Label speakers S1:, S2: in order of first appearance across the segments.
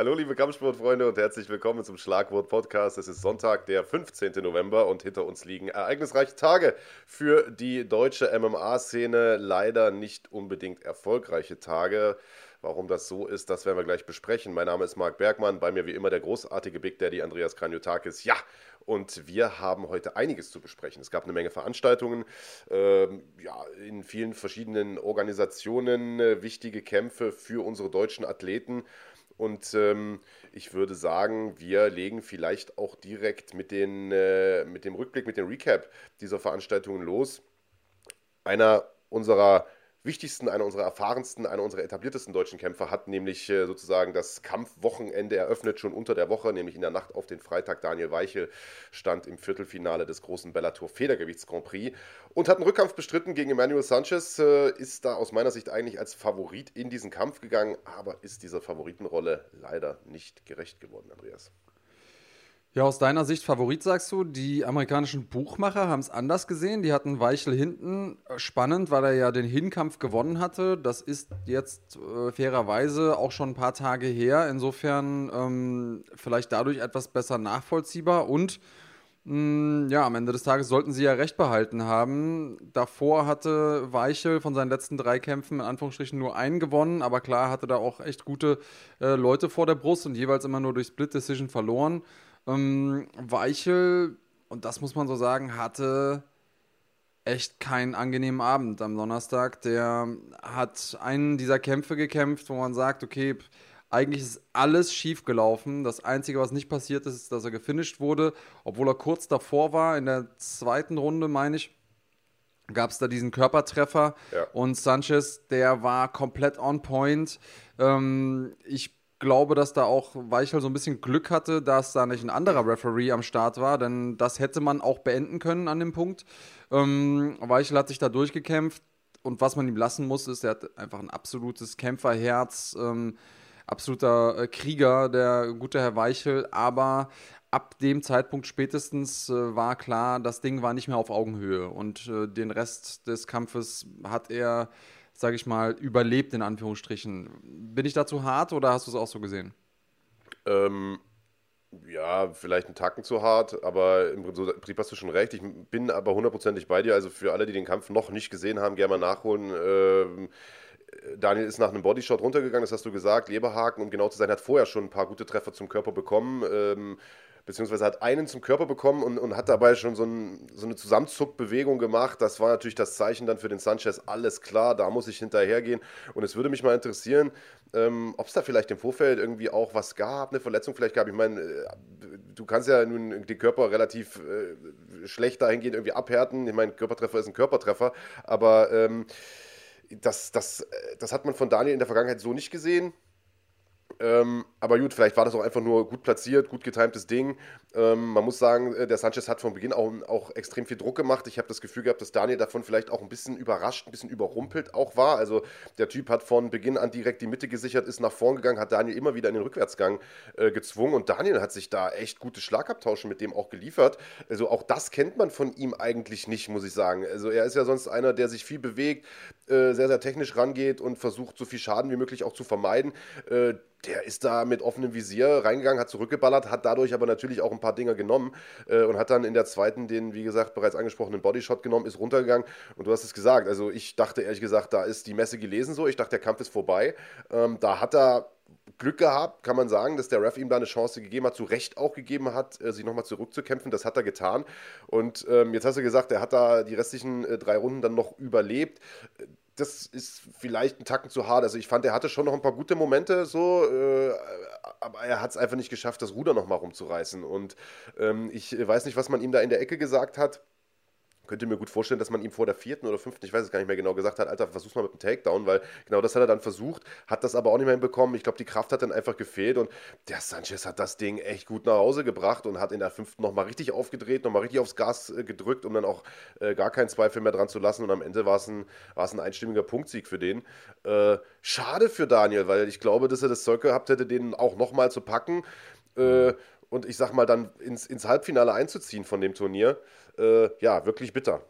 S1: Hallo, liebe Kampfsportfreunde und herzlich willkommen zum Schlagwort Podcast. Es ist Sonntag, der 15. November und hinter uns liegen ereignisreiche Tage für die deutsche MMA-Szene. Leider nicht unbedingt erfolgreiche Tage. Warum das so ist, das werden wir gleich besprechen. Mein Name ist Marc Bergmann, bei mir wie immer der großartige Big Daddy Andreas Kranjotakis. Ja, und wir haben heute einiges zu besprechen. Es gab eine Menge Veranstaltungen, äh, ja, in vielen verschiedenen Organisationen, äh, wichtige Kämpfe für unsere deutschen Athleten. Und ähm, ich würde sagen, wir legen vielleicht auch direkt mit, den, äh, mit dem Rückblick, mit dem Recap dieser Veranstaltungen los. Einer unserer wichtigsten, einer unserer erfahrensten, einer unserer etabliertesten deutschen Kämpfer hat nämlich äh, sozusagen das Kampfwochenende eröffnet, schon unter der Woche, nämlich in der Nacht auf den Freitag. Daniel Weichel stand im Viertelfinale des großen Bellator Federgewichts Grand Prix und hat einen Rückkampf bestritten gegen Emmanuel Sanchez, äh, ist da aus meiner Sicht eigentlich als Favorit in diesen Kampf gegangen, aber ist dieser Favoritenrolle leider nicht gerecht geworden, Andreas.
S2: Ja, aus deiner Sicht Favorit sagst du, die amerikanischen Buchmacher haben es anders gesehen. Die hatten Weichel hinten. Spannend, weil er ja den Hinkampf gewonnen hatte. Das ist jetzt äh, fairerweise auch schon ein paar Tage her. Insofern ähm, vielleicht dadurch etwas besser nachvollziehbar. Und mh, mm, ja, am Ende des Tages sollten sie ja recht behalten haben. Davor hatte Weichel von seinen letzten drei Kämpfen in Anführungsstrichen nur einen gewonnen. Aber klar hatte da auch echt gute äh, Leute vor der Brust und jeweils immer nur durch Split Decision verloren. Ähm, Weichel, und das muss man so sagen, hatte echt keinen angenehmen Abend am Donnerstag. Der hat einen dieser Kämpfe gekämpft, wo man sagt, okay, eigentlich ist alles schief gelaufen. Das Einzige, was nicht passiert ist, ist, dass er gefinisht wurde, obwohl er kurz davor war, in der zweiten Runde, meine ich gab es da diesen Körpertreffer ja. und Sanchez, der war komplett on point. Ähm, ich glaube, dass da auch Weichel so ein bisschen Glück hatte, dass da nicht ein anderer Referee am Start war, denn das hätte man auch beenden können an dem Punkt. Ähm, Weichel hat sich da durchgekämpft und was man ihm lassen muss, ist, er hat einfach ein absolutes Kämpferherz, ähm, absoluter äh, Krieger, der gute Herr Weichel, aber ab dem Zeitpunkt spätestens äh, war klar, das Ding war nicht mehr auf Augenhöhe und äh, den Rest des Kampfes hat er sage ich mal, überlebt, in Anführungsstrichen. Bin ich dazu hart oder hast du es auch so gesehen?
S1: Ähm, ja, vielleicht einen Tacken zu hart, aber im Prinzip hast du schon recht. Ich bin aber hundertprozentig bei dir. Also für alle, die den Kampf noch nicht gesehen haben, gerne mal nachholen. Ähm, Daniel ist nach einem Bodyshot runtergegangen, das hast du gesagt. Leberhaken, um genau zu sein, hat vorher schon ein paar gute Treffer zum Körper bekommen. Ähm, beziehungsweise hat einen zum Körper bekommen und, und hat dabei schon so, ein, so, eine Zusammenzuckbewegung gemacht. Das war natürlich das Zeichen dann für den Sanchez, alles klar, da muss ich hinterhergehen. Und es würde mich mal interessieren, ähm, ob es da vielleicht im Vorfeld irgendwie auch was gab, eine Verletzung vielleicht gab. Ich meine, äh, du kannst ja nun den Körper relativ äh, schlecht dahingehend irgendwie abhärten. Ich meine, Körpertreffer ist ein Körpertreffer, aber ähm, das, das, äh, das hat man von Daniel in der Vergangenheit so nicht gesehen. Ähm, aber gut, vielleicht war das auch einfach nur gut platziert, gut getimtes Ding. Ähm, man muss sagen, äh, der Sanchez hat von Beginn auch, auch extrem viel Druck gemacht. Ich habe das Gefühl gehabt, dass Daniel davon vielleicht auch ein bisschen überrascht, ein bisschen überrumpelt auch war. Also der Typ hat von Beginn an direkt die Mitte gesichert, ist nach vorn gegangen, hat Daniel immer wieder in den Rückwärtsgang äh, gezwungen und Daniel hat sich da echt gute Schlagabtausche mit dem auch geliefert. Also auch das kennt man von ihm eigentlich nicht, muss ich sagen. Also er ist ja sonst einer, der sich viel bewegt, äh, sehr, sehr technisch rangeht und versucht, so viel Schaden wie möglich auch zu vermeiden. Äh, der ist da mit offenem Visier reingegangen, hat zurückgeballert, hat dadurch aber natürlich auch ein paar Dinger genommen äh, und hat dann in der zweiten den, wie gesagt, bereits angesprochenen Bodyshot genommen, ist runtergegangen und du hast es gesagt. Also ich dachte ehrlich gesagt, da ist die Messe gelesen so. Ich dachte, der Kampf ist vorbei. Ähm, da hat er Glück gehabt, kann man sagen, dass der Ref ihm da eine Chance gegeben hat, zu Recht auch gegeben hat, äh, sich nochmal zurückzukämpfen. Das hat er getan. Und ähm, jetzt hast du gesagt, er hat da die restlichen äh, drei Runden dann noch überlebt das ist vielleicht ein Tacken zu hart. Also ich fand, er hatte schon noch ein paar gute Momente so, äh, aber er hat es einfach nicht geschafft, das Ruder nochmal rumzureißen. Und ähm, ich weiß nicht, was man ihm da in der Ecke gesagt hat könnte mir gut vorstellen, dass man ihm vor der vierten oder fünften, ich weiß es gar nicht mehr genau, gesagt hat, Alter, versuch's mal mit dem Takedown, weil genau das hat er dann versucht, hat das aber auch nicht mehr hinbekommen. Ich glaube, die Kraft hat dann einfach gefehlt und der Sanchez hat das Ding echt gut nach Hause gebracht und hat in der fünften nochmal richtig aufgedreht, nochmal richtig aufs Gas äh, gedrückt, um dann auch äh, gar keinen Zweifel mehr dran zu lassen und am Ende war es ein, ein einstimmiger Punktsieg für den. Äh, schade für Daniel, weil ich glaube, dass er das Zeug gehabt hätte, den auch nochmal zu packen. Äh, und ich sag mal, dann ins, ins Halbfinale einzuziehen von dem Turnier, äh, ja, wirklich bitter.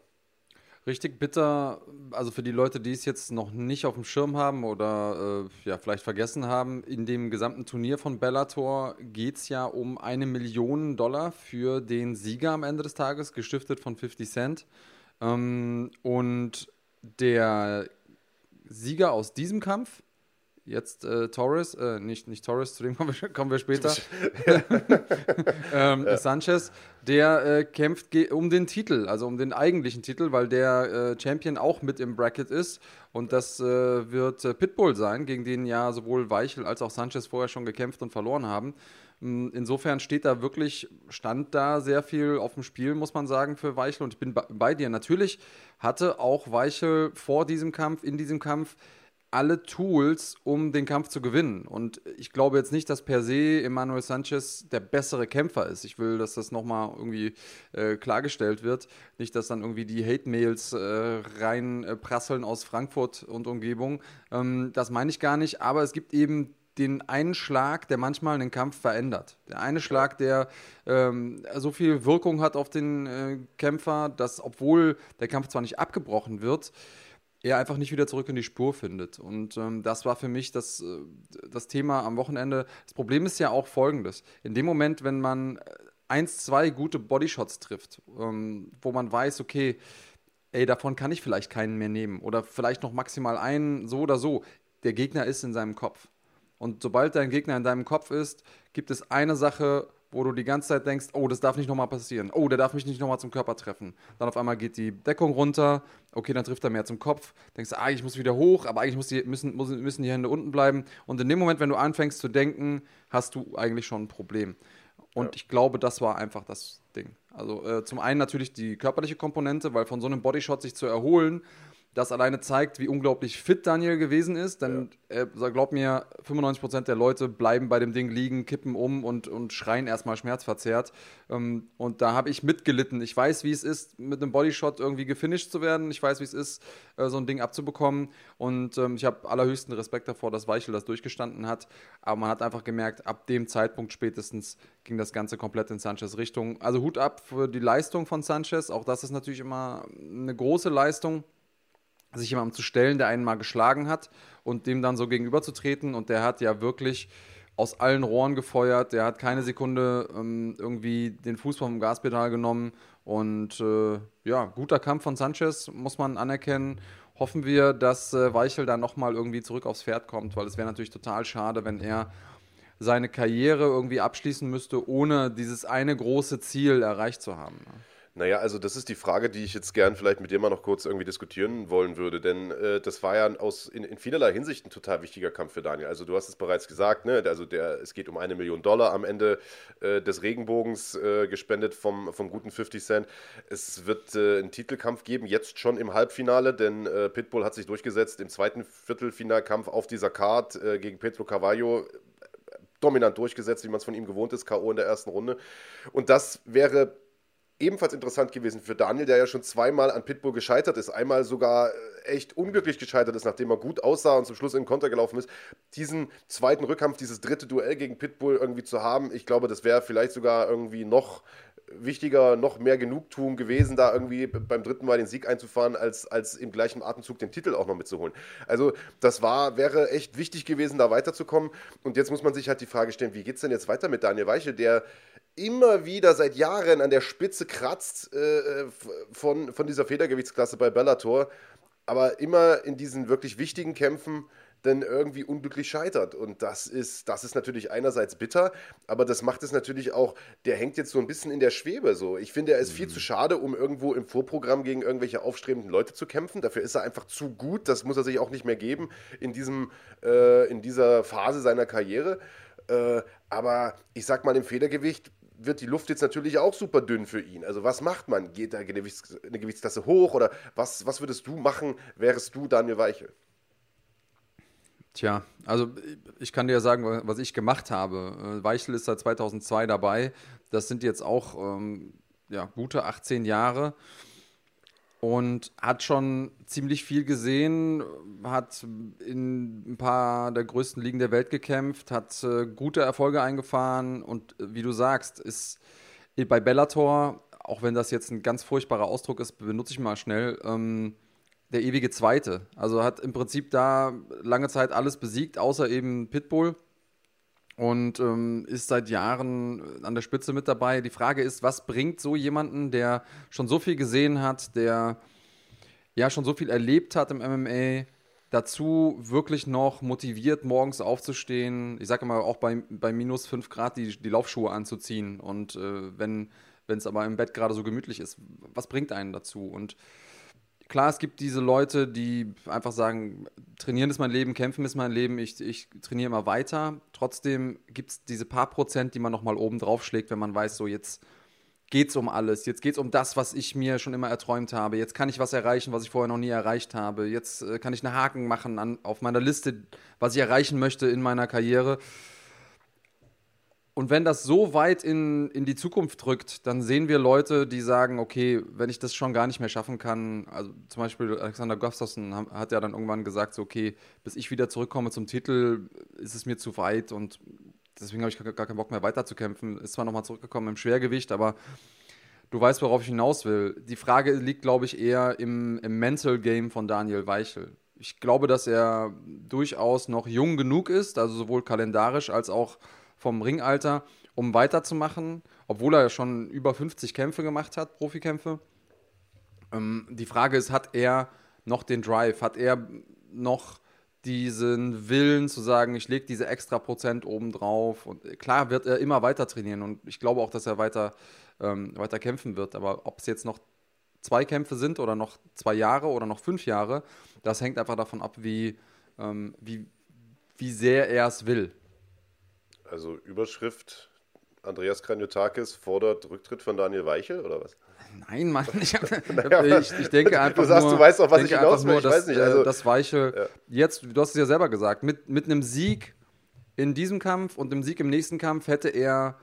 S2: Richtig bitter, also für die Leute, die es jetzt noch nicht auf dem Schirm haben oder äh, ja, vielleicht vergessen haben, in dem gesamten Turnier von Bellator geht es ja um eine Million Dollar für den Sieger am Ende des Tages, gestiftet von 50 Cent. Ähm, und der Sieger aus diesem Kampf Jetzt äh, Torres, äh, nicht, nicht Torres, zu dem kommen wir, kommen wir später. ähm, ja. Sanchez, der äh, kämpft um den Titel, also um den eigentlichen Titel, weil der äh, Champion auch mit im Bracket ist. Und das äh, wird äh, Pitbull sein, gegen den ja sowohl Weichel als auch Sanchez vorher schon gekämpft und verloren haben. Mm, insofern steht da wirklich, stand da sehr viel auf dem Spiel, muss man sagen, für Weichel. Und ich bin bei dir. Natürlich hatte auch Weichel vor diesem Kampf, in diesem Kampf, alle Tools, um den Kampf zu gewinnen. Und ich glaube jetzt nicht, dass per se Emmanuel Sanchez der bessere Kämpfer ist. Ich will, dass das nochmal irgendwie äh, klargestellt wird. Nicht, dass dann irgendwie die Hate-Mails äh, reinprasseln äh, aus Frankfurt und Umgebung. Ähm, das meine ich gar nicht. Aber es gibt eben den einen Schlag, der manchmal einen Kampf verändert. Der eine Schlag, der ähm, so viel Wirkung hat auf den äh, Kämpfer, dass obwohl der Kampf zwar nicht abgebrochen wird, er einfach nicht wieder zurück in die Spur findet. Und ähm, das war für mich das, äh, das Thema am Wochenende. Das Problem ist ja auch folgendes. In dem Moment, wenn man äh, eins, zwei gute Bodyshots trifft, ähm, wo man weiß, okay, ey, davon kann ich vielleicht keinen mehr nehmen oder vielleicht noch maximal einen, so oder so. Der Gegner ist in seinem Kopf. Und sobald dein Gegner in deinem Kopf ist, gibt es eine Sache, wo du die ganze Zeit denkst, oh, das darf nicht nochmal passieren. Oh, der darf mich nicht nochmal zum Körper treffen. Dann auf einmal geht die Deckung runter. Okay, dann trifft er mehr zum Kopf. Denkst du, ah, ich muss wieder hoch, aber eigentlich muss die, müssen, müssen die Hände unten bleiben. Und in dem Moment, wenn du anfängst zu denken, hast du eigentlich schon ein Problem. Und ja. ich glaube, das war einfach das Ding. Also äh, zum einen natürlich die körperliche Komponente, weil von so einem Bodyshot sich zu erholen, das alleine zeigt, wie unglaublich fit Daniel gewesen ist. Denn ja. äh, glaub mir, 95% der Leute bleiben bei dem Ding liegen, kippen um und, und schreien erstmal schmerzverzerrt. Ähm, und da habe ich mitgelitten. Ich weiß, wie es ist, mit einem Bodyshot irgendwie gefinisht zu werden. Ich weiß, wie es ist, äh, so ein Ding abzubekommen. Und ähm, ich habe allerhöchsten Respekt davor, dass Weichel das durchgestanden hat. Aber man hat einfach gemerkt, ab dem Zeitpunkt spätestens ging das Ganze komplett in Sanchez Richtung. Also Hut ab für die Leistung von Sanchez. Auch das ist natürlich immer eine große Leistung sich jemandem zu stellen, der einen mal geschlagen hat und dem dann so gegenüberzutreten. Und der hat ja wirklich aus allen Rohren gefeuert. Der hat keine Sekunde ähm, irgendwie den Fuß vom Gaspedal genommen. Und äh, ja, guter Kampf von Sanchez, muss man anerkennen. Hoffen wir, dass äh, Weichel da nochmal irgendwie zurück aufs Pferd kommt, weil es wäre natürlich total schade, wenn er seine Karriere irgendwie abschließen müsste, ohne dieses eine große Ziel erreicht zu haben. Ne?
S1: Naja, also das ist die Frage, die ich jetzt gern vielleicht mit dir mal noch kurz irgendwie diskutieren wollen würde, denn äh, das war ja aus, in, in, vielerlei Hinsicht ein total wichtiger Kampf für Daniel. Also du hast es bereits gesagt, ne? also der, es geht um eine Million Dollar am Ende äh, des Regenbogens äh, gespendet vom, vom guten 50 Cent. Es wird äh, einen Titelkampf geben, jetzt schon im Halbfinale, denn äh, Pitbull hat sich durchgesetzt im zweiten Viertelfinalkampf auf dieser Card äh, gegen Pedro Carvalho dominant durchgesetzt, wie man es von ihm gewohnt ist, K.O. in der ersten Runde. Und das wäre ebenfalls interessant gewesen für Daniel, der ja schon zweimal an Pitbull gescheitert ist. Einmal sogar äh, echt unglücklich gescheitert ist, nachdem er gut aussah und zum Schluss in den Konter gelaufen ist. Diesen zweiten Rückkampf, dieses dritte Duell gegen Pitbull irgendwie zu haben, ich glaube, das wäre vielleicht sogar irgendwie noch wichtiger, noch mehr Genugtuung gewesen, da irgendwie beim dritten Mal den Sieg einzufahren, als, als im gleichen Atemzug den Titel auch noch mitzuholen. Also das war, wäre echt wichtig gewesen, da weiterzukommen. Und jetzt muss man sich halt die Frage stellen, wie geht es denn jetzt weiter mit Daniel Weichel, der immer wieder seit Jahren an der Spitze kratzt äh, von, von dieser Federgewichtsklasse bei Bellator, aber immer in diesen wirklich wichtigen Kämpfen dann irgendwie unglücklich scheitert. Und das ist, das ist natürlich einerseits bitter, aber das macht es natürlich auch, der hängt jetzt so ein bisschen in der Schwebe. So. Ich finde, er ist mhm. viel zu schade, um irgendwo im Vorprogramm gegen irgendwelche aufstrebenden Leute zu kämpfen. Dafür ist er einfach zu gut. Das muss er sich auch nicht mehr geben in, diesem, äh, in dieser Phase seiner Karriere. Äh, aber ich sag mal, im Federgewicht wird die Luft jetzt natürlich auch super dünn für ihn. Also was macht man? Geht da eine, Gewichts eine Gewichtsklasse hoch oder was, was würdest du machen, wärst du Daniel Weichel?
S2: Tja, also ich kann dir ja sagen, was ich gemacht habe. Äh, Weichel ist seit 2002 dabei. Das sind jetzt auch ähm, ja, gute 18 Jahre und hat schon ziemlich viel gesehen, hat in ein paar der größten Ligen der Welt gekämpft, hat äh, gute Erfolge eingefahren und äh, wie du sagst, ist bei Bellator auch wenn das jetzt ein ganz furchtbarer Ausdruck ist, benutze ich mal schnell, ähm, der ewige Zweite. Also hat im Prinzip da lange Zeit alles besiegt, außer eben Pitbull und ähm, ist seit Jahren an der Spitze mit dabei. Die Frage ist, was bringt so jemanden, der schon so viel gesehen hat, der ja schon so viel erlebt hat im MMA, dazu wirklich noch motiviert, morgens aufzustehen, ich sage mal auch bei, bei minus 5 Grad die, die Laufschuhe anzuziehen und äh, wenn es aber im Bett gerade so gemütlich ist, was bringt einen dazu? Und klar, es gibt diese Leute, die einfach sagen, trainieren ist mein Leben, kämpfen ist mein Leben, ich, ich trainiere immer weiter. Trotzdem gibt es diese paar Prozent, die man nochmal oben drauf schlägt, wenn man weiß, so jetzt geht es um alles. Jetzt geht es um das, was ich mir schon immer erträumt habe. Jetzt kann ich was erreichen, was ich vorher noch nie erreicht habe. Jetzt äh, kann ich einen Haken machen an, auf meiner Liste, was ich erreichen möchte in meiner Karriere. Und wenn das so weit in, in die Zukunft drückt, dann sehen wir Leute, die sagen, okay, wenn ich das schon gar nicht mehr schaffen kann, also zum Beispiel Alexander Gustafsson hat ja dann irgendwann gesagt, so, okay, bis ich wieder zurückkomme zum Titel, ist es mir zu weit und deswegen habe ich gar, keinen Bock mehr weiterzukämpfen. Ist zwar nochmal zurückgekommen im Schwergewicht, aber du weißt, worauf ich hinaus will. Die Frage liegt, glaube ich, eher im, im Mental Game von Daniel Weichel. Ich glaube, dass er durchaus noch jung genug ist, also sowohl kalendarisch als auch vom Ringalter, um weiterzumachen, obwohl er schon über 50 Kämpfe gemacht hat, Profikämpfe. Ähm, die Frage ist, hat er noch den Drive? Hat er noch diesen Willen zu sagen, ich lege diese extra Prozent oben drauf. Und klar wird er immer weiter trainieren und ich glaube auch, dass er weiter, ähm, weiter kämpfen wird. Aber ob es jetzt noch zwei Kämpfe sind oder noch zwei Jahre oder noch fünf Jahre, das hängt einfach davon ab, wie, ähm, wie, wie sehr er es will.
S1: Also Überschrift Andreas Kranjotakis fordert Rücktritt von Daniel Weichel oder was?
S2: Nein, Mann, ich, naja, ich, ich denke einfach
S1: Du sagst,
S2: nur,
S1: du weißt auch, was ich hinaus will,
S2: ich
S1: dass, weiß nicht. Also,
S2: äh, das Weiche, ja. jetzt, du hast es ja selber gesagt, mit, mit einem Sieg in diesem Kampf und einem Sieg im nächsten Kampf hätte er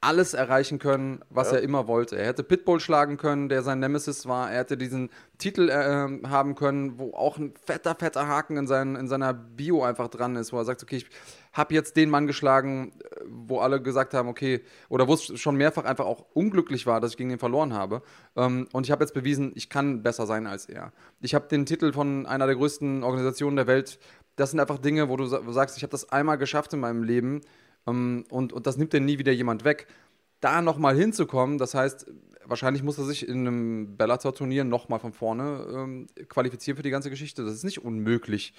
S2: alles erreichen können, was ja. er immer wollte. Er hätte Pitbull schlagen können, der sein Nemesis war. Er hätte diesen Titel äh, haben können, wo auch ein fetter, fetter Haken in, sein, in seiner Bio einfach dran ist, wo er sagt, okay, ich habe jetzt den Mann geschlagen, wo alle gesagt haben, okay, oder wo es schon mehrfach einfach auch unglücklich war, dass ich gegen den verloren habe. Ähm, und ich habe jetzt bewiesen, ich kann besser sein als er. Ich habe den Titel von einer der größten Organisationen der Welt. Das sind einfach Dinge, wo du sagst, ich habe das einmal geschafft in meinem Leben ähm, und, und das nimmt dir nie wieder jemand weg. Da nochmal hinzukommen, das heißt, wahrscheinlich muss er sich in einem Bellator-Turnier nochmal von vorne ähm, qualifizieren für die ganze Geschichte. Das ist nicht unmöglich.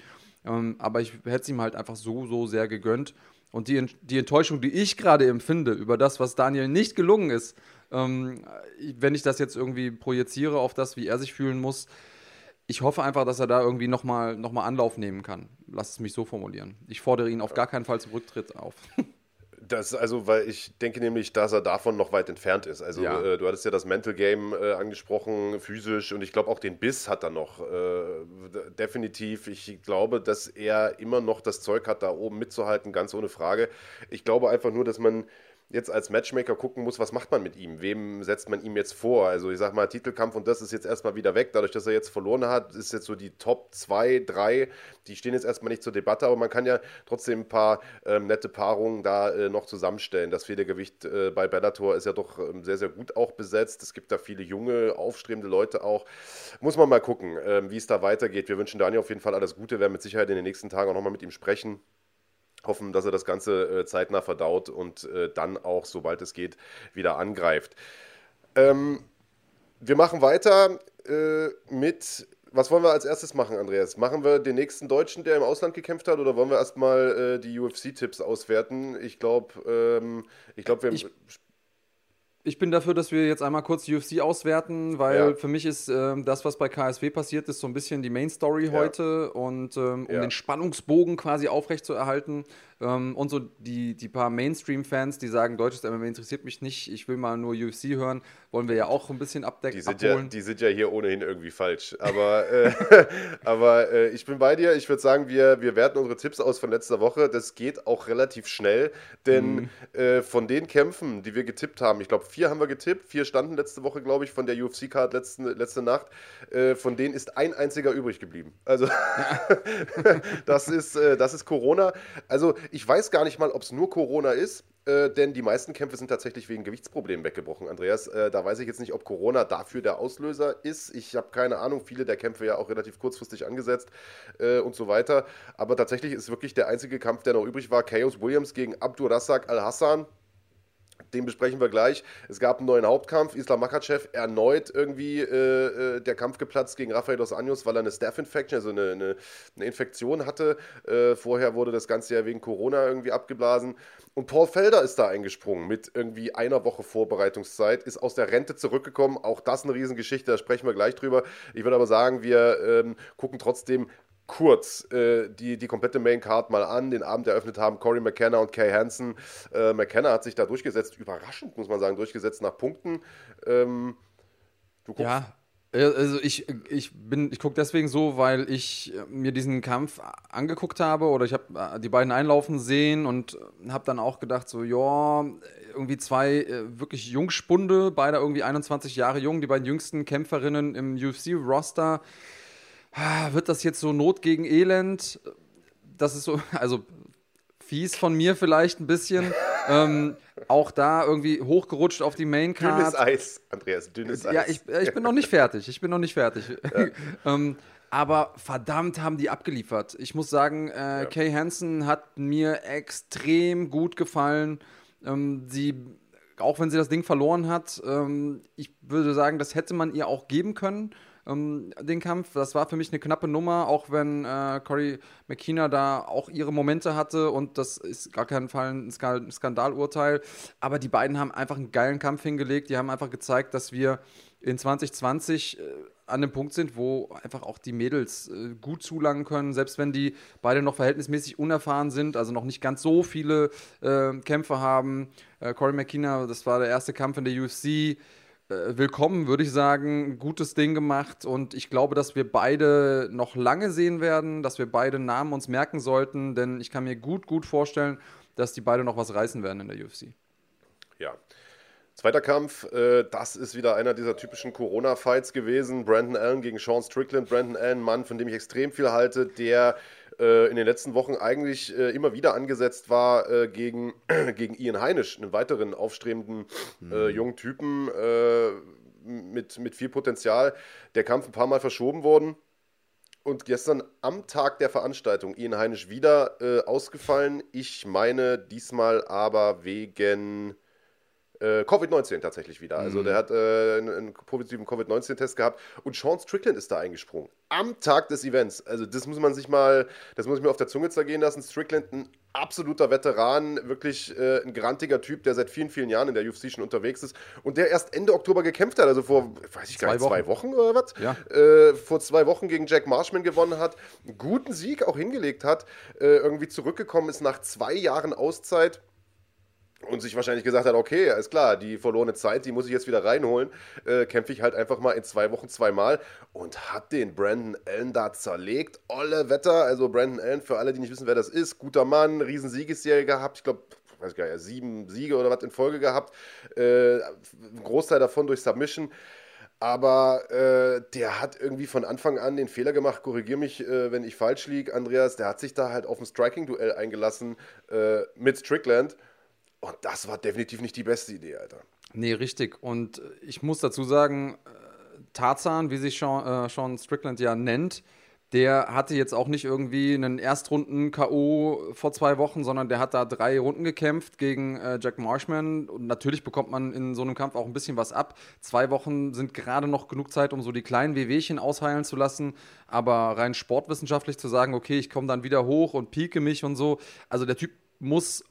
S2: Ähm, aber ich hätte es ihm halt einfach so, so sehr gegönnt. Und die, die Enttäuschung, die ich gerade empfinde über das, was Daniel nicht gelungen ist, ähm, wenn ich das jetzt irgendwie projiziere auf das, wie er sich fühlen muss, ich hoffe einfach, dass er da irgendwie nochmal noch mal Anlauf nehmen kann. Lass es mich so formulieren. Ich fordere ihn auf gar keinen Fall zum Rücktritt auf.
S1: Das, also, weil ich denke nämlich, dass er davon noch weit entfernt ist. Also, ja. äh, du hattest ja das Mental Game äh, angesprochen, physisch, und ich glaube auch den Biss hat er noch. Äh, definitiv. Ich glaube, dass er immer noch das Zeug hat, da oben mitzuhalten, ganz ohne Frage. Ich glaube einfach nur, dass man jetzt als Matchmaker gucken muss, was macht man mit ihm? Wem setzt man ihm jetzt vor? Also ich sag mal, Titelkampf und das ist jetzt erstmal wieder weg. Dadurch, dass er jetzt verloren hat, ist jetzt so die Top 2, 3, die stehen jetzt erstmal nicht zur Debatte, aber man kann ja trotzdem ein paar ähm, nette Paarungen da äh, noch zusammenstellen. Das Federgewicht äh, bei Bellator ist ja doch ähm, sehr, sehr gut auch besetzt. Es gibt da viele junge, aufstrebende Leute auch. Muss man mal gucken, ähm, wie es da weitergeht. Wir wünschen Daniel auf jeden Fall alles Gute. Wir werden mit Sicherheit in den nächsten Tagen auch nochmal mit ihm sprechen hoffen, dass er das Ganze äh, zeitnah verdaut und äh, dann auch, sobald es geht, wieder angreift. Ähm, wir machen weiter äh, mit. Was wollen wir als erstes machen, Andreas? Machen wir den nächsten Deutschen, der im Ausland gekämpft hat, oder wollen wir erstmal äh, die UFC-Tipps auswerten? Ich glaube, ähm, ich glaube, wir. Ich
S2: ich bin dafür, dass wir jetzt einmal kurz UFC auswerten, weil ja. für mich ist äh, das, was bei KSW passiert ist, so ein bisschen die Main Story ja. heute. Und ähm, um ja. den Spannungsbogen quasi aufrechtzuerhalten, ähm, und so die, die paar Mainstream-Fans, die sagen, deutsches MMA interessiert mich nicht, ich will mal nur UFC hören, wollen wir ja auch ein bisschen abdecken.
S1: Die sind, abholen. Ja, die sind ja hier ohnehin irgendwie falsch. Aber, äh, aber äh, ich bin bei dir. Ich würde sagen, wir, wir werten unsere Tipps aus von letzter Woche. Das geht auch relativ schnell, denn mhm. äh, von den Kämpfen, die wir getippt haben, ich glaube, vier haben wir getippt, vier standen letzte Woche, glaube ich, von der UFC-Card letzte Nacht. Äh, von denen ist ein einziger übrig geblieben. Also, das, ist, äh, das ist Corona. Also, ich weiß gar nicht mal, ob es nur Corona ist äh, denn die meisten Kämpfe sind tatsächlich wegen Gewichtsproblemen weggebrochen, Andreas. Äh, da weiß ich jetzt nicht, ob Corona dafür der Auslöser ist. Ich habe keine Ahnung, viele der Kämpfe ja auch relativ kurzfristig angesetzt äh, und so weiter. Aber tatsächlich ist wirklich der einzige Kampf, der noch übrig war, Chaos Williams gegen Abdurrazak Al-Hassan den besprechen wir gleich. Es gab einen neuen Hauptkampf. Islam Makachev erneut irgendwie äh, äh, der Kampf geplatzt gegen Rafael Dos Anjos, weil er eine Staph-Infection, also eine, eine, eine, Infektion hatte. Äh, vorher wurde das Ganze ja wegen Corona irgendwie abgeblasen. Und Paul Felder ist da eingesprungen mit irgendwie einer Woche Vorbereitungszeit, ist aus der Rente zurückgekommen. Auch das eine Riesengeschichte, da sprechen wir gleich drüber. Ich würde aber sagen, wir ähm, gucken trotzdem kurz äh, die, die komplette Main Card mal an, den Abend eröffnet haben Corey McKenna und Kay Hansen. Äh, McKenna hat sich da durchgesetzt, überraschend muss man sagen, durchgesetzt nach Punkten. Ähm,
S2: ja, äh, also ich, ich bin, ich gucke deswegen so, weil ich äh, mir diesen Kampf angeguckt habe oder ich habe äh, die beiden einlaufen sehen und habe dann auch gedacht, so, ja, irgendwie zwei wirklich Jungspunde, beide irgendwie 21 Jahre jung, die beiden jüngsten Kämpferinnen im UFC-Roster. Ah, wird das jetzt so Not gegen Elend? Das ist so, also fies von mir vielleicht ein bisschen. ähm, auch da irgendwie hochgerutscht auf die Main Card.
S1: Dünnes Eis, Andreas, dünnes Eis.
S2: Ja, ich, ich bin noch nicht fertig. Ich bin noch nicht fertig. Ja. ähm, aber verdammt haben die abgeliefert. Ich muss sagen, äh, ja. Kay Hansen hat mir extrem gut gefallen. Ähm, sie, auch wenn sie das Ding verloren hat, ähm, ich würde sagen, das hätte man ihr auch geben können ähm, den Kampf. Das war für mich eine knappe Nummer, auch wenn äh, Cory McKenna da auch ihre Momente hatte und das ist gar keinen Fall ein Skandalurteil. Aber die beiden haben einfach einen geilen Kampf hingelegt. Die haben einfach gezeigt, dass wir in 2020 äh, an dem Punkt sind, wo einfach auch die Mädels äh, gut zulangen können, selbst wenn die beide noch verhältnismäßig unerfahren sind, also noch nicht ganz so viele äh, Kämpfe haben. Äh, Corey McKenna, das war der erste Kampf in der UFC willkommen, würde ich sagen. Gutes Ding gemacht und ich glaube, dass wir beide noch lange sehen werden, dass wir beide Namen uns merken sollten, denn ich kann mir gut, gut vorstellen, dass die beide noch was reißen werden in der UFC.
S1: Ja. Zweiter Kampf, äh, das ist wieder einer dieser typischen Corona-Fights gewesen. Brandon Allen gegen Sean Strickland. Brandon Allen, Mann, von dem ich extrem viel halte, der äh, in den letzten Wochen eigentlich äh, immer wieder angesetzt war äh, gegen, gegen Ian Heinisch, einen weiteren aufstrebenden mhm. jungen Typen mit, mit viel Potenzial. Der Kampf ein paar Mal verschoben worden. Und gestern am Tag der Veranstaltung Ian Heinisch wieder äh, ausgefallen. Ich meine diesmal aber wegen äh, Covid-19 tatsächlich wieder. Also mhm. der hat äh, einen, einen positiven Covid-19-Test gehabt und Sean Strickland ist da eingesprungen. Am Tag des Events. Also das muss man sich mal, das muss ich mir auf der Zunge zergehen lassen. Strickland, ein absoluter Veteran, wirklich äh, ein grantiger Typ, der seit vielen, vielen Jahren in der UFC schon unterwegs ist und der erst Ende Oktober gekämpft hat, also vor, weiß ich gar nicht, zwei Wochen oder was?
S2: Ja.
S1: Äh, vor zwei Wochen gegen Jack Marshman gewonnen hat, einen guten Sieg auch hingelegt hat, äh, irgendwie zurückgekommen ist nach zwei Jahren Auszeit und sich wahrscheinlich gesagt hat, okay, ist klar, die verlorene Zeit, die muss ich jetzt wieder reinholen, äh, kämpfe ich halt einfach mal in zwei Wochen zweimal und hat den Brandon Allen da zerlegt. Olle Wetter, also Brandon Allen, für alle, die nicht wissen, wer das ist, guter Mann, riesen Siegesserie gehabt, ich glaube, weiß gar nicht, sieben Siege oder was in Folge gehabt, äh, ein Großteil davon durch Submission. Aber äh, der hat irgendwie von Anfang an den Fehler gemacht, korrigier mich, äh, wenn ich falsch liege, Andreas, der hat sich da halt auf ein Striking-Duell eingelassen äh, mit Strickland und das war definitiv nicht die beste Idee, Alter.
S2: Nee, richtig. Und ich muss dazu sagen, äh, Tarzan, wie sich Sean, äh, Sean Strickland ja nennt, der hatte jetzt auch nicht irgendwie einen Erstrunden-K.O. vor zwei Wochen, sondern der hat da drei Runden gekämpft gegen äh, Jack Marshman. Und natürlich bekommt man in so einem Kampf auch ein bisschen was ab. Zwei Wochen sind gerade noch genug Zeit, um so die kleinen Wehwehchen ausheilen zu lassen. Aber rein sportwissenschaftlich zu sagen, okay, ich komme dann wieder hoch und pieke mich und so. Also der Typ muss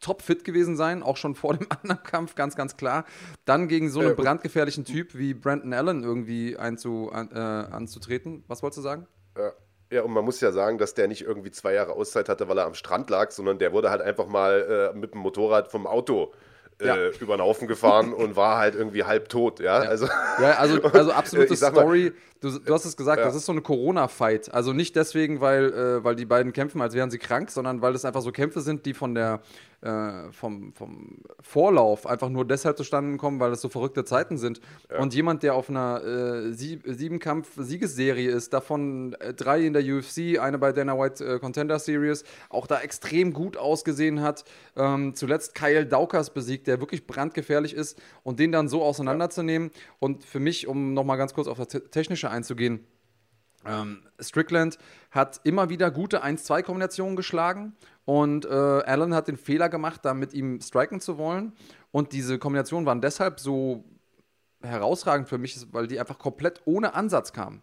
S2: topfit gewesen sein, auch schon vor dem anderen Kampf, ganz, ganz klar. Dann gegen so einen äh, brandgefährlichen Typ wie Brandon Allen irgendwie einzu, an, äh, anzutreten. Was wolltest du sagen?
S1: Ja. Ja, und man muss ja sagen, dass der nicht irgendwie zwei Jahre Auszeit hatte, weil er am Strand lag, sondern der wurde halt einfach mal äh, mit dem Motorrad vom Auto äh, ja. über den Haufen gefahren und war halt irgendwie halb tot, ja.
S2: ja. Also, ja, also, also absolute Story. Du, du, hast es gesagt, ja. das ist so eine Corona-Fight. Also nicht deswegen, weil, äh, weil die beiden kämpfen, als wären sie krank, sondern weil es einfach so Kämpfe sind, die von der äh, vom, vom Vorlauf einfach nur deshalb zustande kommen, weil es so verrückte Zeiten sind. Ja. Und jemand, der auf einer äh, sieb Siebenkampf-Siegesserie ist, davon äh, drei in der UFC, eine bei Dana White äh, Contender Series, auch da extrem gut ausgesehen hat. Ähm, zuletzt Kyle Daukas besiegt, der wirklich brandgefährlich ist und den dann so auseinanderzunehmen. Ja. Und für mich, um nochmal ganz kurz auf das Technische einzugehen, ähm, Strickland hat immer wieder gute 1-2-Kombinationen geschlagen und äh, Allen hat den Fehler gemacht, da mit ihm striken zu wollen. Und diese Kombinationen waren deshalb so herausragend für mich, weil die einfach komplett ohne Ansatz kamen.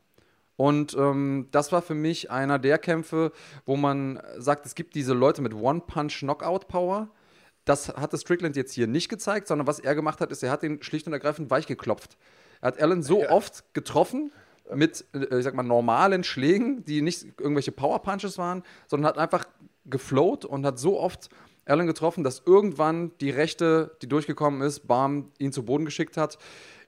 S2: Und ähm, das war für mich einer der Kämpfe, wo man sagt, es gibt diese Leute mit One-Punch-Knockout-Power. Das hatte Strickland jetzt hier nicht gezeigt, sondern was er gemacht hat, ist, er hat den schlicht und ergreifend weich geklopft. Er hat Allen so ja. oft getroffen, mit, äh, ich sag mal, normalen Schlägen, die nicht irgendwelche Power Punches waren, sondern hat einfach geflowt und hat so oft Allen getroffen, dass irgendwann die Rechte, die durchgekommen ist, Bam ihn zu Boden geschickt hat.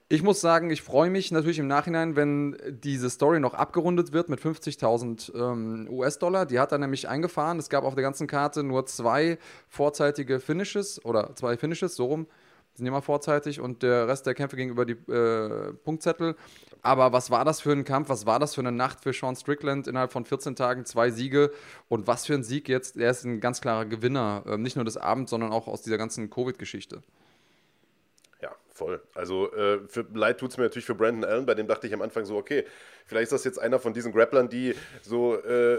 S2: Ich muss sagen, ich freue mich natürlich im Nachhinein, wenn diese Story noch abgerundet wird mit 50.000 ähm, US-Dollar. Die hat er nämlich eingefahren. Es gab auf der ganzen Karte nur zwei vorzeitige Finishes oder zwei Finishes, so rum sind immer vorzeitig und der Rest der Kämpfe ging über die äh, Punktzettel. Aber was war das für ein Kampf? Was war das für eine Nacht für Sean Strickland? Innerhalb von 14 Tagen zwei Siege. Und was für ein Sieg jetzt? Er ist ein ganz klarer Gewinner. Äh, nicht nur des Abends, sondern auch aus dieser ganzen Covid-Geschichte.
S1: Voll. Also äh, für, leid tut es mir natürlich für Brandon Allen, bei dem dachte ich am Anfang so, okay, vielleicht ist das jetzt einer von diesen Grapplern, die so äh,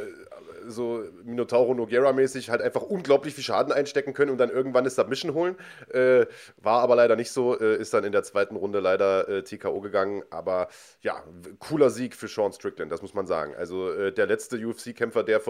S1: so Minotauro Noguera-mäßig halt einfach unglaublich viel Schaden einstecken können und dann irgendwann eine Submission holen. Äh, war aber leider nicht so, äh, ist dann in der zweiten Runde leider äh, TKO gegangen. Aber ja, cooler Sieg für Sean Strickland, das muss man sagen. Also äh, der letzte UFC-Kämpfer, der,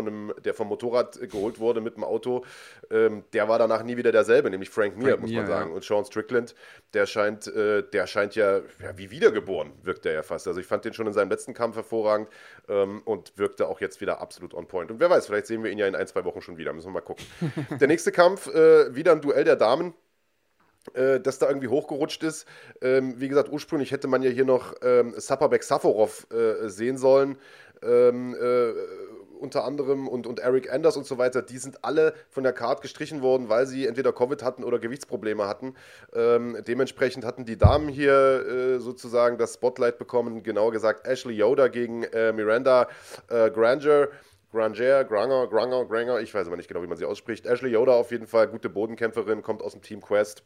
S1: der vom Motorrad geholt wurde mit dem Auto, ähm, der war danach nie wieder derselbe, nämlich Frank Mir, Frank muss man sagen. Ja. Und Sean Strickland, der scheint, äh, der scheint ja, ja wie wiedergeboren, wirkt er ja fast. Also ich fand den schon in seinem letzten Kampf hervorragend ähm, und wirkte auch jetzt wieder absolut on point. Und wer weiß, vielleicht sehen wir ihn ja in ein, zwei Wochen schon wieder. Müssen wir mal gucken. der nächste Kampf, äh, wieder ein Duell der Damen. Äh, das da irgendwie hochgerutscht ist. Ähm, wie gesagt, ursprünglich hätte man ja hier noch ähm, Sapabek Saforov äh, sehen sollen. Ähm, äh, unter anderem und, und Eric Anders und so weiter, die sind alle von der Card gestrichen worden, weil sie entweder Covid hatten oder Gewichtsprobleme hatten. Ähm, dementsprechend hatten die Damen hier äh, sozusagen das Spotlight bekommen, genauer gesagt Ashley Yoda gegen äh, Miranda äh, Granger. Granger, Granger, Granger, Granger, ich weiß aber nicht genau, wie man sie ausspricht. Ashley Yoda auf jeden Fall, gute Bodenkämpferin, kommt aus dem Team Quest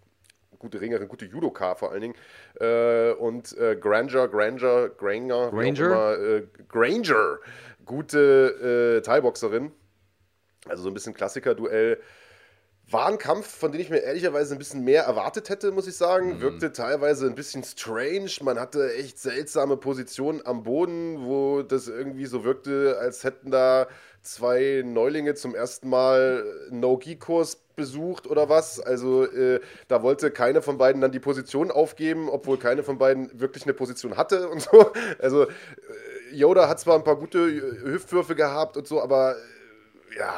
S1: gute Ringerin, gute Judoka vor allen Dingen. Äh, und äh, Granger, Granger, Granger,
S2: Granger,
S1: immer, äh, Granger, gute äh, Thai-Boxerin. Also so ein bisschen Klassiker-Duell. War ein Kampf, von dem ich mir ehrlicherweise ein bisschen mehr erwartet hätte, muss ich sagen. Mhm. Wirkte teilweise ein bisschen strange. Man hatte echt seltsame Positionen am Boden, wo das irgendwie so wirkte, als hätten da zwei Neulinge zum ersten Mal No-Gi-Kurs besucht oder was. Also äh, da wollte keine von beiden dann die Position aufgeben, obwohl keine von beiden wirklich eine Position hatte und so. Also äh, Yoda hat zwar ein paar gute Hüftwürfe gehabt und so, aber ja,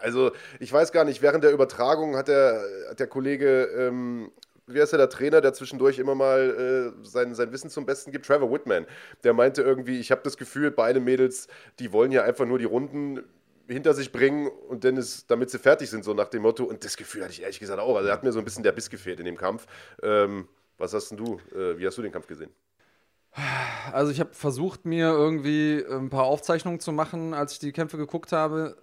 S1: also ich weiß gar nicht, während der Übertragung hat der, hat der Kollege, ähm, wie heißt der, der Trainer, der zwischendurch immer mal äh, sein, sein Wissen zum Besten gibt, Trevor Whitman, der meinte irgendwie, ich habe das Gefühl, beide Mädels, die wollen ja einfach nur die Runden hinter sich bringen und dann ist, damit sie fertig sind, so nach dem Motto. Und das Gefühl hatte ich ehrlich gesagt auch. Also hat mir so ein bisschen der Biss gefehlt in dem Kampf. Ähm, was hast denn du, äh, wie hast du den Kampf gesehen?
S2: Also ich habe versucht, mir irgendwie ein paar Aufzeichnungen zu machen, als ich die Kämpfe geguckt habe.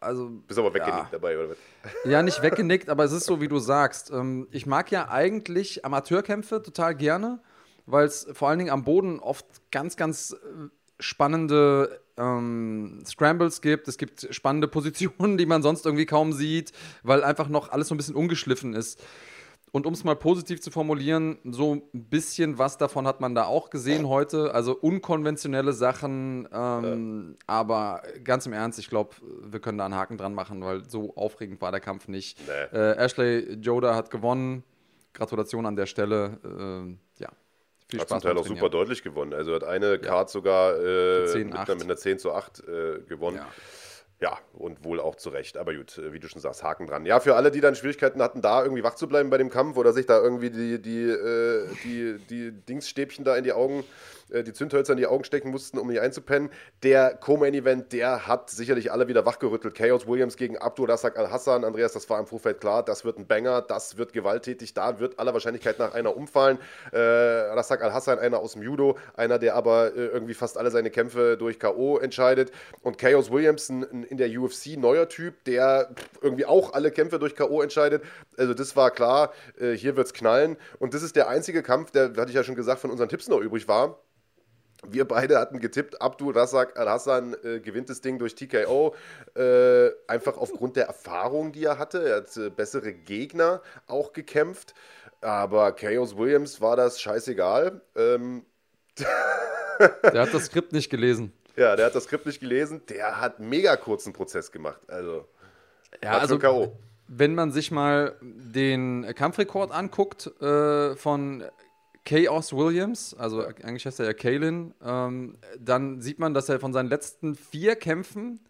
S2: Also,
S1: Bist aber weggenickt ja. dabei, oder was?
S2: Ja, nicht weggenickt, aber es ist so, wie du sagst. Ähm, ich mag ja eigentlich Amateurkämpfe total gerne, weil es vor allen Dingen am Boden oft ganz, ganz äh, spannende ähm, Scrambles gibt. Es gibt spannende Positionen, die man sonst irgendwie kaum sieht, weil einfach noch alles so ein bisschen ungeschliffen ist. Und um es mal positiv zu formulieren, so ein bisschen was davon hat man da auch gesehen heute. Also unkonventionelle Sachen. Ähm, ja. Aber ganz im Ernst, ich glaube, wir können da einen Haken dran machen, weil so aufregend war der Kampf nicht. Nee. Äh, Ashley Joda hat gewonnen. Gratulation an der Stelle. Äh, ja.
S1: Viel hat Spaß zum Teil auch super deutlich gewonnen. Also hat eine ja. Card sogar äh, 10, mit, mit, einer 10 zu 8 äh, gewonnen. Ja. Ja, und wohl auch zu Recht. Aber gut, äh, wie du schon sagst, Haken dran. Ja, für alle, die dann Schwierigkeiten hatten, da irgendwie wach zu bleiben bei dem Kampf oder sich da irgendwie die, die, äh, die, die Dingsstäbchen da in die Augen äh, die Zündhölzer in die Augen stecken mussten, um nicht einzupennen. Der Co-Main-Event, der hat sicherlich alle wieder wachgerüttelt. Chaos Williams gegen Abdul Razak Al-Hassan. Andreas, das war im Vorfeld klar, das wird ein Banger, das wird gewalttätig, da wird aller Wahrscheinlichkeit nach einer umfallen. Äh, Razak Al-Hassan, einer aus dem Judo, einer, der aber äh, irgendwie fast alle seine Kämpfe durch K.O. entscheidet. Und Chaos Williams, ein, in der UFC neuer Typ, der irgendwie auch alle Kämpfe durch K.O. entscheidet. Also das war klar, äh, hier wird es knallen. Und das ist der einzige Kampf, der, hatte ich ja schon gesagt, von unseren Tipps noch übrig war. Wir beide hatten getippt, Abdul Razak Al-Hassan äh, gewinnt das Ding durch TKO. Äh, einfach aufgrund der Erfahrung, die er hatte. Er hat äh, bessere Gegner auch gekämpft. Aber Chaos Williams war das scheißegal. Ähm,
S2: der hat das Skript nicht gelesen.
S1: Ja, der hat das Skript nicht gelesen. Der hat mega kurzen Prozess gemacht. Also,
S2: ja, also K.O. wenn man sich mal den Kampfrekord anguckt äh, von Chaos Williams, also eigentlich heißt er ja Kalen, ähm, dann sieht man, dass er von seinen letzten vier Kämpfen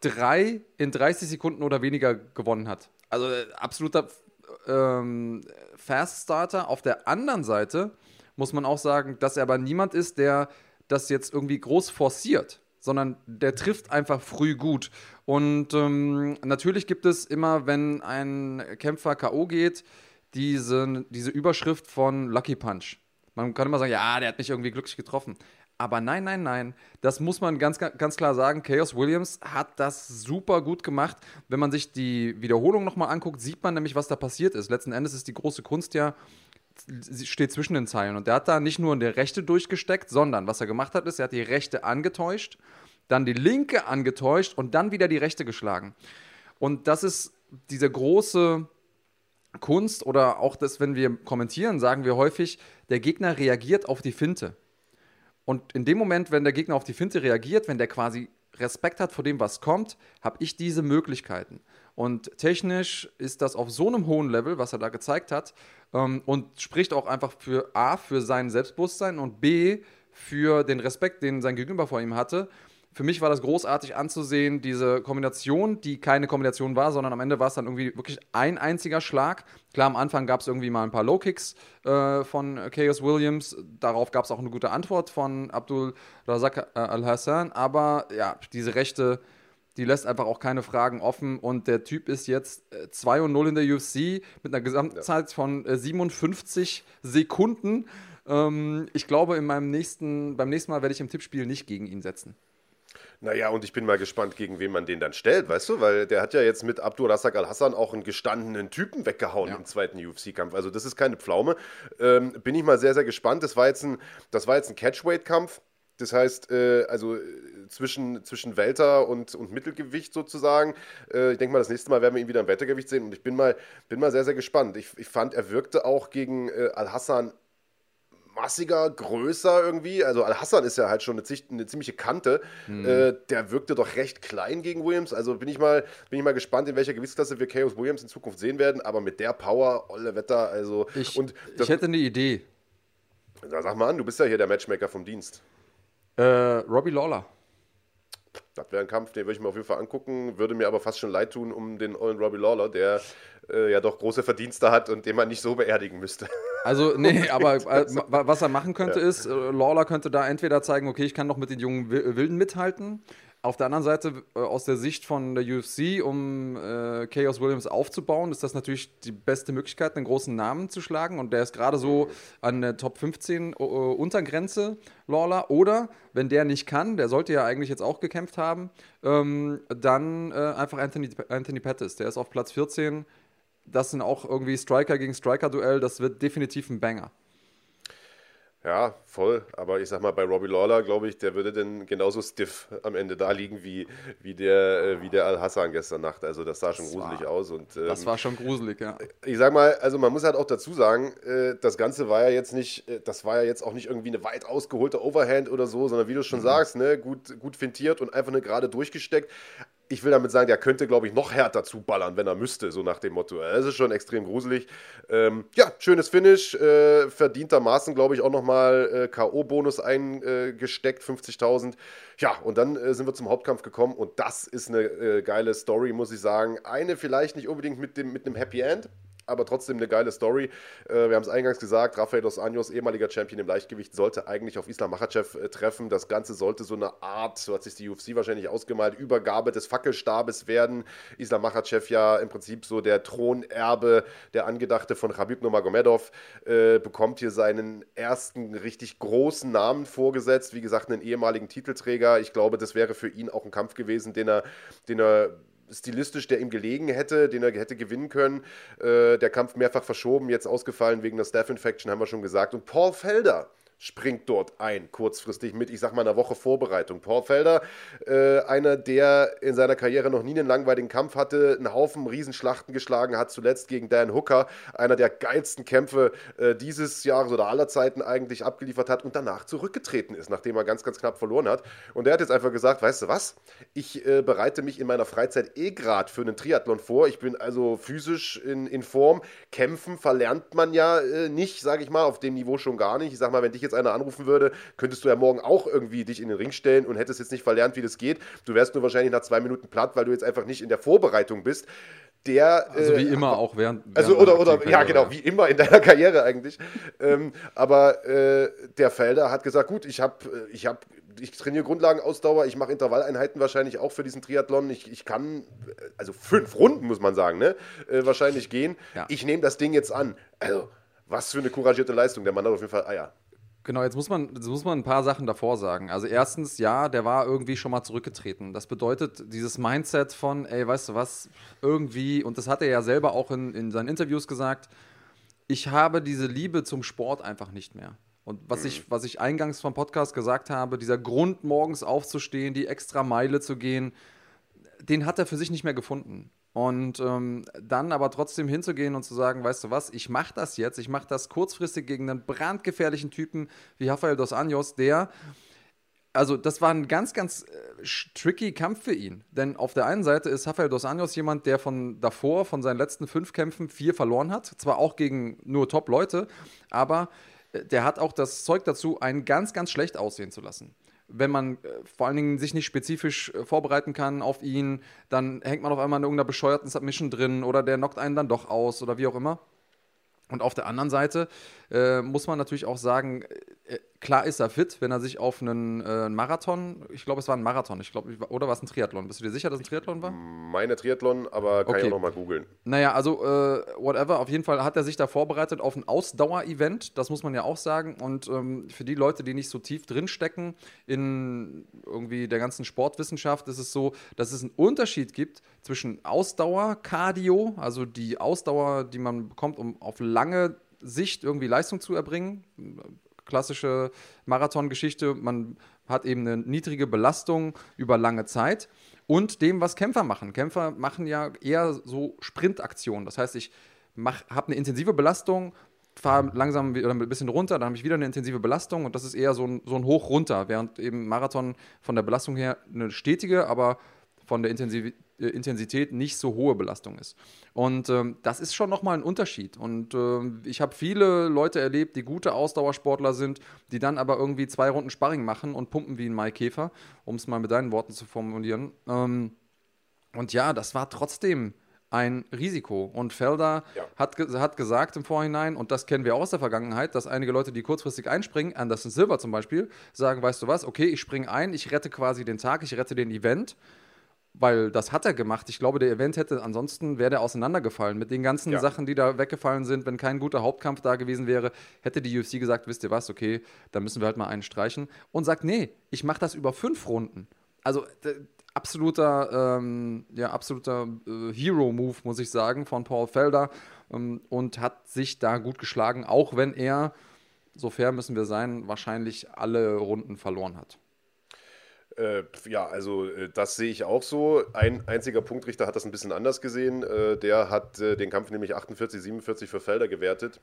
S2: drei in 30 Sekunden oder weniger gewonnen hat. Also äh, absoluter ähm, Fast Starter. Auf der anderen Seite muss man auch sagen, dass er aber niemand ist, der das jetzt irgendwie groß forciert, sondern der trifft einfach früh gut. Und ähm, natürlich gibt es immer, wenn ein Kämpfer K.O. geht, diese, diese Überschrift von Lucky Punch. Man kann immer sagen, ja, der hat mich irgendwie glücklich getroffen. Aber nein, nein, nein. Das muss man ganz, ganz klar sagen. Chaos Williams hat das super gut gemacht. Wenn man sich die Wiederholung nochmal anguckt, sieht man nämlich, was da passiert ist. Letzten Endes ist die große Kunst ja, steht zwischen den Zeilen. Und der hat da nicht nur in der Rechte durchgesteckt, sondern was er gemacht hat, ist, er hat die Rechte angetäuscht, dann die Linke angetäuscht und dann wieder die Rechte geschlagen. Und das ist diese große Kunst oder auch das, wenn wir kommentieren, sagen wir häufig, der Gegner reagiert auf die Finte. Und in dem Moment, wenn der Gegner auf die Finte reagiert, wenn der quasi Respekt hat vor dem, was kommt, habe ich diese Möglichkeiten. Und technisch ist das auf so einem hohen Level, was er da gezeigt hat, ähm, und spricht auch einfach für A, für sein Selbstbewusstsein und B, für den Respekt, den sein Gegenüber vor ihm hatte, für mich war das großartig anzusehen, diese Kombination, die keine Kombination war, sondern am Ende war es dann irgendwie wirklich ein einziger Schlag. Klar, am Anfang gab es irgendwie mal ein paar Low-Kicks äh, von Chaos Williams. Darauf gab es auch eine gute Antwort von Abdul Razak äh, Al-Hassan. Aber ja, diese Rechte, die lässt einfach auch keine Fragen offen. Und der Typ ist jetzt 2 äh, und 0 in der UFC mit einer Gesamtzeit von 57 äh, Sekunden. Ähm, ich glaube, in meinem nächsten, beim nächsten Mal werde ich im Tippspiel nicht gegen ihn setzen.
S1: Naja, und ich bin mal gespannt, gegen wen man den dann stellt, weißt du? Weil der hat ja jetzt mit Abdul Razak Al-Hassan auch einen gestandenen Typen weggehauen ja. im zweiten UFC-Kampf. Also das ist keine Pflaume. Ähm, bin ich mal sehr, sehr gespannt. Das war jetzt ein, das war jetzt ein Catchweight-Kampf. Das heißt, äh, also äh, zwischen, zwischen Welter und, und Mittelgewicht sozusagen. Äh, ich denke mal, das nächste Mal werden wir ihn wieder im Weltergewicht sehen und ich bin mal, bin mal sehr, sehr gespannt. Ich, ich fand, er wirkte auch gegen äh, Al-Hassan massiger, größer irgendwie. Also Al-Hassan ist ja halt schon eine, eine ziemliche Kante. Mhm. Äh, der wirkte doch recht klein gegen Williams. Also bin ich, mal, bin ich mal gespannt, in welcher Gewichtsklasse wir Chaos Williams in Zukunft sehen werden. Aber mit der Power, olle Wetter, also.
S2: Ich, und das, ich hätte eine Idee.
S1: Na, sag mal an, du bist ja hier der Matchmaker vom Dienst.
S2: Äh, Robbie Lawler.
S1: Das wäre ein Kampf, den würde ich mir auf jeden Fall angucken. Würde mir aber fast schon leid tun um den ollen Robbie Lawler, der äh, ja doch große Verdienste hat und den man nicht so beerdigen müsste.
S2: Also, nee, aber äh, was er machen könnte, ja. ist, äh, Lawler könnte da entweder zeigen, okay, ich kann noch mit den jungen Wilden mithalten. Auf der anderen Seite, äh, aus der Sicht von der UFC, um äh, Chaos Williams aufzubauen, ist das natürlich die beste Möglichkeit, einen großen Namen zu schlagen. Und der ist gerade so an der Top 15 uh, Untergrenze, Lawler. Oder, wenn der nicht kann, der sollte ja eigentlich jetzt auch gekämpft haben, ähm, dann äh, einfach Anthony, Anthony Pettis. Der ist auf Platz 14 das sind auch irgendwie Striker gegen Striker-Duell. Das wird definitiv ein Banger.
S1: Ja, voll. Aber ich sag mal, bei Robbie Lawler, glaube ich, der würde dann genauso stiff am Ende da liegen wie, wie der, äh, wie der Al-Hassan gestern Nacht. Also das sah schon das gruselig
S2: war,
S1: aus. Und,
S2: ähm, das war schon gruselig, ja.
S1: Ich sag mal, also man muss halt auch dazu sagen, äh, das Ganze war ja jetzt nicht, äh, das war ja jetzt auch nicht irgendwie eine weit ausgeholte Overhand oder so, sondern wie du schon mhm. sagst, ne, gut, gut fintiert und einfach nur gerade durchgesteckt ich will damit sagen, der könnte, glaube ich, noch härter zuballern, wenn er müsste, so nach dem Motto. Es ist schon extrem gruselig. Ähm, ja, schönes Finish, äh, verdientermaßen, glaube ich, auch nochmal äh, K.O.-Bonus eingesteckt, 50.000. Ja, und dann äh, sind wir zum Hauptkampf gekommen und das ist eine äh, geile Story, muss ich sagen. Eine vielleicht nicht unbedingt mit, dem, mit einem Happy End, aber trotzdem eine geile Story. Äh, wir haben es eingangs gesagt, Rafael Dos Anjos, ehemaliger Champion im Leichtgewicht, sollte eigentlich auf Islam Makhachev äh, treffen. Das Ganze sollte so eine Art, so hat sich die UFC wahrscheinlich ausgemalt, Übergabe des Fackelstabes werden. Islam Makhachev ja im Prinzip so der Thronerbe, der Angedachte von Khabib Nurmagomedov, äh, bekommt hier seinen ersten richtig großen Namen vorgesetzt. Wie gesagt, einen ehemaligen Titelträger. Ich glaube, das wäre für ihn auch ein Kampf gewesen, den er, den er stilistisch, der ihm gelegen hätte, den er hätte gewinnen können. Äh, der Kampf mehrfach verschoben, jetzt ausgefallen wegen der Staff-Infection, haben wir schon gesagt. Und Paul Felder springt dort ein, kurzfristig mit, ich sag mal, einer Woche Vorbereitung. Paul Felder, äh, einer, der in seiner Karriere noch nie einen langweiligen Kampf hatte, einen Haufen Riesenschlachten geschlagen hat, zuletzt gegen Dan Hooker, einer der geilsten Kämpfe äh, dieses Jahres oder aller Zeiten eigentlich abgeliefert hat und danach zurückgetreten ist, nachdem er ganz, ganz knapp verloren hat. Und der hat jetzt einfach gesagt, weißt du was, ich äh, bereite mich in meiner Freizeit eh gerade für einen Triathlon vor. Ich bin also physisch in, in Form. Kämpfen verlernt man ja äh, nicht, sage ich mal, auf dem Niveau schon gar nicht. Ich sag mal, wenn dich jetzt jetzt einer anrufen würde, könntest du ja morgen auch irgendwie dich in den Ring stellen und hättest jetzt nicht verlernt, wie das geht. Du wärst nur wahrscheinlich nach zwei Minuten platt, weil du jetzt einfach nicht in der Vorbereitung bist. Der,
S2: also wie äh, immer auch während, während
S1: also oder oder ja genau wie immer in deiner Karriere eigentlich ähm, aber äh, der Felder hat gesagt gut ich habe äh, ich habe ich trainiere Grundlagenausdauer, ich mache Intervalleinheiten wahrscheinlich auch für diesen Triathlon. Ich, ich kann, also fünf Runden muss man sagen, ne? Äh, wahrscheinlich gehen. Ja. Ich nehme das Ding jetzt an. Also, was für eine couragierte Leistung. Der Mann hat auf jeden Fall Eier.
S2: Genau, jetzt muss, man, jetzt muss man ein paar Sachen davor sagen. Also erstens, ja, der war irgendwie schon mal zurückgetreten. Das bedeutet, dieses Mindset von, ey, weißt du was, irgendwie, und das hat er ja selber auch in, in seinen Interviews gesagt, ich habe diese Liebe zum Sport einfach nicht mehr. Und was ich, was ich eingangs vom Podcast gesagt habe, dieser Grund, morgens aufzustehen, die extra Meile zu gehen, den hat er für sich nicht mehr gefunden. Und ähm, dann aber trotzdem hinzugehen und zu sagen, weißt du was, ich mache das jetzt, ich mache das kurzfristig gegen einen brandgefährlichen Typen wie Rafael dos Anjos, der, also das war ein ganz, ganz äh, tricky Kampf für ihn. Denn auf der einen Seite ist Rafael dos Anjos jemand, der von davor, von seinen letzten fünf Kämpfen, vier verloren hat. Zwar auch gegen nur Top-Leute, aber äh, der hat auch das Zeug dazu, einen ganz, ganz schlecht aussehen zu lassen wenn man äh, vor allen Dingen sich nicht spezifisch äh, vorbereiten kann auf ihn, dann hängt man auf einmal in irgendeiner bescheuerten Submission drin oder der knockt einen dann doch aus oder wie auch immer. Und auf der anderen Seite äh, muss man natürlich auch sagen, äh, klar ist er fit, wenn er sich auf einen äh, Marathon, ich glaube, es war ein Marathon, ich glaube, oder war es ein Triathlon? Bist du dir sicher, dass es ein Triathlon war?
S1: Meine Triathlon, aber kann okay. ich auch nochmal googeln.
S2: Naja, also äh, whatever, auf jeden Fall hat er sich da vorbereitet auf ein Ausdauer-Event, das muss man ja auch sagen. Und ähm, für die Leute, die nicht so tief drinstecken in irgendwie der ganzen Sportwissenschaft, ist es so, dass es einen Unterschied gibt zwischen Ausdauer, Cardio, also die Ausdauer, die man bekommt, um auf lange Sicht irgendwie Leistung zu erbringen. Klassische Marathongeschichte, man hat eben eine niedrige Belastung über lange Zeit und dem, was Kämpfer machen. Kämpfer machen ja eher so Sprintaktionen. Das heißt, ich habe eine intensive Belastung, fahre langsam wieder ein bisschen runter, dann habe ich wieder eine intensive Belastung und das ist eher so ein, so ein Hoch-Runter, während eben Marathon von der Belastung her eine stetige, aber von der Intensivität äh, Intensität nicht so hohe Belastung ist. Und ähm, das ist schon nochmal ein Unterschied. Und äh, ich habe viele Leute erlebt, die gute Ausdauersportler sind, die dann aber irgendwie zwei Runden Sparring machen und pumpen wie ein Maikäfer, um es mal mit deinen Worten zu formulieren. Ähm, und ja, das war trotzdem ein Risiko. Und Felder ja. hat, hat gesagt im Vorhinein, und das kennen wir auch aus der Vergangenheit, dass einige Leute, die kurzfristig einspringen, Anderson Silver zum Beispiel, sagen, weißt du was, okay, ich springe ein, ich rette quasi den Tag, ich rette den Event weil das hat er gemacht. Ich glaube, der Event hätte ansonsten wäre der auseinandergefallen mit den ganzen ja. Sachen, die da weggefallen sind. Wenn kein guter Hauptkampf da gewesen wäre, hätte die UFC gesagt, wisst ihr was, okay, da müssen wir halt mal einen streichen und sagt, nee, ich mache das über fünf Runden. Also absoluter, ähm, ja, absoluter äh, Hero-Move, muss ich sagen, von Paul Felder ähm, und hat sich da gut geschlagen, auch wenn er, so fair müssen wir sein, wahrscheinlich alle Runden verloren hat.
S1: Äh, ja, also äh, das sehe ich auch so. Ein einziger Punktrichter hat das ein bisschen anders gesehen. Äh, der hat äh, den Kampf nämlich 48, 47 für Felder gewertet.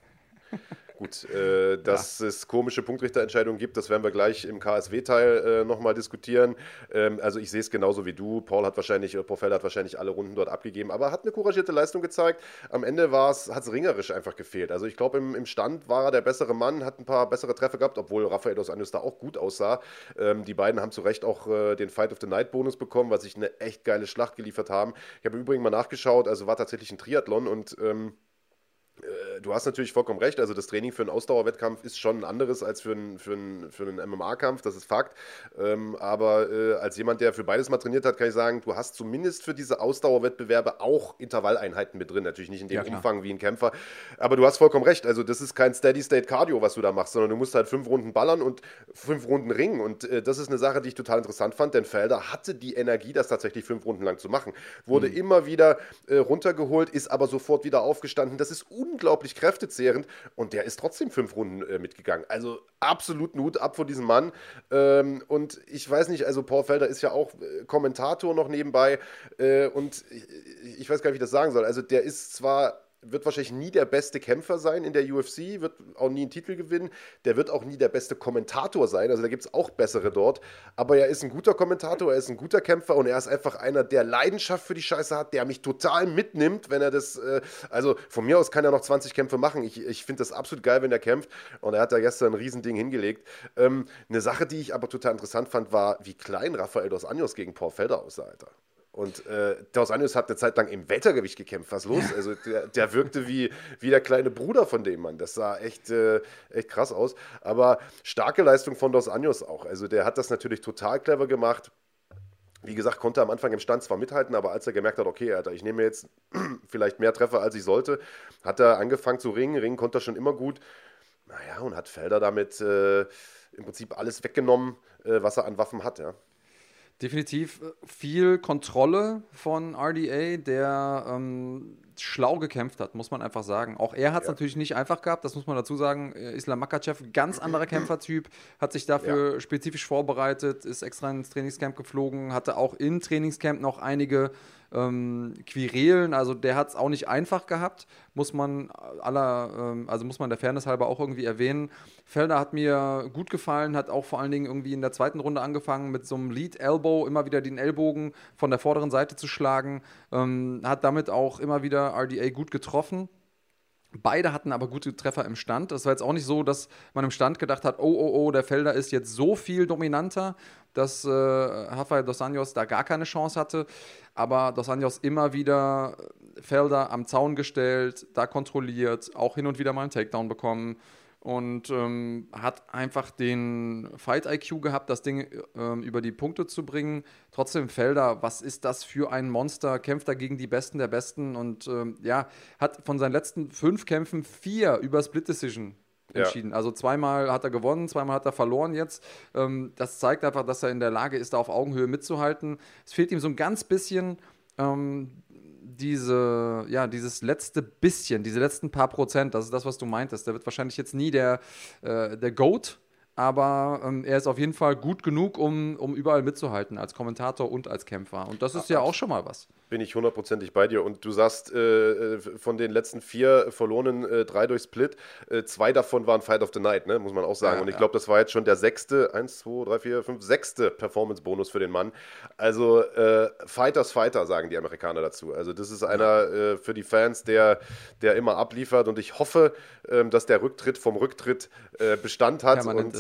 S1: Gut, äh, dass ja. es komische Punktrichterentscheidungen gibt, das werden wir gleich im KSW-Teil äh, nochmal diskutieren. Ähm, also ich sehe es genauso wie du. Paul hat wahrscheinlich, äh, Paul hat wahrscheinlich alle Runden dort abgegeben, aber hat eine couragierte Leistung gezeigt. Am Ende hat es ringerisch einfach gefehlt. Also ich glaube, im, im, Stand war er der bessere Mann, hat ein paar bessere Treffer gehabt, obwohl Rafael dos Anjos da auch gut aussah. Ähm, die beiden haben zu Recht auch äh, den Fight of the Night Bonus bekommen, weil sich eine echt geile Schlacht geliefert haben. Ich habe übrigens mal nachgeschaut, also war tatsächlich ein Triathlon und ähm, du hast natürlich vollkommen recht. Also das Training für einen Ausdauerwettkampf ist schon ein anderes als für einen, für einen, für einen MMA-Kampf, das ist Fakt. Ähm, aber äh, als jemand, der für beides mal trainiert hat, kann ich sagen, du hast zumindest für diese Ausdauerwettbewerbe auch Intervalleinheiten mit drin. Natürlich nicht in dem ja, Umfang wie ein Kämpfer. Aber du hast vollkommen recht. Also das ist kein Steady-State-Cardio, was du da machst, sondern du musst halt fünf Runden ballern und fünf Runden ringen. Und äh, das ist eine Sache, die ich total interessant fand, denn Felder hatte die Energie, das tatsächlich fünf Runden lang zu machen. Wurde mhm. immer wieder äh, runtergeholt, ist aber sofort wieder aufgestanden. Das ist unglaublich kräftezehrend und der ist trotzdem fünf Runden äh, mitgegangen. Also absolut Hut ab vor diesem Mann. Ähm, und ich weiß nicht, also Paul Felder ist ja auch äh, Kommentator noch nebenbei äh, und ich, ich weiß gar nicht, wie ich das sagen soll. Also der ist zwar wird wahrscheinlich nie der beste Kämpfer sein in der UFC, wird auch nie einen Titel gewinnen. Der wird auch nie der beste Kommentator sein. Also da gibt es auch bessere dort. Aber er ist ein guter Kommentator, er ist ein guter Kämpfer und er ist einfach einer, der Leidenschaft für die Scheiße hat, der mich total mitnimmt, wenn er das. Äh, also von mir aus kann er noch 20 Kämpfe machen. Ich, ich finde das absolut geil, wenn er kämpft. Und er hat da gestern ein Riesending hingelegt. Ähm, eine Sache, die ich aber total interessant fand, war, wie klein Rafael dos Anjos gegen Paul Felder aussah, Alter. Und äh, Dos Anjos hat eine Zeit lang im Weltergewicht gekämpft. Was los? Also der, der wirkte wie, wie der kleine Bruder von dem Mann. Das sah echt, äh, echt krass aus. Aber starke Leistung von Dos Anjos auch. Also der hat das natürlich total clever gemacht. Wie gesagt, konnte am Anfang im Stand zwar mithalten, aber als er gemerkt hat, okay, Alter, ich nehme jetzt vielleicht mehr Treffer, als ich sollte, hat er angefangen zu ringen. Ringen konnte er schon immer gut. Naja, und hat Felder damit äh, im Prinzip alles weggenommen, äh, was er an Waffen hat, ja.
S2: Definitiv äh, viel Kontrolle von RDA, der ähm, schlau gekämpft hat, muss man einfach sagen. Auch er hat es ja. natürlich nicht einfach gehabt, das muss man dazu sagen. Äh, Islam Makachev, ganz anderer Kämpfertyp, hat sich dafür ja. spezifisch vorbereitet, ist extra ins Trainingscamp geflogen, hatte auch im Trainingscamp noch einige ähm, Quirelen, also der hat es auch nicht einfach gehabt, muss man aller, ähm, also muss man der Fairness halber auch irgendwie erwähnen. Felder hat mir gut gefallen, hat auch vor allen Dingen irgendwie in der zweiten Runde angefangen mit so einem Lead Elbow, immer wieder den Ellbogen von der vorderen Seite zu schlagen, ähm, hat damit auch immer wieder RDA gut getroffen. Beide hatten aber gute Treffer im Stand. Das war jetzt auch nicht so, dass man im Stand gedacht hat, oh, oh, oh, der Felder ist jetzt so viel dominanter, dass äh, Rafael Dos Anjos da gar keine Chance hatte. Aber Dos Anjos immer wieder Felder am Zaun gestellt, da kontrolliert, auch hin und wieder mal einen Takedown bekommen und ähm, hat einfach den Fight-IQ gehabt, das Ding ähm, über die Punkte zu bringen. Trotzdem Felder, was ist das für ein Monster? Kämpft da gegen die Besten der Besten und ähm, ja, hat von seinen letzten fünf Kämpfen vier über Split Decision entschieden. Ja. Also zweimal hat er gewonnen, zweimal hat er verloren jetzt. Ähm, das zeigt einfach, dass er in der Lage ist, da auf Augenhöhe mitzuhalten. Es fehlt ihm so ein ganz bisschen ähm, diese, ja, dieses letzte bisschen, diese letzten paar Prozent, das ist das, was du meintest. Der wird wahrscheinlich jetzt nie der, äh, der Goat, aber ähm, er ist auf jeden Fall gut genug, um, um überall mitzuhalten, als Kommentator und als Kämpfer. Und das ist ja auch schon mal was
S1: bin ich hundertprozentig bei dir. Und du sagst, äh, äh, von den letzten vier verlorenen, äh, drei durch Split, äh, zwei davon waren Fight of the Night, ne? muss man auch sagen. Ja, und ich ja. glaube, das war jetzt schon der sechste, eins, zwei, drei, vier, fünf, sechste Performance-Bonus für den Mann. Also äh, Fighters Fighter, sagen die Amerikaner dazu. Also das ist einer äh, für die Fans, der, der immer abliefert. Und ich hoffe, ähm, dass der Rücktritt vom Rücktritt Bestand hat und,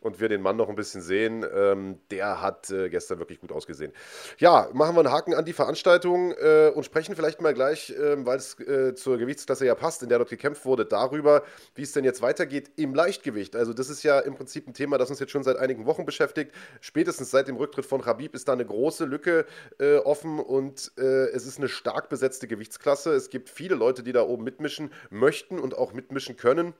S1: und wir den Mann noch ein bisschen sehen. Ähm, der hat gestern wirklich gut ausgesehen. Ja, machen wir einen Haken an die Veranstaltung. Veranstaltung äh, und sprechen vielleicht mal gleich, äh, weil es äh, zur Gewichtsklasse ja passt, in der dort gekämpft wurde, darüber, wie es denn jetzt weitergeht im Leichtgewicht. Also das ist ja im Prinzip ein Thema, das uns jetzt schon seit einigen Wochen beschäftigt. Spätestens seit dem Rücktritt von Habib ist da eine große Lücke äh, offen und äh, es ist eine stark besetzte Gewichtsklasse. Es gibt viele Leute, die da oben mitmischen möchten und auch mitmischen können.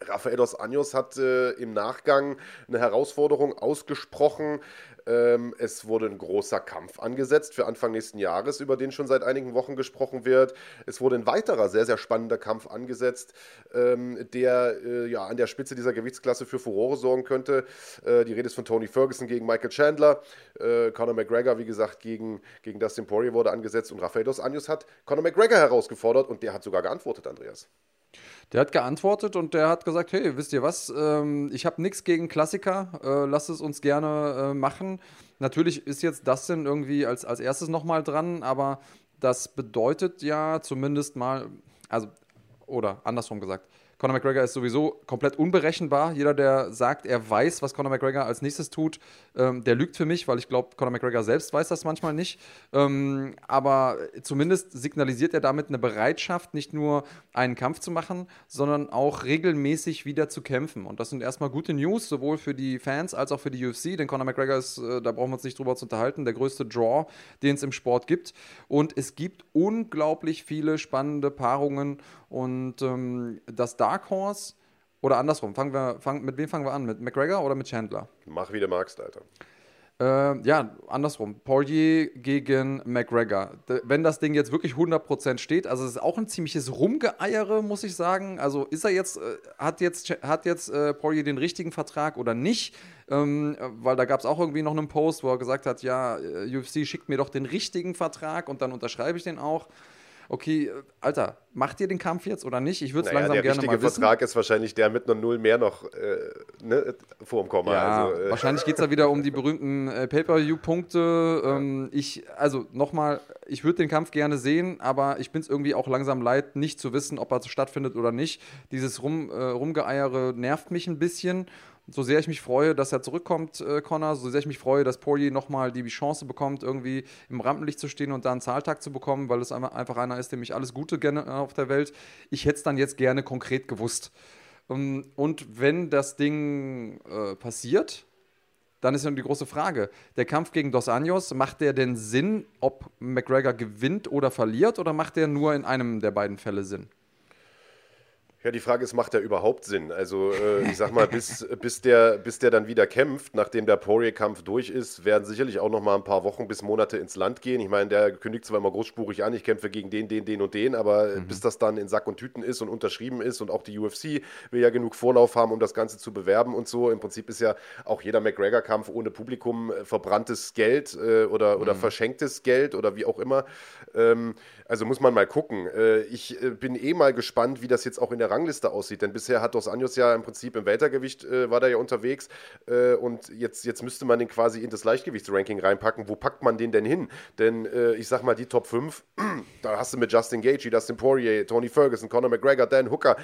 S1: Rafael dos Anjos hat äh, im Nachgang eine Herausforderung ausgesprochen. Ähm, es wurde ein großer Kampf angesetzt für Anfang nächsten Jahres, über den schon seit einigen Wochen gesprochen wird. Es wurde ein weiterer sehr, sehr spannender Kampf angesetzt, ähm, der äh, ja an der Spitze dieser Gewichtsklasse für Furore sorgen könnte. Äh, die Rede ist von Tony Ferguson gegen Michael Chandler. Äh, Conor McGregor, wie gesagt, gegen, gegen Dustin Poirier wurde angesetzt und Rafael dos Anjos hat Conor McGregor herausgefordert und der hat sogar geantwortet, Andreas.
S2: Der hat geantwortet und der hat gesagt, hey, wisst ihr was, ähm, ich habe nichts gegen Klassiker, äh, lasst es uns gerne äh, machen. Natürlich ist jetzt das denn irgendwie als, als erstes nochmal dran, aber das bedeutet ja zumindest mal, also, oder andersrum gesagt, Conor McGregor ist sowieso komplett unberechenbar. Jeder, der sagt, er weiß, was Conor McGregor als nächstes tut, ähm, der lügt für mich, weil ich glaube, Conor McGregor selbst weiß das manchmal nicht. Ähm, aber zumindest signalisiert er damit eine Bereitschaft, nicht nur einen Kampf zu machen, sondern auch regelmäßig wieder zu kämpfen. Und das sind erstmal gute News, sowohl für die Fans als auch für die UFC, denn Conor McGregor ist, äh, da brauchen wir uns nicht drüber zu unterhalten, der größte Draw, den es im Sport gibt. Und es gibt unglaublich viele spannende Paarungen und ähm, das Dark Horse, oder andersrum, fangen wir, fang, mit wem fangen wir an? Mit McGregor oder mit Chandler?
S1: Mach wie du magst, Alter.
S2: Äh, ja, andersrum. Poirier gegen McGregor. D wenn das Ding jetzt wirklich 100% steht, also es ist auch ein ziemliches Rumgeeiere, muss ich sagen. Also ist er jetzt, äh, hat jetzt, hat jetzt äh, Poirier den richtigen Vertrag oder nicht? Ähm, weil da gab es auch irgendwie noch einen Post, wo er gesagt hat, ja, äh, UFC schickt mir doch den richtigen Vertrag und dann unterschreibe ich den auch okay, äh, Alter, macht ihr den Kampf jetzt oder nicht? Ich würde es naja, langsam gerne mal wissen.
S1: Der Vertrag ist wahrscheinlich der mit einer Null mehr noch äh, ne, vor dem Komma.
S2: Ja, also, äh. Wahrscheinlich geht es da wieder um die berühmten äh, Pay-Per-View-Punkte. Ähm, ich, also nochmal, ich würde den Kampf gerne sehen, aber ich bin es irgendwie auch langsam leid, nicht zu wissen, ob er stattfindet oder nicht. Dieses Rum, äh, Rumgeeiere nervt mich ein bisschen. So sehr ich mich freue, dass er zurückkommt, äh, Connor, so sehr ich mich freue, dass Poirier nochmal die Chance bekommt, irgendwie im Rampenlicht zu stehen und da einen Zahltag zu bekommen, weil es einfach einer ist, dem ich alles Gute gerne auf der Welt. Ich hätte es dann jetzt gerne konkret gewusst. Ähm, und wenn das Ding äh, passiert, dann ist ja die große Frage: Der Kampf gegen Dos Anjos, macht der denn Sinn, ob McGregor gewinnt oder verliert, oder macht der nur in einem der beiden Fälle Sinn?
S1: Ja, die Frage ist, macht der überhaupt Sinn? Also, äh, ich sag mal, bis, bis, der, bis der dann wieder kämpft, nachdem der Poirier-Kampf durch ist, werden sicherlich auch noch mal ein paar Wochen bis Monate ins Land gehen. Ich meine, der kündigt zwar immer großspurig an, ich kämpfe gegen den, den, den und den, aber mhm. bis das dann in Sack und Tüten ist und unterschrieben ist und auch die UFC will ja genug Vorlauf haben, um das Ganze zu bewerben und so. Im Prinzip ist ja auch jeder McGregor-Kampf ohne Publikum äh, verbranntes Geld äh, oder, oder mhm. verschenktes Geld oder wie auch immer. Ähm, also muss man mal gucken. Äh, ich äh, bin eh mal gespannt, wie das jetzt auch in der Rangliste aussieht, denn bisher hat Dos Anjos ja im Prinzip im Weltergewicht äh, war da ja unterwegs äh, und jetzt, jetzt müsste man den quasi in das Leichtgewichtsranking reinpacken. Wo packt man den denn hin? Denn äh, ich sag mal, die Top 5, da hast du mit Justin Gaethje, Dustin Poirier, Tony Ferguson, Conor McGregor, Dan Hooker,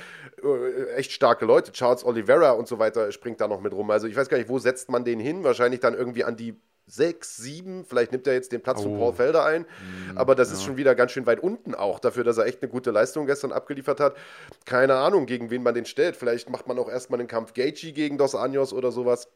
S1: äh, echt starke Leute, Charles Oliveira und so weiter springt da noch mit rum. Also ich weiß gar nicht, wo setzt man den hin? Wahrscheinlich dann irgendwie an die sechs, sieben, vielleicht nimmt er jetzt den Platz oh. von Paul Felder ein, mhm, aber das ja. ist schon wieder ganz schön weit unten auch, dafür, dass er echt eine gute Leistung gestern abgeliefert hat. Keine Ahnung, gegen wen man den stellt. Vielleicht macht man auch erstmal einen Kampf Gaethje gegen Dos Anjos oder sowas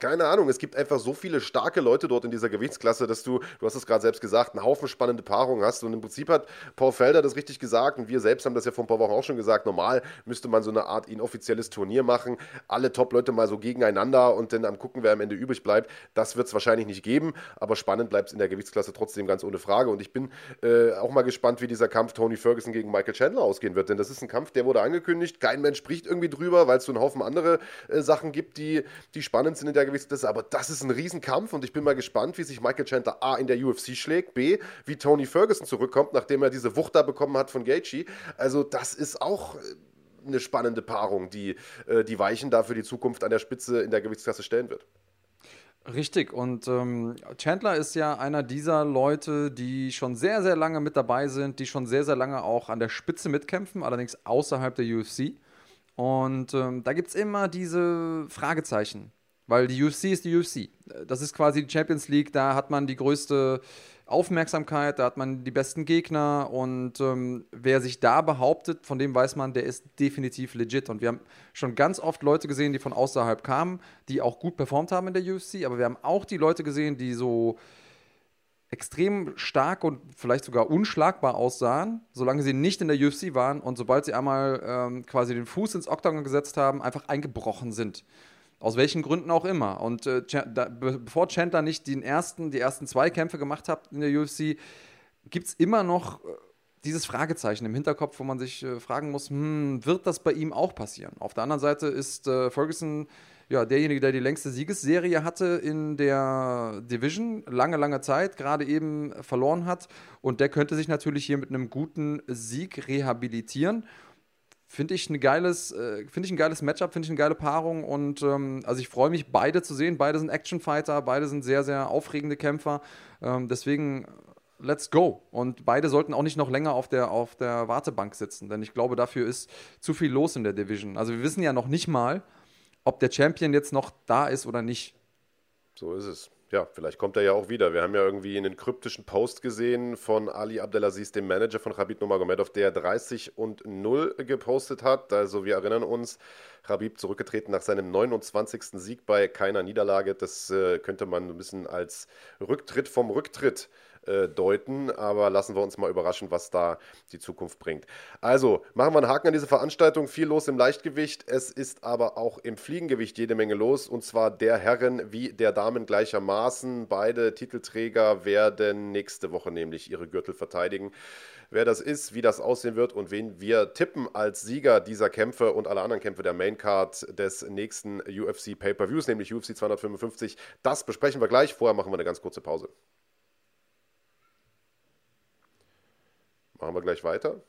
S1: keine Ahnung, es gibt einfach so viele starke Leute dort in dieser Gewichtsklasse, dass du, du hast es gerade selbst gesagt, einen Haufen spannende Paarungen hast. Und im Prinzip hat Paul Felder das richtig gesagt und wir selbst haben das ja vor ein paar Wochen auch schon gesagt. Normal müsste man so eine Art inoffizielles Turnier machen, alle Top-Leute mal so gegeneinander und dann am gucken, wer am Ende übrig bleibt. Das wird es wahrscheinlich nicht geben, aber spannend bleibt es in der Gewichtsklasse trotzdem ganz ohne Frage. Und ich bin äh, auch mal gespannt, wie dieser Kampf Tony Ferguson gegen Michael Chandler ausgehen wird, denn das ist ein Kampf, der wurde angekündigt. Kein Mensch spricht irgendwie drüber, weil es so einen Haufen andere äh, Sachen gibt, die, die spannend sind in der Gewichtsklasse. Aber das ist ein Riesenkampf und ich bin mal gespannt, wie sich Michael Chandler A in der UFC schlägt, B, wie Tony Ferguson zurückkommt, nachdem er diese Wucht da bekommen hat von Gaethje. Also das ist auch äh, eine spannende Paarung, die äh, die Weichen da für die Zukunft an der Spitze in der Gewichtsklasse stellen wird.
S2: Richtig, und ähm, Chandler ist ja einer dieser Leute, die schon sehr, sehr lange mit dabei sind, die schon sehr, sehr lange auch an der Spitze mitkämpfen, allerdings außerhalb der UFC. Und ähm, da gibt es immer diese Fragezeichen. Weil die UFC ist die UFC. Das ist quasi die Champions League, da hat man die größte Aufmerksamkeit, da hat man die besten Gegner und ähm, wer sich da behauptet, von dem weiß man, der ist definitiv legit. Und wir haben schon ganz oft Leute gesehen, die von außerhalb kamen, die auch gut performt haben in der UFC, aber wir haben auch die Leute gesehen, die so extrem stark und vielleicht sogar unschlagbar aussahen, solange sie nicht in der UFC waren und sobald sie einmal ähm, quasi den Fuß ins Oktagon gesetzt haben, einfach eingebrochen sind. Aus welchen Gründen auch immer. Und äh, da, bevor Chandler nicht den ersten, die ersten zwei Kämpfe gemacht hat in der UFC, gibt es immer noch äh, dieses Fragezeichen im Hinterkopf, wo man sich äh, fragen muss, hm, wird das bei ihm auch passieren? Auf der anderen Seite ist äh, Ferguson ja, derjenige, der die längste Siegesserie hatte in der Division, lange, lange Zeit, gerade eben verloren hat. Und der könnte sich natürlich hier mit einem guten Sieg rehabilitieren. Finde ich, ein geiles, äh, find ich ein geiles Matchup, finde ich eine geile Paarung und ähm, also ich freue mich, beide zu sehen. Beide sind Actionfighter, beide sind sehr, sehr aufregende Kämpfer. Ähm, deswegen let's go. Und beide sollten auch nicht noch länger auf der, auf der Wartebank sitzen, denn ich glaube, dafür ist zu viel los in der Division. Also wir wissen ja noch nicht mal, ob der Champion jetzt noch da ist oder nicht.
S1: So ist es. Ja, vielleicht kommt er ja auch wieder. Wir haben ja irgendwie einen kryptischen Post gesehen von Ali Abdelaziz, dem Manager von Khabib Nurmagomedov, der 30 und 0 gepostet hat. Also wir erinnern uns, Khabib zurückgetreten nach seinem 29. Sieg bei keiner Niederlage. Das äh, könnte man ein bisschen als Rücktritt vom Rücktritt äh, äh, deuten, aber lassen wir uns mal überraschen, was da die Zukunft bringt. Also, machen wir einen Haken an diese Veranstaltung. Viel los im Leichtgewicht. Es ist aber auch im Fliegengewicht jede Menge los und zwar der Herren wie der Damen gleichermaßen. Beide Titelträger werden nächste Woche nämlich ihre Gürtel verteidigen wer das ist, wie das aussehen wird und wen wir tippen als Sieger dieser Kämpfe und aller anderen Kämpfe der Maincard des nächsten UFC Pay-Per-Views, nämlich UFC 255. Das besprechen wir gleich. Vorher machen wir eine ganz kurze Pause. Machen wir gleich weiter?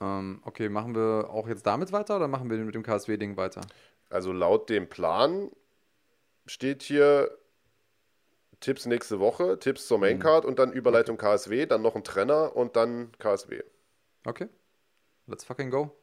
S2: Ähm, okay, machen wir auch jetzt damit weiter oder machen wir mit dem KSW-Ding weiter?
S1: Also laut dem Plan steht hier Tipps nächste Woche, Tipps zur Maincard mhm. und dann Überleitung okay. KSW, dann noch ein Trenner und dann KSW.
S2: Okay. Let's fucking go.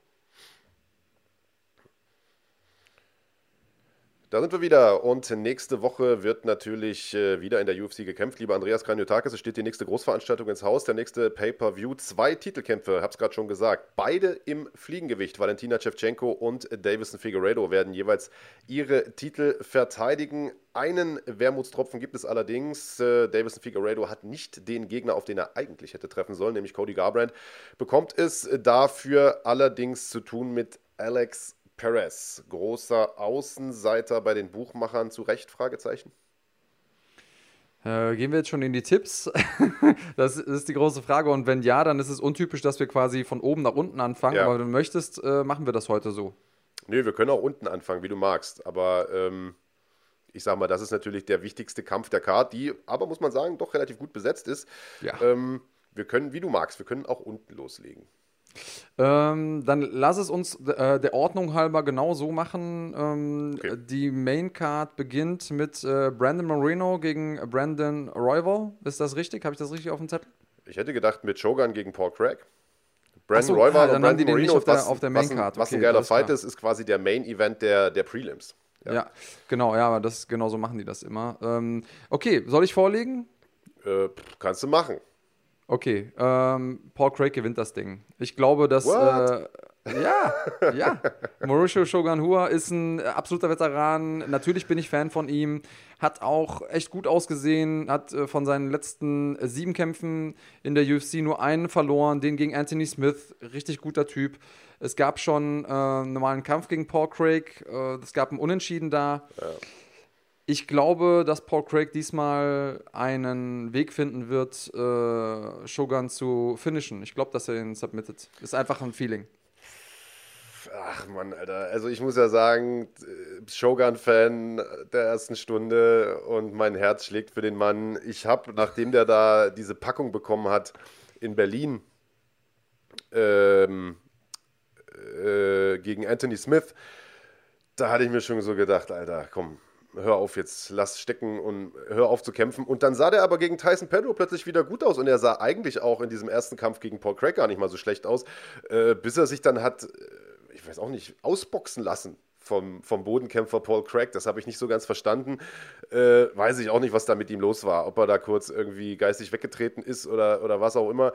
S1: Da sind wir wieder und nächste Woche wird natürlich äh, wieder in der UFC gekämpft. Lieber Andreas Kranjotakis, es steht die nächste Großveranstaltung ins Haus, der nächste Pay-Per-View. Zwei Titelkämpfe, hab's gerade schon gesagt. Beide im Fliegengewicht. Valentina Shevchenko und Davison Figueredo werden jeweils ihre Titel verteidigen. Einen Wermutstropfen gibt es allerdings. Äh, Davison Figueredo hat nicht den Gegner, auf den er eigentlich hätte treffen sollen, nämlich Cody Garbrandt. Bekommt es dafür allerdings zu tun mit Alex Perez, großer Außenseiter bei den Buchmachern, zu Recht? Fragezeichen.
S2: Äh, gehen wir jetzt schon in die Tipps? das ist die große Frage. Und wenn ja, dann ist es untypisch, dass wir quasi von oben nach unten anfangen. Ja. Aber wenn du möchtest, äh, machen wir das heute so.
S1: Nö, wir können auch unten anfangen, wie du magst. Aber ähm, ich sag mal, das ist natürlich der wichtigste Kampf der Card, die aber, muss man sagen, doch relativ gut besetzt ist. Ja. Ähm, wir können, wie du magst, wir können auch unten loslegen.
S2: Ähm, dann lass es uns äh, der Ordnung halber genau so machen. Ähm, okay. Die Main Card beginnt mit äh, Brandon Moreno gegen Brandon Royval. Ist das richtig? Habe ich das richtig auf dem Zettel?
S1: Ich hätte gedacht mit Shogun gegen Paul Craig. Brandon so, Royval ah, und Brandon Moreno, auf der, auf der Main Card. Was, was ein geiler Fight ist, ist quasi der Main Event der, der Prelims.
S2: Ja. ja. genau, ja, aber das genau so machen die das immer. Ähm, okay, soll ich vorlegen?
S1: Äh, kannst du machen.
S2: Okay, ähm, Paul Craig gewinnt das Ding. Ich glaube, dass. Äh, ja, ja. Mauricio Shogunhua ist ein absoluter Veteran. Natürlich bin ich Fan von ihm. Hat auch echt gut ausgesehen. Hat äh, von seinen letzten äh, sieben Kämpfen in der UFC nur einen verloren. Den gegen Anthony Smith. Richtig guter Typ. Es gab schon äh, einen normalen Kampf gegen Paul Craig. Äh, es gab einen Unentschieden da. Ja. Ich glaube, dass Paul Craig diesmal einen Weg finden wird, äh, Shogun zu finishen. Ich glaube, dass er ihn submittet. Ist einfach ein Feeling.
S1: Ach Mann, Alter. Also ich muss ja sagen, äh, Shogun-Fan der ersten Stunde und mein Herz schlägt für den Mann. Ich habe, nachdem der da diese Packung bekommen hat in Berlin ähm, äh, gegen Anthony Smith, da hatte ich mir schon so gedacht, Alter, komm, hör auf jetzt, lass stecken und hör auf zu kämpfen. Und dann sah der aber gegen Tyson Pedro plötzlich wieder gut aus und er sah eigentlich auch in diesem ersten Kampf gegen Paul Craig gar nicht mal so schlecht aus, äh, bis er sich dann hat, äh, ich weiß auch nicht, ausboxen lassen. Vom, vom Bodenkämpfer Paul Craig, das habe ich nicht so ganz verstanden. Äh, weiß ich auch nicht, was da mit ihm los war. Ob er da kurz irgendwie geistig weggetreten ist oder, oder was auch immer.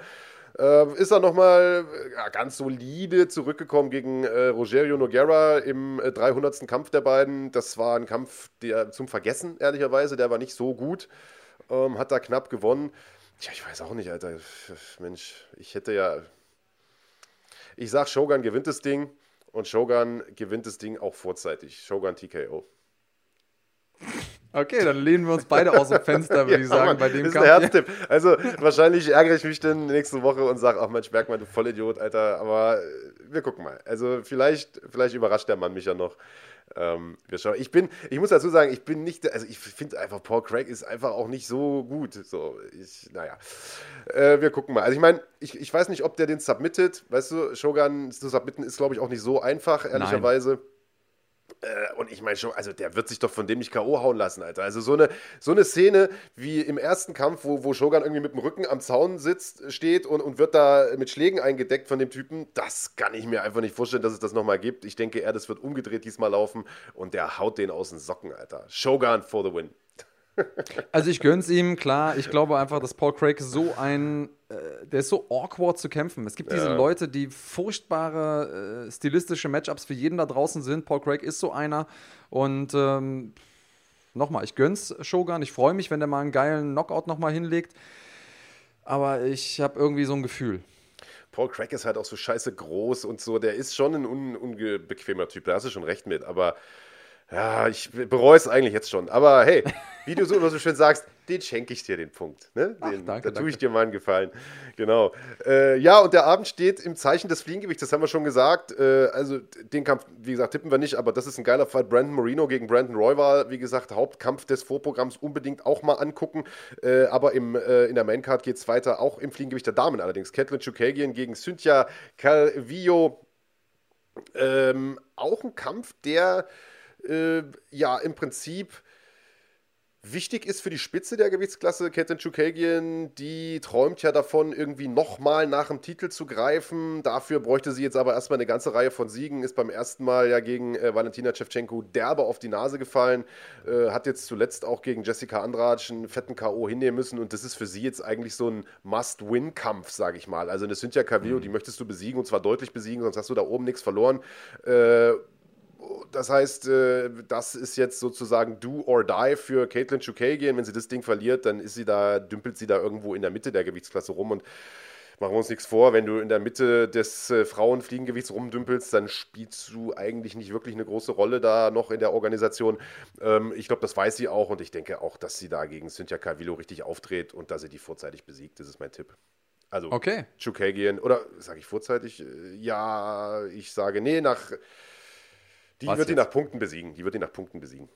S1: Äh, ist er nochmal ja, ganz solide zurückgekommen gegen äh, Rogerio Noguera im äh, 300. Kampf der beiden. Das war ein Kampf der, zum Vergessen, ehrlicherweise. Der war nicht so gut. Ähm, hat da knapp gewonnen. Tja, ich weiß auch nicht, Alter. Mensch, ich hätte ja. Ich sag, Shogun gewinnt das Ding. Und Shogun gewinnt das Ding auch vorzeitig. Shogun TKO.
S2: Okay, dann lehnen wir uns beide aus dem Fenster, würde ja, ich sagen, Mann, bei dem
S1: ist Kampf. Ein Herztipp. Also wahrscheinlich ärgere ich mich dann nächste Woche und sage, ach Mensch, Bergmann, du Vollidiot, Alter. Aber äh, wir gucken mal. Also vielleicht, vielleicht überrascht der Mann mich ja noch. Ähm, wir schauen. Ich bin, ich muss dazu sagen, ich bin nicht, also ich finde einfach, Paul Craig ist einfach auch nicht so gut. So, ich, naja. Äh, wir gucken mal. Also ich meine, ich, ich weiß nicht, ob der den submittet. Weißt du, Shogun zu submitten ist, glaube ich, auch nicht so einfach, ehrlicherweise. Nein. Äh, und ich meine schon, also der wird sich doch von dem nicht K.O. hauen lassen, Alter. Also so eine, so eine Szene wie im ersten Kampf, wo, wo Shogun irgendwie mit dem Rücken am Zaun sitzt, steht und, und wird da mit Schlägen eingedeckt von dem Typen, das kann ich mir einfach nicht vorstellen, dass es das nochmal gibt. Ich denke eher, das wird umgedreht diesmal laufen und der haut den aus den Socken, Alter. Shogun for the win.
S2: Also ich gönn's ihm, klar. Ich glaube einfach, dass Paul Craig so ein, äh, der ist so awkward zu kämpfen. Es gibt diese
S1: Ja.
S2: Leute, die furchtbare äh, stilistische Matchups für jeden da draußen sind. Paul Craig ist so einer. Und ähm, nochmal, ich gönn's Shogun. Ich freue mich, wenn der mal einen geilen Knockout nochmal hinlegt. Aber ich habe irgendwie so ein Gefühl.
S1: Paul Craig ist halt auch so scheiße groß und so. Der ist schon ein un unbequemer Typ, da hast du schon recht mit. Aber ja, ich bereue es eigentlich jetzt schon. Aber hey, wie du so immer so schön sagst, den schenke ich dir den Punkt. Ne?
S2: Ach,
S1: Den,
S2: danke,
S1: da tue ich
S2: danke.
S1: dir mal einen Gefallen. Genau. Äh, ja, und der Abend steht im Zeichen des Fliegengewichts, das haben wir schon gesagt. Äh, also den Kampf, wie gesagt, tippen wir nicht, aber das ist ein geiler Fight. Brandon Moreno gegen Brandon Royval, wie gesagt, Hauptkampf des Vorprogramms unbedingt auch mal angucken. Äh, aber im, äh, in der Maincard geht es weiter, auch im Fliegengewicht der Damen allerdings. Caitlin Chukagian gegen Cynthia Calvillo. Ähm, auch ein Kampf, der äh, ja im Prinzip wichtig ist für die Spitze der Gewichtsklasse. Caitlin Chukagian, die träumt ja davon, irgendwie nochmal nach dem Titel zu greifen. Dafür bräuchte sie jetzt aber erstmal eine ganze Reihe von Siegen. Ist beim ersten Mal ja gegen äh, Valentina Shevchenko derbe auf die Nase gefallen. Äh, hat jetzt zuletzt auch gegen Jessica Andrade einen fetten K.O. hinnehmen müssen. Und das ist für sie jetzt eigentlich so ein Must-Win-Kampf, sage ich mal. Also eine Cynthia Calvillo, die möchtest du besiegen und zwar deutlich besiegen, sonst hast du da oben nichts verloren. Äh, das heißt, äh, das ist jetzt sozusagen do or die für Caitlin Chukagian. Wenn sie das Ding verliert, dann ist sie da, dümpelt sie da irgendwo in der Mitte der Gewichtsklasse rum und machen wir uns nichts vor, wenn du in der Mitte des äh, Frauenfliegengewichts rumdümpelst, dann spielst du eigentlich nicht wirklich eine große Rolle da noch in der Organisation. Ähm, ich glaube, das weiß sie auch und ich denke auch, dass sie da gegen Cynthia Calvillo richtig aufdreht und dass sie die vorzeitig besiegt. Das ist mein Tipp. Also
S2: Okay.
S1: Chukagian, oder sage ich vorzeitig? Äh, Ja, ich sage, nee, nach. Die
S2: Was
S1: wird ihn
S2: jetzt?
S1: nach Punkten besiegen. Die wird ihn nach Punkten besiegen.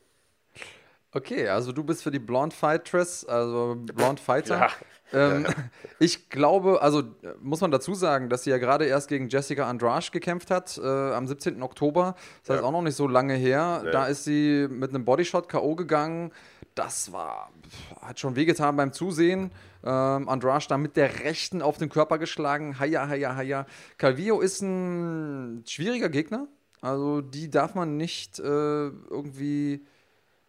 S2: Okay, also du bist für die Blonde Fightress, also Blonde Fighter.
S1: Ja.
S2: Ähm, Ich glaube, also muss man dazu sagen, dass sie ja gerade erst gegen Jessica Andrade gekämpft hat, äh, am 17. Oktober. Das heißt
S1: Ja.
S2: auch noch nicht so lange her. Da ist sie mit einem Bodyshot K.O. gegangen. Das war, hat schon wehgetan beim Zusehen. Ähm, Andrade da mit der rechten auf den Körper geschlagen. Haja, haja, haja. Calvillo ist ein schwieriger Gegner. Also die darf man nicht äh, irgendwie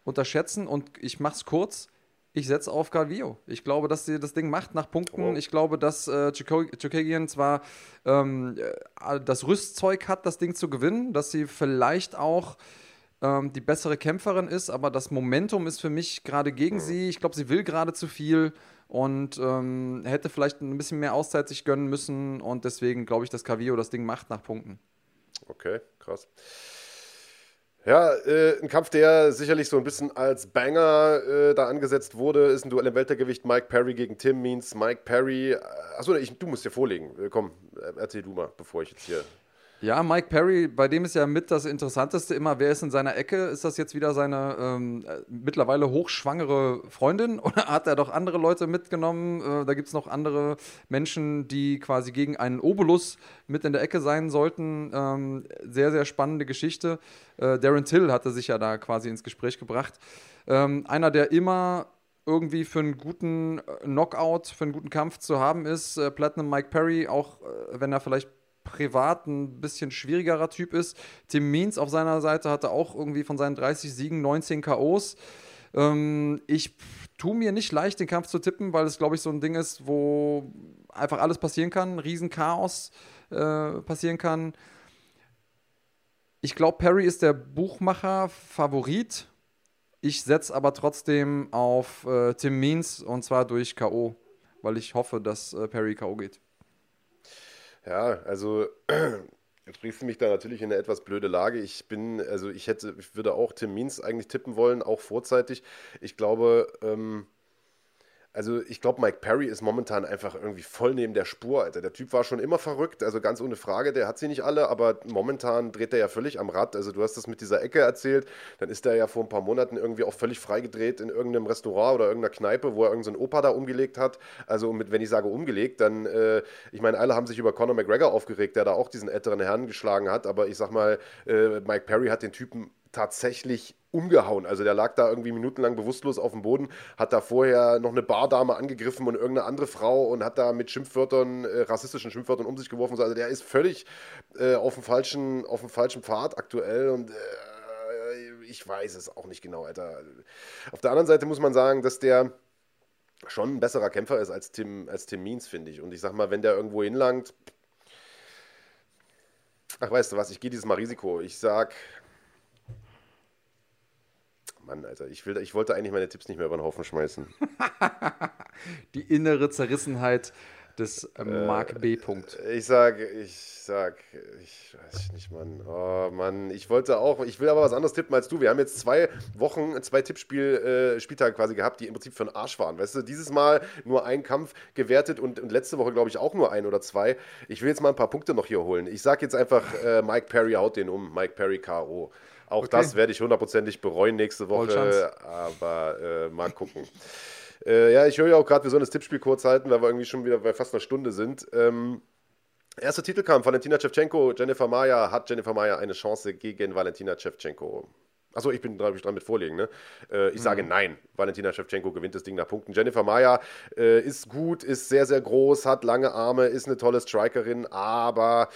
S2: unterschätzen und ich mach's kurz. Ich setze auf Calvillo. Ich glaube, dass sie das Ding macht nach Punkten.
S1: Oh.
S2: Ich glaube, dass äh, Chukagian zwar ähm, äh, das Rüstzeug hat, das Ding zu gewinnen, dass sie vielleicht auch ähm, die bessere Kämpferin ist, aber das Momentum ist für mich gerade gegen sie. Ich glaube, sie will gerade zu viel und ähm, hätte vielleicht ein bisschen mehr Auszeit sich gönnen müssen und deswegen glaube ich, dass Calvillo das Ding macht nach Punkten.
S1: Okay, krass. Ja, äh, ein Kampf, der sicherlich so ein bisschen als Banger äh, da angesetzt wurde, ist ein Duell im Weltergewicht Mike Perry gegen Tim Means. Mike Perry, äh, achso, ich, du musst dir vorlegen. Äh, komm, äh, erzähl du mal, bevor ich jetzt hier.
S2: Ja, Mike Perry, bei dem ist ja mit das Interessanteste immer, wer ist in seiner Ecke? Ist das jetzt wieder seine ähm, äh, mittlerweile hochschwangere Freundin oder hat er doch andere Leute mitgenommen? Äh, da gibt es noch andere Menschen, die quasi gegen einen Obolus mit in der Ecke sein sollten. Ähm, sehr, sehr spannende Geschichte. Äh, Darren Till hatte sich ja da quasi ins Gespräch gebracht. Ähm, einer, der immer irgendwie für einen guten äh, Knockout, für einen guten Kampf zu haben ist. Äh, Platinum Mike Perry, auch äh, wenn er vielleicht privat ein bisschen schwierigerer Typ ist. Tim Means auf seiner Seite hatte auch irgendwie von seinen 30 Siegen 19 K.O.s. Ähm, ich tue mir nicht leicht, den Kampf zu tippen, weil es, glaube ich, so ein Ding ist, wo einfach alles passieren kann, Riesenchaos äh, passieren kann. Ich glaube, Perry ist der Buchmacher-Favorit. Ich setze aber trotzdem auf äh, Tim Means und zwar durch K.O., weil ich hoffe, dass äh, Perry K.O. geht.
S1: Ja, also jetzt bringst du mich da natürlich in eine etwas blöde Lage. Ich bin, also ich hätte, ich würde auch Tim Means eigentlich tippen wollen, auch vorzeitig. Ich glaube, ähm, also ich glaube, Mike Perry ist momentan einfach irgendwie voll neben der Spur, Alter. Der Typ war schon immer verrückt, also ganz ohne Frage, der hat sie nicht alle, aber momentan dreht er ja völlig am Rad. Also du hast das mit dieser Ecke erzählt, dann ist er ja vor ein paar Monaten irgendwie auch völlig freigedreht in irgendeinem Restaurant oder irgendeiner Kneipe, wo er irgendeinen so Opa da umgelegt hat. Also mit, wenn ich sage umgelegt, dann, äh, ich meine, alle haben sich über Conor McGregor aufgeregt, der da auch diesen älteren Herrn geschlagen hat, aber ich sag mal, äh, Mike Perry hat den Typen tatsächlich umgehauen. Also der lag da irgendwie minutenlang bewusstlos auf dem Boden, hat da vorher noch eine Bardame angegriffen und irgendeine andere Frau und hat da mit Schimpfwörtern, äh, rassistischen Schimpfwörtern um sich geworfen. Also der ist völlig äh, auf, dem falschen, auf dem falschen Pfad aktuell und äh, ich weiß es auch nicht genau, Alter. Auf der anderen Seite muss man sagen, dass der schon ein besserer Kämpfer ist als Tim, als Tim Means, finde ich. Und ich sag mal, wenn der irgendwo hinlangt, ach weißt du was, ich gehe dieses Mal Risiko. Ich sag Mann, Alter, ich, will, ich wollte eigentlich meine Tipps nicht mehr über den Haufen schmeißen.
S2: Die innere Zerrissenheit des äh, Mark B. Punkt.
S1: Ich sag, ich sag, ich weiß nicht, Mann. Oh Mann, ich wollte auch, ich will aber was anderes tippen als du. Wir haben jetzt zwei Wochen, zwei Tippspiel, äh, Spieltage quasi gehabt, die im Prinzip für den Arsch waren. Weißt du, dieses Mal nur ein Kampf gewertet und, und letzte Woche, glaube ich, auch nur ein oder zwei. Ich will jetzt mal ein paar Punkte noch hier holen. Ich sag jetzt einfach, äh, Mike Perry haut den um. Mike Perry K.O. Auch okay. das werde ich hundertprozentig bereuen nächste Woche, aber äh, mal gucken. äh, ja, ich höre ja auch gerade, wir sollen das Tippspiel kurz halten, weil wir irgendwie schon wieder bei fast einer Stunde sind. Ähm, erster Titelkampf, Valentina Shevchenko, Jennifer Maya. Hat Jennifer Maya eine Chance gegen Valentina Shevchenko? Achso, ich bin glaube ich dran mit vorlegen. Ne? Äh, ich mhm. sage nein. Valentina Shevchenko gewinnt das Ding nach Punkten. Jennifer Maya äh, ist gut, ist sehr, sehr groß, hat lange Arme, ist eine tolle Strikerin, aber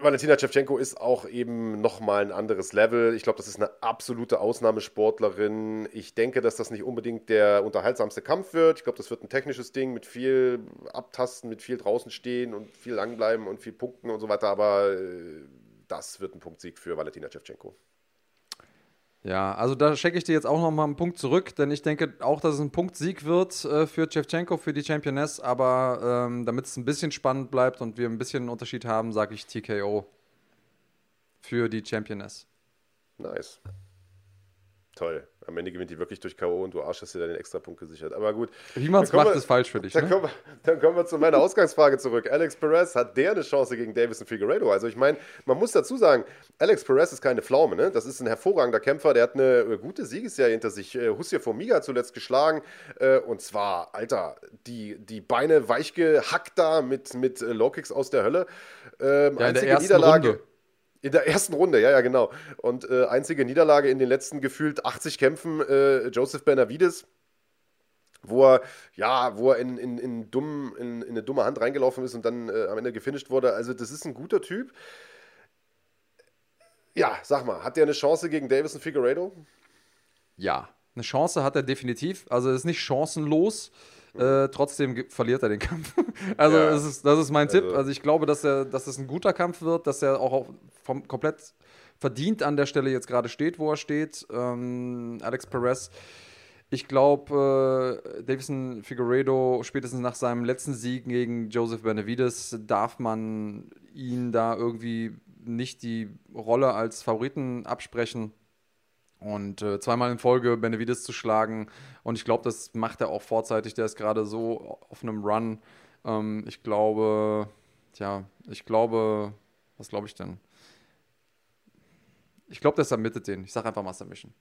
S1: Valentina Shevchenko ist auch eben nochmal ein anderes Level. Ich glaube, das ist eine absolute Ausnahmesportlerin. Ich denke, dass das nicht unbedingt der unterhaltsamste Kampf wird. Ich glaube, das wird ein technisches Ding mit viel Abtasten, mit viel draußen stehen und viel langbleiben und viel Punkten und so weiter. Aber äh, das wird ein Punktsieg für Valentina Shevchenko.
S2: Ja, also da schicke ich dir jetzt auch nochmal einen Punkt zurück, denn ich denke auch, dass es ein Punktsieg wird äh, für Chevchenko, für die Championess, aber ähm, damit es ein bisschen spannend bleibt und wir ein bisschen einen Unterschied haben, sage ich TKO für die Championess.
S1: Nice. Toll. Am Ende gewinnt die wirklich durch K.O. und du Arsch hast dir dann den Extrapunkt gesichert. Aber gut.
S2: Wie man es macht, wir, ist falsch für dich.
S1: Dann,
S2: ne?
S1: kommen wir, dann kommen wir zu meiner Ausgangsfrage zurück. Alex Perez, hat der eine Chance gegen Davison Figueredo? Also ich meine, man muss dazu sagen, Alex Perez ist keine Pflaume. Ne? Das ist ein hervorragender Kämpfer. Der hat eine äh, gute Siegesserie hinter sich. Äh, Hussein Formiga zuletzt geschlagen. Äh, und zwar, Alter, die, die Beine weich gehackt da mit, mit Low-Kicks aus der Hölle.
S2: Ähm, ja, in der ersten Niederlage. Runde.
S1: In der ersten Runde, ja, ja, genau. Und äh, einzige Niederlage in den letzten gefühlt 80 Kämpfen, äh, Joseph Benavides, wo er, ja, wo er in, in, in, dumm, in, in eine dumme Hand reingelaufen ist und dann äh, am Ende gefinisht wurde. Also, das ist ein guter Typ. Ja, sag mal, hat der eine Chance gegen Davison Figueredo?
S2: Ja, eine Chance hat er definitiv. Also, er ist nicht chancenlos. Äh, trotzdem verliert er den Kampf. also ja. das, ist, das ist mein also. Tipp. Also ich glaube, dass, er, dass es ein guter Kampf wird, dass er auch vom, komplett verdient an der Stelle jetzt gerade steht, wo er steht. Ähm, Alex Perez. Ich glaube, äh, Davison Figueredo, spätestens nach seinem letzten Sieg gegen Joseph Benavides, darf man ihn da irgendwie nicht die Rolle als Favoriten absprechen. Und äh, zweimal in Folge Benavides zu schlagen. Und ich glaube, das macht er auch vorzeitig. Der ist gerade so auf einem Run. Ähm, ich glaube, tja, ich glaube, was glaube ich denn? Ich glaube, der submittet den. Ich sage einfach Master Mission.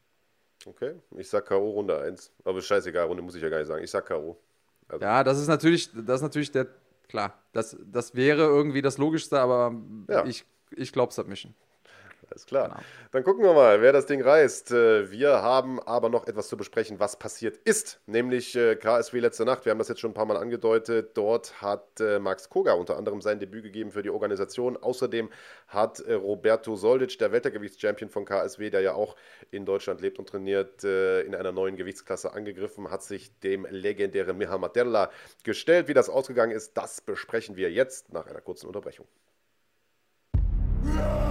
S1: Okay, ich sag K.O. Runde 1. Aber scheißegal, Runde muss ich ja gar nicht sagen. Ich sag K.O.
S2: Also. Ja, das ist natürlich, das ist natürlich der, klar, das, das wäre irgendwie das Logischste, aber ja. ich, ich glaube Submission.
S1: Alles klar. Genau. Dann gucken wir mal, wer das Ding reißt. Äh, wir haben aber noch etwas zu besprechen, was passiert ist, nämlich äh, KSW letzte Nacht. Wir haben das jetzt schon ein paar Mal angedeutet. Dort hat äh, Max Koga unter anderem sein Debüt gegeben für die Organisation. Außerdem hat Roberto Soldic, der Weltergewichtschampion von KSW, der ja auch in Deutschland lebt und trainiert, in einer neuen Gewichtsklasse angegriffen, hat sich dem legendären Miha Materla gestellt. Wie das ausgegangen ist, das besprechen wir jetzt nach einer kurzen Unterbrechung. Ja!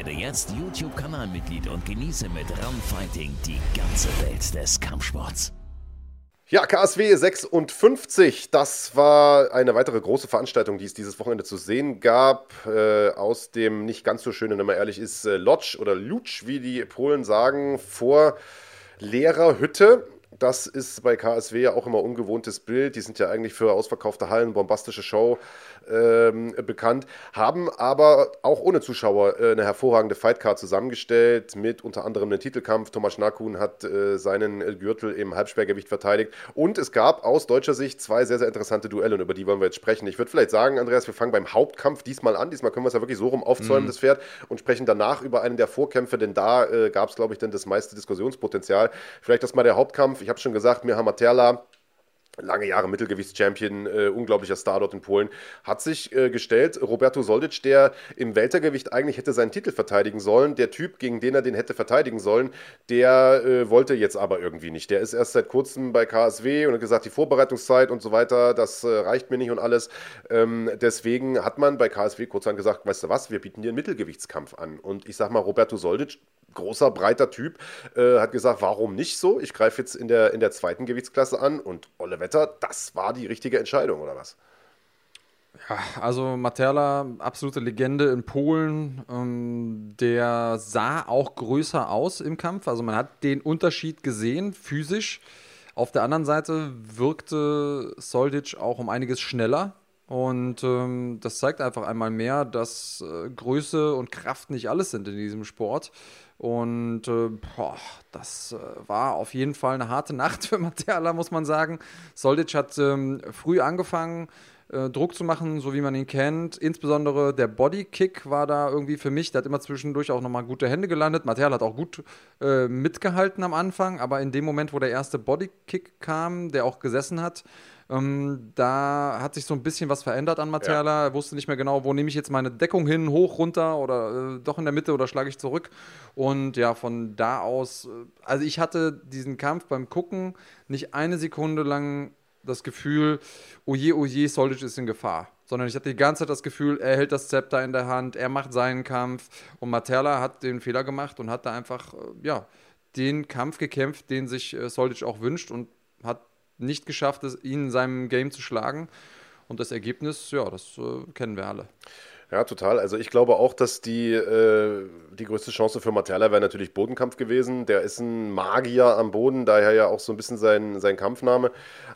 S3: Werde jetzt YouTube-Kanalmitglied und genieße mit Run Fighting die ganze Welt des Kampfsports.
S1: Ja, KSW 56, das war eine weitere große Veranstaltung, die es dieses Wochenende zu sehen gab. Äh, aus dem nicht ganz so schönen, wenn man ehrlich ist, äh, Lodz oder Lutsch, wie die Polen sagen, vor leerer Hütte. Das ist bei KSW ja auch immer ungewohntes Bild. Die sind ja eigentlich für ausverkaufte Hallen, bombastische Show ähm, bekannt, haben aber auch ohne Zuschauer äh, eine hervorragende Fightcard zusammengestellt, mit unter anderem einem Titelkampf. Thomas Schnakun hat äh, seinen Gürtel im Halbschwergewicht verteidigt. Und es gab aus deutscher Sicht zwei sehr, sehr interessante Duelle und über die wollen wir jetzt sprechen. Ich würde vielleicht sagen, Andreas, wir fangen beim Hauptkampf diesmal an. Diesmal können wir es ja wirklich so rum aufzäumen, mhm. das Pferd, und sprechen danach über einen der Vorkämpfe, denn da äh, gab es, glaube ich, dann das meiste Diskussionspotenzial. Vielleicht das mal der Hauptkampf. Ich habe schon gesagt, Mirha Materla lange Jahre Mittelgewichtschampion, äh, unglaublicher Star dort in Polen, hat sich äh, gestellt. Roberto Soldic, der im Weltergewicht eigentlich hätte seinen Titel verteidigen sollen, der Typ, gegen den er den hätte verteidigen sollen, der äh, wollte jetzt aber irgendwie nicht. Der ist erst seit kurzem bei KSW und hat gesagt, die Vorbereitungszeit und so weiter, das äh, reicht mir nicht und alles. Ähm, deswegen hat man bei KSW kurzerhand gesagt, weißt du was, wir bieten dir einen Mittelgewichtskampf an. Und ich sag mal, Roberto Soldic, großer, breiter Typ, äh, hat gesagt, warum nicht so? Ich greife jetzt in der, in der zweiten Gewichtsklasse an und Olle Wetter, das war die richtige Entscheidung, oder was?
S2: Ja, also Materla, absolute Legende in Polen. Ähm, der sah auch größer aus im Kampf. Also man hat den Unterschied gesehen, physisch. Auf der anderen Seite wirkte Soldic auch um einiges schneller. Und ähm, das zeigt einfach einmal mehr, dass äh, Größe und Kraft nicht alles sind in diesem Sport. Und äh, boah, das äh, war auf jeden Fall eine harte Nacht für Mateala, muss man sagen. Soldic hat ähm, früh angefangen, äh, Druck zu machen, so wie man ihn kennt. Insbesondere der Bodykick war da irgendwie für mich. Der hat immer zwischendurch auch nochmal gute Hände gelandet. Mateala hat auch gut äh, mitgehalten am Anfang, aber in dem Moment, wo der erste Bodykick kam, der auch gesessen hat, ähm, da hat sich so ein bisschen was verändert an Materiala. Ja. Er wusste nicht mehr genau, wo nehme ich jetzt meine Deckung hin, hoch, runter oder äh, doch in der Mitte oder schlage ich zurück. Und ja, von da aus, äh, also ich hatte diesen Kampf beim Gucken nicht eine Sekunde lang das Gefühl, oje, oje, Soldic ist in Gefahr. Sondern ich hatte die ganze Zeit das Gefühl, er hält das Zepter in der Hand, er macht seinen Kampf. Und Materla hat den Fehler gemacht und hat da einfach, äh, ja, den Kampf gekämpft, den sich äh, Soldic auch wünscht und hat nicht geschafft, ihn in seinem Game zu schlagen. Und das Ergebnis, ja, das äh, kennen wir alle.
S1: Ja, total. Also ich glaube auch, dass die, äh, die größte Chance für Materla wäre natürlich Bodenkampf gewesen. Der ist ein Magier am Boden, daher ja auch so ein bisschen sein, sein Kampfname.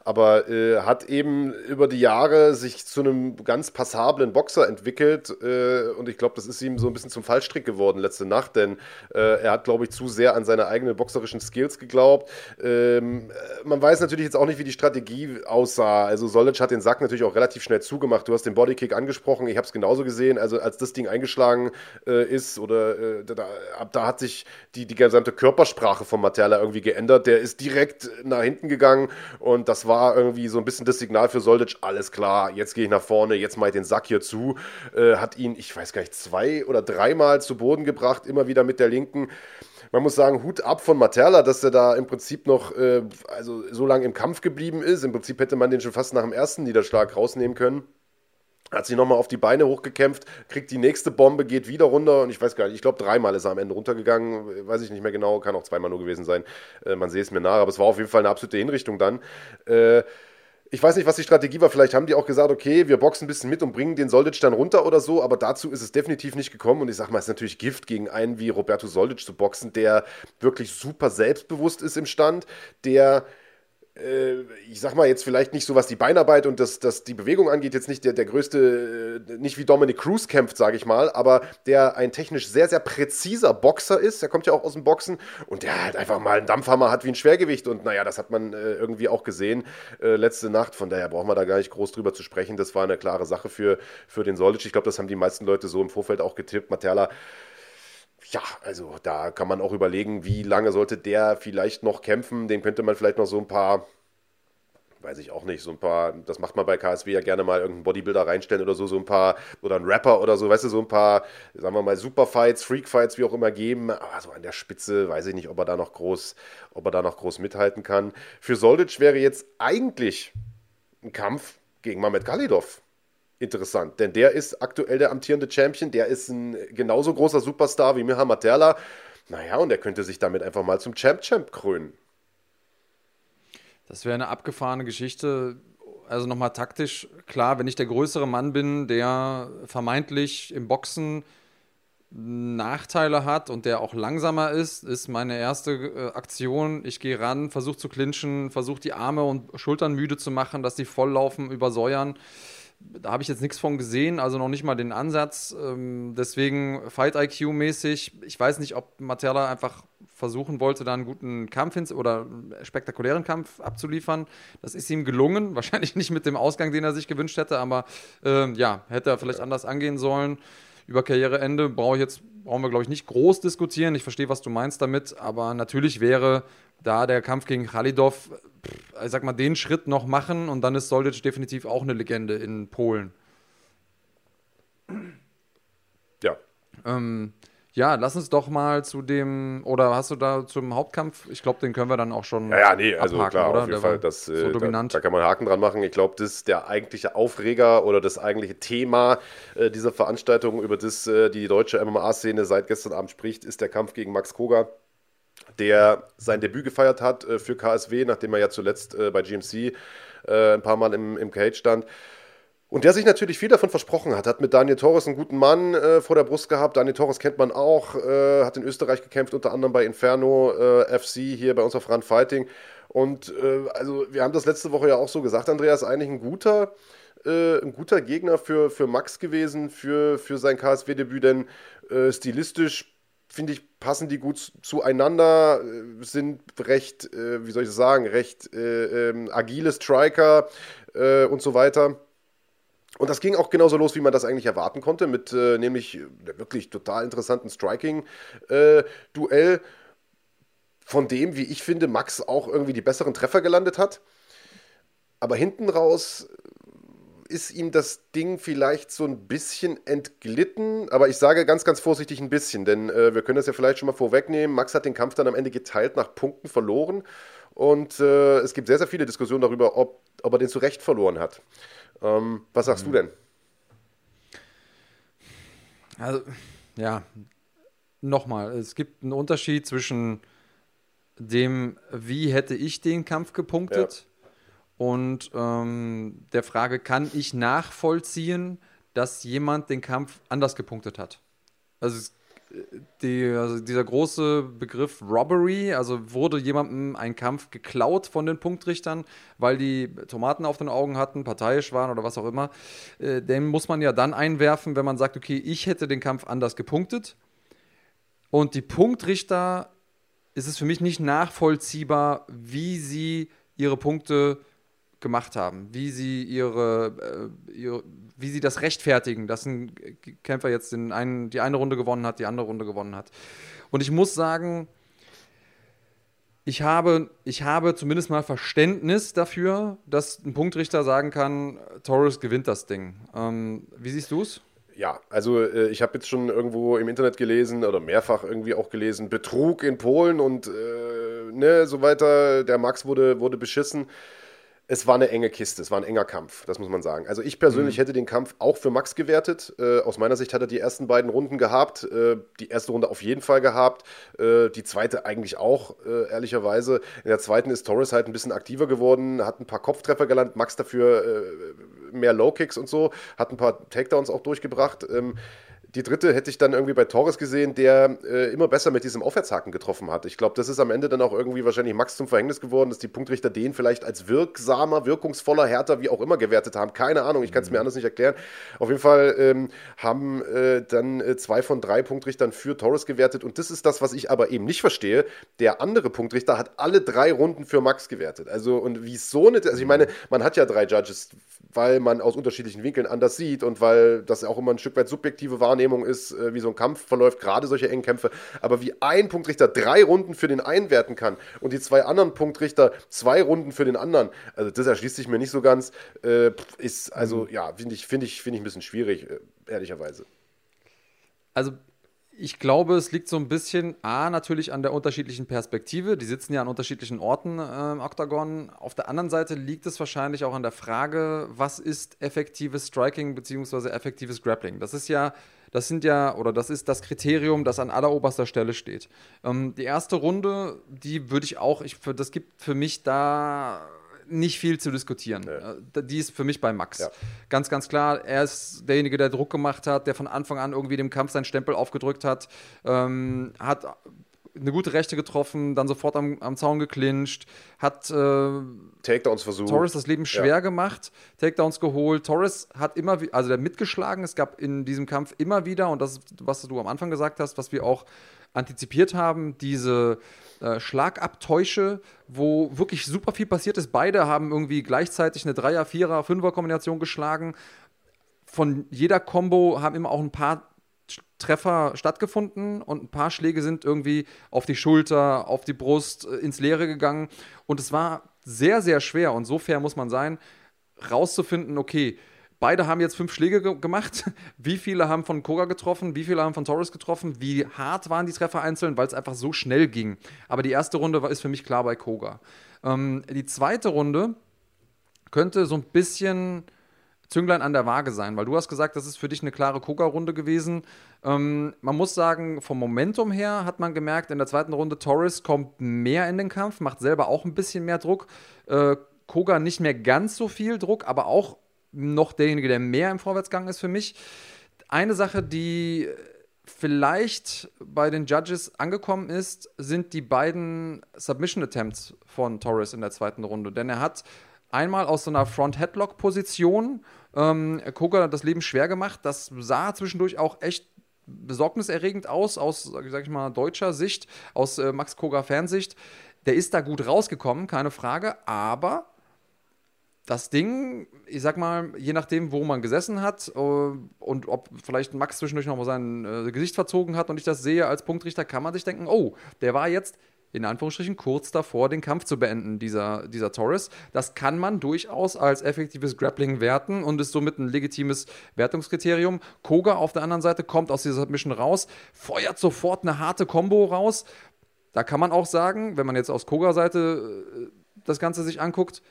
S1: Aber äh, hat eben über die Jahre sich zu einem ganz passablen Boxer entwickelt. Äh, und ich glaube, das ist ihm so ein bisschen zum Fallstrick geworden letzte Nacht, denn äh, er hat, glaube ich, zu sehr an seine eigenen boxerischen Skills geglaubt. Ähm, man weiß natürlich jetzt auch nicht, wie die Strategie aussah. Also Solic hat den Sack natürlich auch relativ schnell zugemacht. Du hast den Bodykick angesprochen, ich habe es genauso gesehen also als das Ding eingeschlagen äh, ist oder äh, da, da, hat sich die, die gesamte Körpersprache von Materla irgendwie geändert. Der ist direkt nach hinten gegangen und das war irgendwie so ein bisschen das Signal für Soldic, alles klar, jetzt gehe ich nach vorne, jetzt mache ich den Sack hier zu. Äh, hat ihn, ich weiß gar nicht, zwei oder dreimal zu Boden gebracht, immer wieder mit der linken man muss sagen, Hut ab von Materla, dass er da im Prinzip noch äh, also so lange im Kampf geblieben ist. Im Prinzip hätte man den schon fast nach dem ersten Niederschlag rausnehmen können hat sich nochmal auf die Beine hochgekämpft, kriegt die nächste Bombe, geht wieder runter und ich weiß gar nicht, ich glaube dreimal ist er am Ende runtergegangen, weiß ich nicht mehr genau, kann auch zweimal nur gewesen sein, äh, man sehe es mir nach, aber es war auf jeden Fall eine absolute Hinrichtung dann. Äh, ich weiß nicht, was die Strategie war. Vielleicht haben die auch gesagt, okay, wir boxen ein bisschen mit und bringen den Soldic dann runter oder so, aber dazu ist es definitiv nicht gekommen. Und ich sag mal, es ist natürlich Gift, gegen einen wie Roberto Soldic zu boxen, der wirklich super selbstbewusst ist im Stand, der ich sag mal jetzt vielleicht nicht so, was die Beinarbeit und das, das die Bewegung angeht, jetzt nicht der, der größte, äh, nicht wie Dominic Cruz kämpft, sage ich mal, aber der ein technisch sehr, sehr präziser Boxer ist. Der kommt ja auch aus dem Boxen und der halt einfach mal einen Dampfhammer hat wie ein Schwergewicht. Und naja, das hat man äh, irgendwie auch gesehen äh, letzte Nacht. Von daher brauchen wir da gar nicht groß drüber zu sprechen. Das war eine klare Sache für, für den Solic. Ich glaube, das haben die meisten Leute so im Vorfeld auch getippt. Materla ja, also da kann man auch überlegen, wie lange sollte der vielleicht noch kämpfen. Den könnte man vielleicht noch so ein paar, weiß ich auch nicht, so ein paar, das macht man bei KSW ja gerne mal irgendeinen Bodybuilder reinstellen oder so, so ein paar, oder ein Rapper oder so, weißt du, so ein paar, sagen wir mal, Superfights, Freakfights, wie auch immer geben. Aber so an der Spitze weiß ich nicht, ob er da noch groß, ob er da noch groß mithalten kann. Für Soldic wäre jetzt eigentlich ein Kampf gegen Mamed Galidov interessant, denn der ist aktuell der amtierende Champion, der ist ein genauso großer Superstar wie Miha Materla. Naja, und er könnte sich damit einfach mal zum Champ-Champ krönen.
S2: Das wäre eine abgefahrene Geschichte. Also nochmal taktisch, klar, wenn ich der größere Mann bin, der vermeintlich im Boxen Nachteile hat und der auch langsamer ist, ist meine erste äh, Aktion. Ich gehe ran, versuche zu clinchen, versuche die Arme und Schultern müde zu machen, dass die volllaufen, übersäuern. Da habe ich jetzt nichts von gesehen, also noch nicht mal den Ansatz. Ähm, deswegen Fight IQ-mäßig. Ich weiß nicht, ob Matera einfach versuchen wollte, da einen guten Kampf ins oder einen spektakulären Kampf abzuliefern. Das ist ihm gelungen. Wahrscheinlich nicht mit dem Ausgang, den er sich gewünscht hätte, aber äh, ja, hätte er vielleicht anders angehen sollen über Karriereende brauche ich jetzt, brauchen wir, glaube ich, nicht groß diskutieren. Ich verstehe, was du meinst damit, aber natürlich wäre da der Kampf gegen Khalidov, ich sag mal, den Schritt noch machen und dann ist Soldic definitiv auch eine Legende in Polen.
S1: Ja.
S2: Ähm, ja, lass uns doch mal zu dem, oder hast du da zum Hauptkampf, ich glaube, den können wir dann auch schon.
S1: Ja, ja nee, also abhaken, klar, oder? auf jeden der Fall. Das, so äh, dominant. Da, da, kann man Haken dran machen. Ich glaube, das ist der eigentliche Aufreger oder das eigentliche Thema äh, dieser Veranstaltung, über das äh, die deutsche MMA-Szene seit gestern Abend spricht, ist der Kampf gegen Max Koga der sein Debüt gefeiert hat äh, für KSW, nachdem er ja zuletzt äh, bei GMC ein paar Mal im, im Cage stand. Und der sich natürlich viel davon versprochen hat. Hat mit Daniel Torres einen guten Mann äh, vor der Brust gehabt. Daniel Torres kennt man auch, äh, hat in Österreich gekämpft, unter anderem bei Inferno äh, FC, hier bei uns auf Run Fighting. Und äh, also wir haben das letzte Woche ja auch so gesagt, Andreas, eigentlich ein guter, äh, ein guter Gegner für, für Max gewesen, für, für sein KSW-Debüt, denn äh, stilistisch finde ich, passen die gut zueinander, sind recht, wie soll ich sagen, recht ähm, agile Striker und so weiter. Und das ging auch genauso los, wie man das eigentlich erwarten konnte, mit äh, nämlich der wirklich total interessanten Striking-Duell, äh, von dem, wie ich finde, Max auch irgendwie die besseren Treffer gelandet hat. Aber hinten raus ist ihm das Ding vielleicht so ein bisschen entglitten, aber ich sage ganz, ganz vorsichtig ein bisschen, denn äh, wir können das ja vielleicht schon mal vorwegnehmen. Max hat den Kampf dann am Ende geteilt nach Punkten verloren und äh, es gibt sehr, sehr viele Diskussionen darüber, ob, ob er den zu Recht verloren hat. Ähm, was sagst mhm. du denn?
S2: Also, ja, nochmal, es gibt einen Unterschied zwischen dem, wie hätte ich den Kampf gepunktet ja. und ähm, der Frage, kann ich nachvollziehen, dass jemand den Kampf anders gepunktet hat? Also es die, also dieser große Begriff Robbery, also wurde jemandem ein Kampf geklaut von den Punktrichtern, weil die Tomaten auf den Augen hatten, parteiisch waren oder was auch immer, äh, den muss man ja dann einwerfen, wenn man sagt, okay, ich hätte den Kampf anders gepunktet. Und die Punktrichter ist es für mich nicht nachvollziehbar, wie sie ihre Punkte gemacht haben, wie sie ihre, äh, ihre wie sie das rechtfertigen, dass ein Kämpfer jetzt den einen, die eine Runde gewonnen hat, die andere Runde gewonnen hat. Und ich muss sagen, ich habe, ich habe zumindest mal Verständnis dafür, dass ein Punktrichter sagen kann, Torres gewinnt das Ding. Ähm, wie siehst du es?
S1: Ja, also äh, ich habe jetzt schon irgendwo im Internet gelesen oder mehrfach irgendwie auch gelesen, Betrug in Polen und äh, ne, so weiter. Der Max wurde, wurde beschissen es war eine enge Kiste, es war ein enger Kampf, das muss man sagen. Also ich persönlich mhm. hätte den Kampf auch für Max gewertet. Äh, aus meiner Sicht hat er die ersten beiden Runden gehabt, äh, die erste Runde auf jeden Fall gehabt, äh, die zweite eigentlich auch, äh, ehrlicherweise. In der zweiten ist Torres halt ein bisschen aktiver geworden, hat ein paar Kopftreffer gelandet, Max dafür äh, mehr Low-Kicks und so, hat ein paar Takedowns auch durchgebracht. Ähm, die dritte hätte ich dann irgendwie bei Torres gesehen, der äh, immer besser mit diesem Aufwärtshaken getroffen hat. Ich glaube, das ist am Ende dann auch irgendwie wahrscheinlich Max zum Verhängnis geworden, dass die Punktrichter den vielleicht als wirksamer, wirkungsvoller, härter, wie auch immer gewertet haben. Keine Ahnung, ich kann es mir anders nicht erklären. Auf jeden Fall ähm, haben äh, dann äh, zwei von drei Punktrichtern für Torres gewertet und das ist das, was ich aber eben nicht verstehe. Der andere Punktrichter hat alle drei Runden für Max gewertet. Also und wie so eine, also ich meine, man hat ja drei Judges, weil man aus unterschiedlichen Winkeln anders sieht und weil das auch immer ein Stück weit subjektive Wahrnehmung Wahrnehmung ist, äh, wie so ein Kampf verläuft, gerade solche engen Kämpfe. Aber wie ein Punktrichter drei Runden für den einen werten kann und die zwei anderen Punktrichter zwei Runden für den anderen, also das erschließt sich mir nicht so ganz. Äh, ist also, mhm. ja, finde ich, finde ich, finde ich ein bisschen schwierig, äh, ehrlicherweise.
S2: Also Ich glaube, es liegt so ein bisschen, A, natürlich an der unterschiedlichen Perspektive. Die sitzen ja an unterschiedlichen Orten äh, im Octagon. Auf der anderen Seite liegt es wahrscheinlich auch an der Frage, was ist effektives Striking bzw. effektives Grappling? Das ist ja, das sind ja, oder das ist das Kriterium, das an alleroberster Stelle steht. Ähm, die erste Runde, die würde ich auch, ich, das gibt für mich da nicht viel zu diskutieren. Nee. Äh, die ist für mich bei Max. Ja. Ganz, ganz klar, er ist derjenige, der Druck gemacht hat, der von Anfang an irgendwie dem Kampf seinen Stempel aufgedrückt hat, ähm, hat eine gute Rechte getroffen, dann sofort am, am Zaun geclincht, hat äh,
S1: Takedowns versucht.
S2: Torres das Leben schwer ja. gemacht, Takedowns geholt. Torres hat immer, also der mitgeschlagen. Es gab in diesem Kampf immer wieder, und das ist, was du am Anfang gesagt hast, was wir auch antizipiert haben, diese äh, Schlagabtäusche, wo wirklich super viel passiert ist. Beide haben irgendwie gleichzeitig eine Dreier-, Vierer-, Fünfer-Kombination geschlagen. Von jeder Combo haben immer auch ein paar Treffer stattgefunden und ein paar Schläge sind irgendwie auf die Schulter, auf die Brust, äh, ins Leere gegangen. Und es war sehr, sehr schwer und so fair muss man sein, rauszufinden, okay, Beide haben jetzt fünf Schläge ge gemacht. Wie viele haben von Koga getroffen? Wie viele haben von Torres getroffen? Wie hart waren die Treffer einzeln? Weil es einfach so schnell ging. Aber die erste Runde ist für mich klar bei Koga. Ähm, die zweite Runde könnte so ein bisschen Zünglein an der Waage sein, weil du hast gesagt, das ist für dich eine klare Koga-Runde gewesen. Ähm, man muss sagen, vom Momentum her hat man gemerkt, in der zweiten Runde Torres kommt mehr in den Kampf, macht selber auch ein bisschen mehr Druck. Äh, Koga nicht mehr ganz so viel Druck, aber auch noch derjenige, der mehr im Vorwärtsgang ist für mich. Eine Sache, die vielleicht bei den Judges angekommen ist, sind die beiden Submission Attempts von Torres in der zweiten Runde. Denn er hat einmal aus so einer Front-Headlock-Position ähm, Koga das Leben schwer gemacht. Das sah zwischendurch auch echt besorgniserregend aus, aus, sag ich mal, deutscher Sicht, aus äh, Max Koga-Fansicht. Der ist da gut rausgekommen, keine Frage, aber das Ding, ich sag mal, je nachdem, wo man gesessen hat äh, und ob vielleicht Max zwischendurch noch mal sein äh, Gesicht verzogen hat und ich das sehe als Punktrichter, kann man sich denken, oh, der war jetzt in Anführungsstrichen kurz davor, den Kampf zu beenden, dieser, dieser Torres. Das kann man durchaus als effektives Grappling werten und ist somit ein legitimes Wertungskriterium. Koga auf der anderen Seite kommt aus dieser Submission raus, feuert sofort eine harte Combo raus. Da kann man auch sagen, wenn man jetzt aus Koga-Seite äh, das Ganze sich anguckt,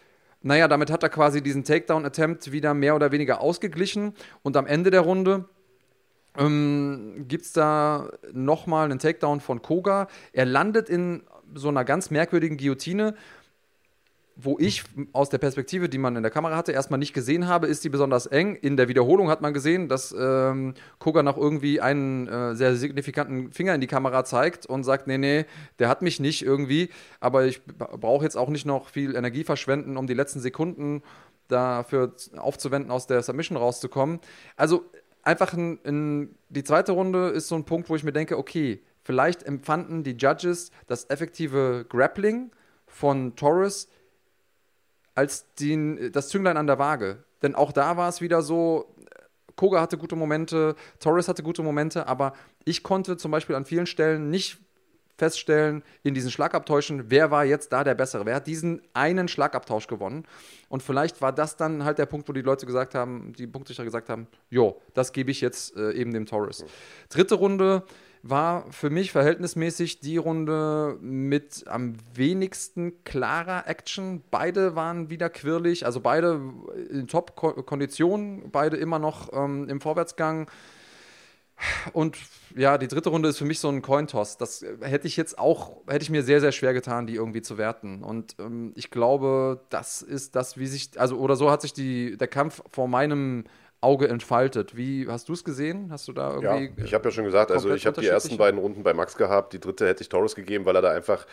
S2: naja, damit hat er quasi diesen Takedown-Attempt wieder mehr oder weniger ausgeglichen. Und am Ende der Runde ähm, gibt es da nochmal einen Takedown von Koga. Er landet in so einer ganz merkwürdigen Guillotine wo ich aus der Perspektive, die man in der Kamera hatte, erstmal nicht gesehen habe, ist die besonders eng. In der Wiederholung hat man gesehen, dass ähm, Koga noch irgendwie einen äh, sehr signifikanten Finger in die Kamera zeigt und sagt, nee, nee, der hat mich nicht irgendwie, aber ich brauche jetzt auch nicht noch viel Energie verschwenden, um die letzten Sekunden dafür aufzuwenden, aus der Submission rauszukommen. Also einfach in, in die zweite Runde ist so ein Punkt, wo ich mir denke, okay, vielleicht empfanden die Judges das effektive Grappling von Torres als den, das Zünglein an der Waage. Denn auch da war es wieder so, Koga hatte gute Momente, Torres hatte gute Momente, aber ich konnte zum Beispiel an vielen Stellen nicht feststellen, in diesen Schlagabtäuschen, wer war jetzt da der Bessere? Wer hat diesen einen Schlagabtausch gewonnen? Und vielleicht war das dann halt der Punkt, wo die Leute gesagt haben, die Punktrichter gesagt haben, jo, das gebe ich jetzt äh, eben dem Torres. Dritte Runde, war für mich verhältnismäßig die Runde mit am wenigsten klarer Action. Beide waren wieder quirlig, also beide in Top-Konditionen, beide immer noch ähm, im Vorwärtsgang. Und ja, die dritte Runde ist für mich so ein Cointoss. Das hätte ich jetzt auch, hätte ich mir sehr, sehr schwer getan, die irgendwie zu werten. Und ähm, ich glaube, das ist das, wie sich, also oder so hat sich die, der Kampf vor meinem Auge entfaltet. Wie hast du es gesehen? Hast du da irgendwie.
S1: Ja, ich habe ja schon gesagt, also ich habe die ersten beiden Runden bei Max gehabt. Die dritte hätte ich Torres gegeben, weil er da einfach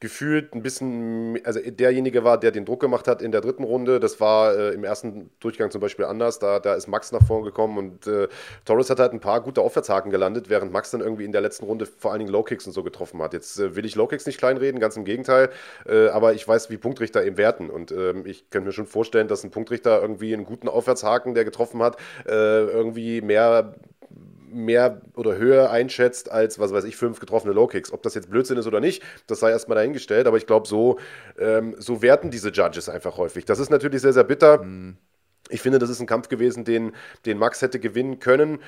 S1: gefühlt ein bisschen, also derjenige war, der den Druck gemacht hat in der dritten Runde. Das war äh, im ersten Durchgang zum Beispiel anders. Da, da ist Max nach vorn gekommen und äh, Torres hat halt ein paar gute Aufwärtshaken gelandet, während Max dann irgendwie in der letzten Runde vor allen Dingen Low-Kicks und so getroffen hat. Jetzt äh, will ich Low-Kicks nicht kleinreden, ganz im Gegenteil. Äh, aber ich weiß, wie Punktrichter eben werten. Und ähm, ich könnte mir schon vorstellen, dass ein Punktrichter irgendwie einen guten Aufwärtshaken, der getroffen hat, äh, irgendwie mehr mehr oder höher einschätzt als, was weiß ich, fünf getroffene Low-Kicks. Ob das jetzt Blödsinn ist oder nicht, das sei erstmal dahingestellt, aber ich glaube, so, ähm, so werten diese Judges einfach häufig. Das ist natürlich sehr, sehr bitter. Mhm. Ich finde, das ist ein Kampf gewesen, den, den Max hätte gewinnen können.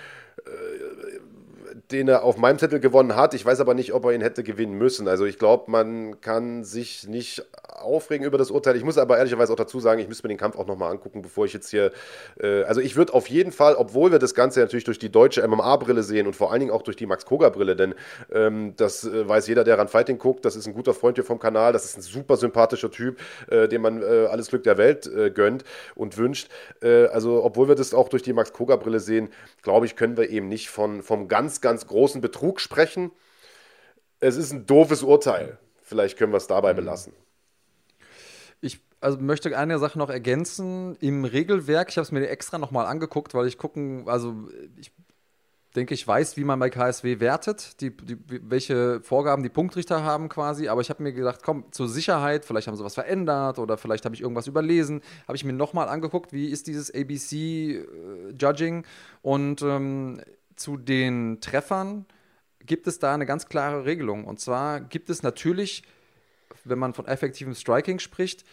S1: Den er auf meinem Zettel gewonnen hat. Ich weiß aber nicht, ob er ihn hätte gewinnen müssen. Also ich glaube, man kann sich nicht aufregen über das Urteil. Ich muss aber ehrlicherweise auch dazu sagen, ich müsste mir den Kampf auch nochmal angucken, bevor ich jetzt hier. Äh, also ich würde auf jeden Fall, obwohl wir das Ganze natürlich durch die deutsche MMA-Brille sehen und vor allen Dingen auch durch die Max Koga-Brille, denn ähm, das äh, weiß jeder, der ran Fighting guckt, das ist ein guter Freund hier vom Kanal, das ist ein super sympathischer Typ, äh, dem man äh, alles Glück der Welt äh, gönnt und wünscht. Äh, also obwohl wir das auch durch die Max Koga-Brille sehen, glaube ich, können wir eben nicht von, vom ganz, ganz großen Betrug sprechen. Es ist ein doofes Urteil. Vielleicht können wir es dabei mhm. belassen.
S2: Ich also möchte eine Sache noch ergänzen. Im Regelwerk, ich habe es mir extra nochmal angeguckt, weil ich gucken, also ich denke, ich weiß, wie man bei KSW wertet, die, die, welche Vorgaben die Punktrichter haben quasi. Aber ich habe mir gedacht, komm, zur Sicherheit, vielleicht haben sie was verändert oder vielleicht habe ich irgendwas überlesen. Habe ich mir nochmal angeguckt, wie ist dieses ABC-Judging. Äh, Und ähm, zu den Treffern gibt es da eine ganz klare Regelung. Und zwar gibt es natürlich, wenn man von effektivem Striking spricht,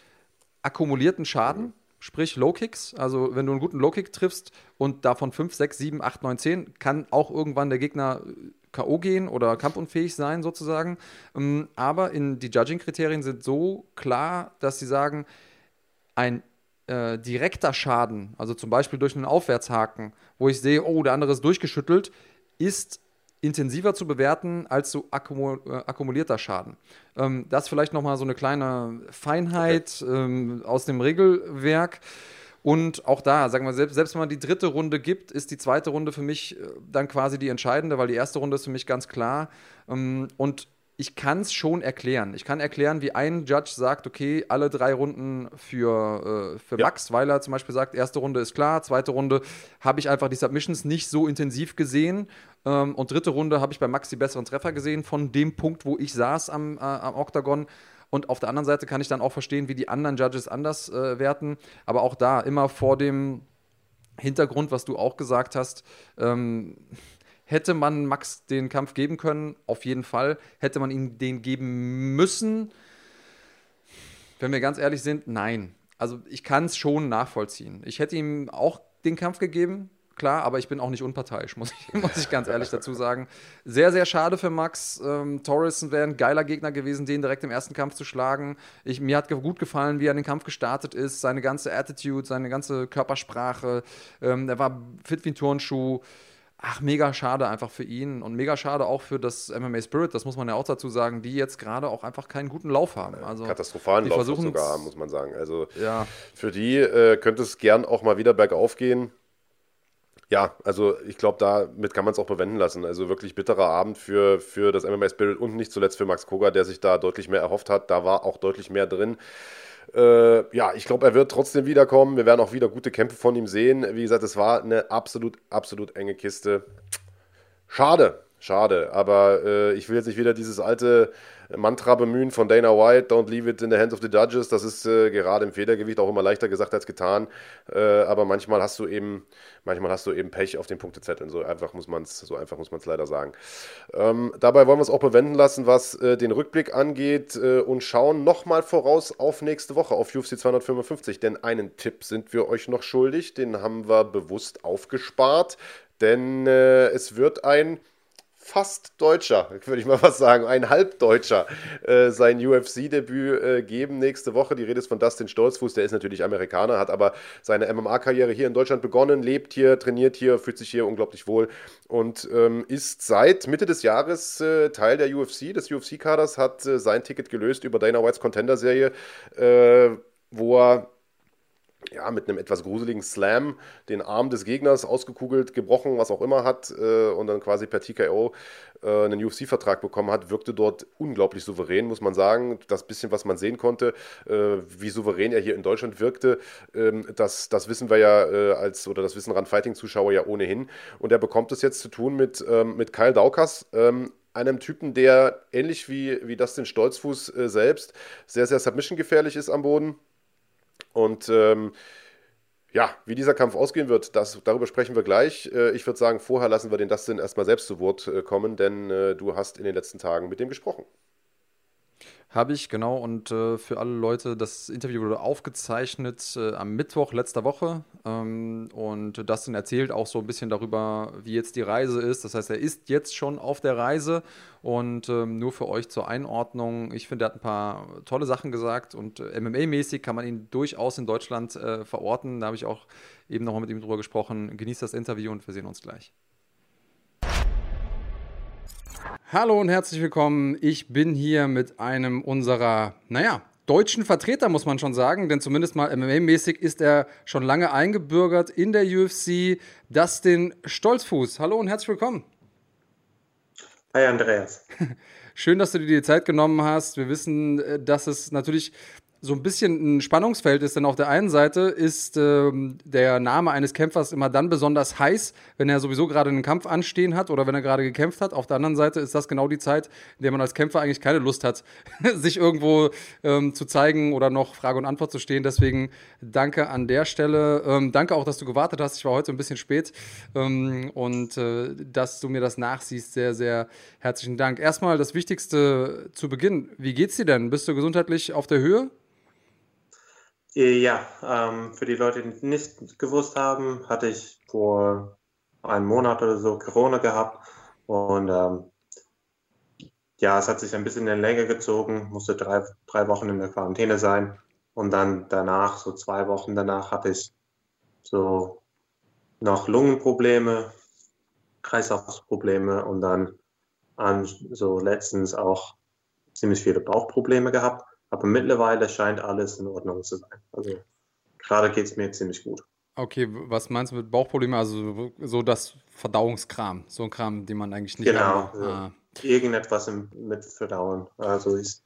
S2: akkumulierten Schaden sprich Low Kicks. Also wenn du einen guten Low Kick triffst und davon 5, 6, 7, 8, 9, 10, kann auch irgendwann der Gegner äh, K.O. gehen oder kampfunfähig sein sozusagen. Ähm, aber in, die Judging-Kriterien sind so klar, dass sie sagen, ein äh, direkter Schaden, also zum Beispiel durch einen Aufwärtshaken, wo ich sehe, oh, der andere ist durchgeschüttelt, ist intensiver zu bewerten als so akkumul äh, akkumulierter Schaden. Ähm, das vielleicht nochmal so eine kleine Feinheit okay. ähm, aus dem Regelwerk. Und auch da, sagen wir, selbst, selbst wenn man die dritte Runde gibt, ist die zweite Runde für mich äh, dann quasi die entscheidende, weil die erste Runde ist für mich ganz klar. Ähm, und ich kann es schon erklären. Ich kann erklären, wie ein Judge sagt, okay, alle drei Runden für, äh, für ja. Max, weil er zum Beispiel sagt, erste Runde ist klar, zweite Runde habe ich einfach die Submissions nicht so intensiv gesehen ähm, und dritte Runde habe ich bei Max die besseren Treffer gesehen von dem Punkt, wo ich saß am, äh, am Oktagon. Und auf der anderen Seite kann ich dann auch verstehen, wie die anderen Judges anders äh, werten. Aber auch da immer vor dem Hintergrund, was du auch gesagt hast, ähm, Hätte man Max den Kampf geben können? Auf jeden Fall. Hätte man ihm den geben müssen? Wenn wir ganz ehrlich sind, nein. Also ich kann es schon nachvollziehen. Ich hätte ihm auch den Kampf gegeben, klar, aber ich bin auch nicht unparteiisch, muss ich, muss ich ganz ehrlich dazu sagen. Sehr, sehr schade für Max. Ähm, Torres wäre ein geiler Gegner gewesen, den direkt im ersten Kampf zu schlagen. Ich, mir hat gut gefallen, wie er in den Kampf gestartet ist, seine ganze Attitude, seine ganze Körpersprache. Ähm, er war fit wie ein Turnschuh ach, mega schade einfach für ihn und mega schade auch für das MMA Spirit, das muss man ja auch dazu sagen, die jetzt gerade auch einfach keinen guten Lauf haben. Also,
S1: Katastrophalen Lauf sogar haben, muss man sagen. Also ja. für die äh, könnte es gern auch mal wieder bergauf gehen. Ja, also ich glaube, damit kann man es auch bewenden lassen. Also wirklich bitterer Abend für, für das MMA Spirit und nicht zuletzt für Max Koga, der sich da deutlich mehr erhofft hat. Da war auch deutlich mehr drin. Äh, ja, ich glaube, er wird trotzdem wiederkommen. Wir werden auch wieder gute Kämpfe von ihm sehen. Wie gesagt, es war eine absolut, absolut enge Kiste. Schade, schade. Aber äh, ich will jetzt nicht wieder dieses alte Mantra bemühen von Dana White, don't leave it in the hands of the judges. Das ist äh, gerade im Federgewicht auch immer leichter gesagt als getan. Äh, aber manchmal hast du eben, manchmal hast du eben Pech auf den Punktezetteln. So einfach muss man es, so einfach muss man es leider sagen. Ähm, dabei wollen wir es auch bewenden lassen, was äh, den Rückblick angeht äh, und schauen nochmal voraus auf nächste Woche, auf UFC 255. Denn einen Tipp sind wir euch noch schuldig, den haben wir bewusst aufgespart. Denn äh, es wird ein fast Deutscher, würde ich mal was sagen, ein Halbdeutscher, äh, sein UFC-Debüt äh, geben nächste Woche. Die Rede ist von Dustin Stolzfuß, der ist natürlich Amerikaner, hat aber seine MMA-Karriere hier in Deutschland begonnen, lebt hier, trainiert hier, fühlt sich hier unglaublich wohl und ähm, ist seit Mitte des Jahres äh, Teil der UFC, des UFC-Kaders, hat äh, sein Ticket gelöst über Dana Whites Contender-Serie, äh, wo er ja, mit einem etwas gruseligen Slam den Arm des Gegners ausgekugelt, gebrochen, was auch immer hat äh, und dann quasi per TKO äh, einen UFC-Vertrag bekommen hat, wirkte dort unglaublich souverän, muss man sagen. Das bisschen, was man sehen konnte, äh, wie souverän er hier in Deutschland wirkte, ähm, das, das wissen wir ja äh, als, oder das wissen Run-Fighting-Zuschauer ja ohnehin. Und er bekommt es jetzt zu tun mit, ähm, mit Kyle Daukas, ähm, einem Typen, der ähnlich wie, wie Dustin Stolzfuß äh, selbst sehr, sehr submission gefährlich ist am Boden und ähm, ja, wie dieser Kampf ausgehen wird, das, darüber sprechen wir gleich. Äh, ich würde sagen, vorher lassen wir den Dustin erstmal selbst zu Wort äh, kommen, denn äh, du hast in den letzten Tagen mit dem gesprochen.
S2: Habe ich, genau. Und äh, für alle Leute, das Interview wurde aufgezeichnet äh, am Mittwoch letzter Woche. Ähm, und Dustin erzählt auch so ein bisschen darüber, wie jetzt die Reise ist. Das heißt, er ist jetzt schon auf der Reise. Und ähm, nur für euch zur Einordnung, ich finde, er hat ein paar tolle Sachen gesagt. Und äh, MMA-mäßig kann man ihn durchaus in Deutschland äh, verorten. Da habe ich auch eben nochmal mit ihm drüber gesprochen. Genießt das Interview und wir sehen uns gleich. Hallo und herzlich willkommen. Ich bin hier mit einem unserer, naja, deutschen Vertreter, muss man schon sagen, denn zumindest mal MMA-mäßig ist er schon lange eingebürgert in der UFC. Dustin Stolzfuß. Hallo und herzlich willkommen.
S4: Hi Andreas.
S2: Schön, dass du dir die Zeit genommen hast. Wir wissen, äh, dass es natürlich so ein bisschen ein Spannungsfeld ist, denn auf der einen Seite ist ähm, der Name eines Kämpfers immer dann besonders heiß, wenn er sowieso gerade einen Kampf anstehen hat oder wenn er gerade gekämpft hat. Auf der anderen Seite ist das genau die Zeit, in der man als Kämpfer eigentlich keine Lust hat, sich irgendwo ähm, zu zeigen oder noch Frage und Antwort zu stehen. Deswegen danke an der Stelle. Ähm, danke auch, dass du gewartet hast. Ich war heute ein bisschen spät ähm, und äh, dass du mir das nachsiehst. Sehr, sehr herzlichen Dank. Erstmal das Wichtigste zu Beginn. Wie geht's dir denn? Bist du gesundheitlich auf der Höhe?
S4: Ja, ähm, für die Leute, die nicht gewusst haben, hatte ich vor einem Monat oder so Corona gehabt und ähm, ja, es hat sich ein bisschen in Länge gezogen, musste drei, drei Wochen in der Quarantäne sein und dann danach, so zwei Wochen danach, hatte ich so noch Lungenprobleme, Kreislaufprobleme und dann an, so letztens auch ziemlich viele Bauchprobleme gehabt. Aber mittlerweile scheint alles in Ordnung zu sein. Also gerade geht es mir ziemlich gut.
S2: Okay, was meinst du mit Bauchproblemen? Also so das Verdauungskram, so ein Kram, den man eigentlich nicht
S4: Genau, so ah. irgendetwas im, mit Verdauen. Also ich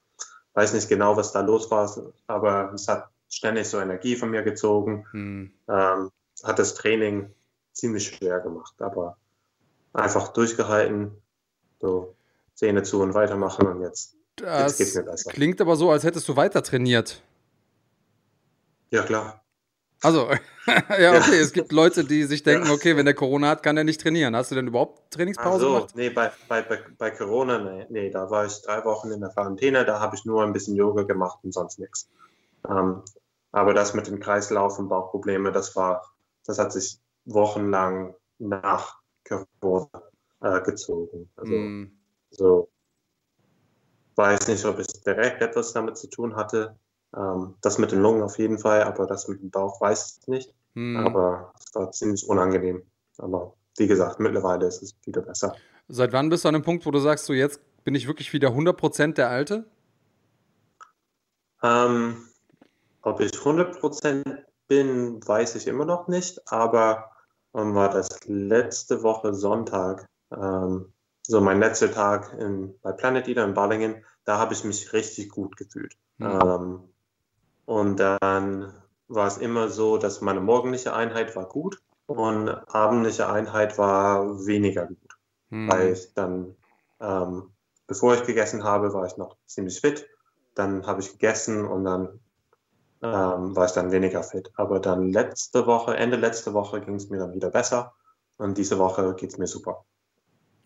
S4: weiß nicht genau, was da los war, aber es hat ständig so Energie von mir gezogen. Hm. Ähm, hat das Training ziemlich schwer gemacht, aber einfach durchgehalten, so Zähne zu und weitermachen und jetzt
S2: das klingt aber so, als hättest du weiter trainiert.
S4: Ja, klar.
S2: Also, ja, okay, ja. es gibt Leute, die sich denken, okay, wenn der Corona hat, kann er nicht trainieren. Hast du denn überhaupt Trainingspause so, gemacht?
S4: Nee, bei, bei, bei Corona, nee, nee, da war ich drei Wochen in der Quarantäne, da habe ich nur ein bisschen Yoga gemacht und sonst nichts. Ähm, aber das mit dem Kreislauf und Bauchprobleme, das war, das hat sich wochenlang nach Corona äh, gezogen. Also, mm. so weiß nicht, ob es direkt etwas damit zu tun hatte. Ähm, das mit den Lungen auf jeden Fall, aber das mit dem Bauch weiß ich nicht. Hm. Aber es war ziemlich unangenehm. Aber wie gesagt, mittlerweile ist es wieder besser.
S2: Seit wann bist du an dem Punkt, wo du sagst, so jetzt bin ich wirklich wieder 100% der Alte?
S4: Ähm, ob ich 100% bin, weiß ich immer noch nicht, aber ähm, war das letzte Woche Sonntag, ähm, so mein letzter Tag in, bei Planet Eater in Balingen, da habe ich mich richtig gut gefühlt. Mhm. Ähm, und dann war es immer so, dass meine morgendliche Einheit war gut und abendliche Einheit war weniger gut. Mhm. Weil ich dann, ähm, bevor ich gegessen habe, war ich noch ziemlich fit. Dann habe ich gegessen und dann ähm, war ich dann weniger fit. Aber dann letzte Woche, Ende letzte Woche ging es mir dann wieder besser und diese Woche geht es mir super.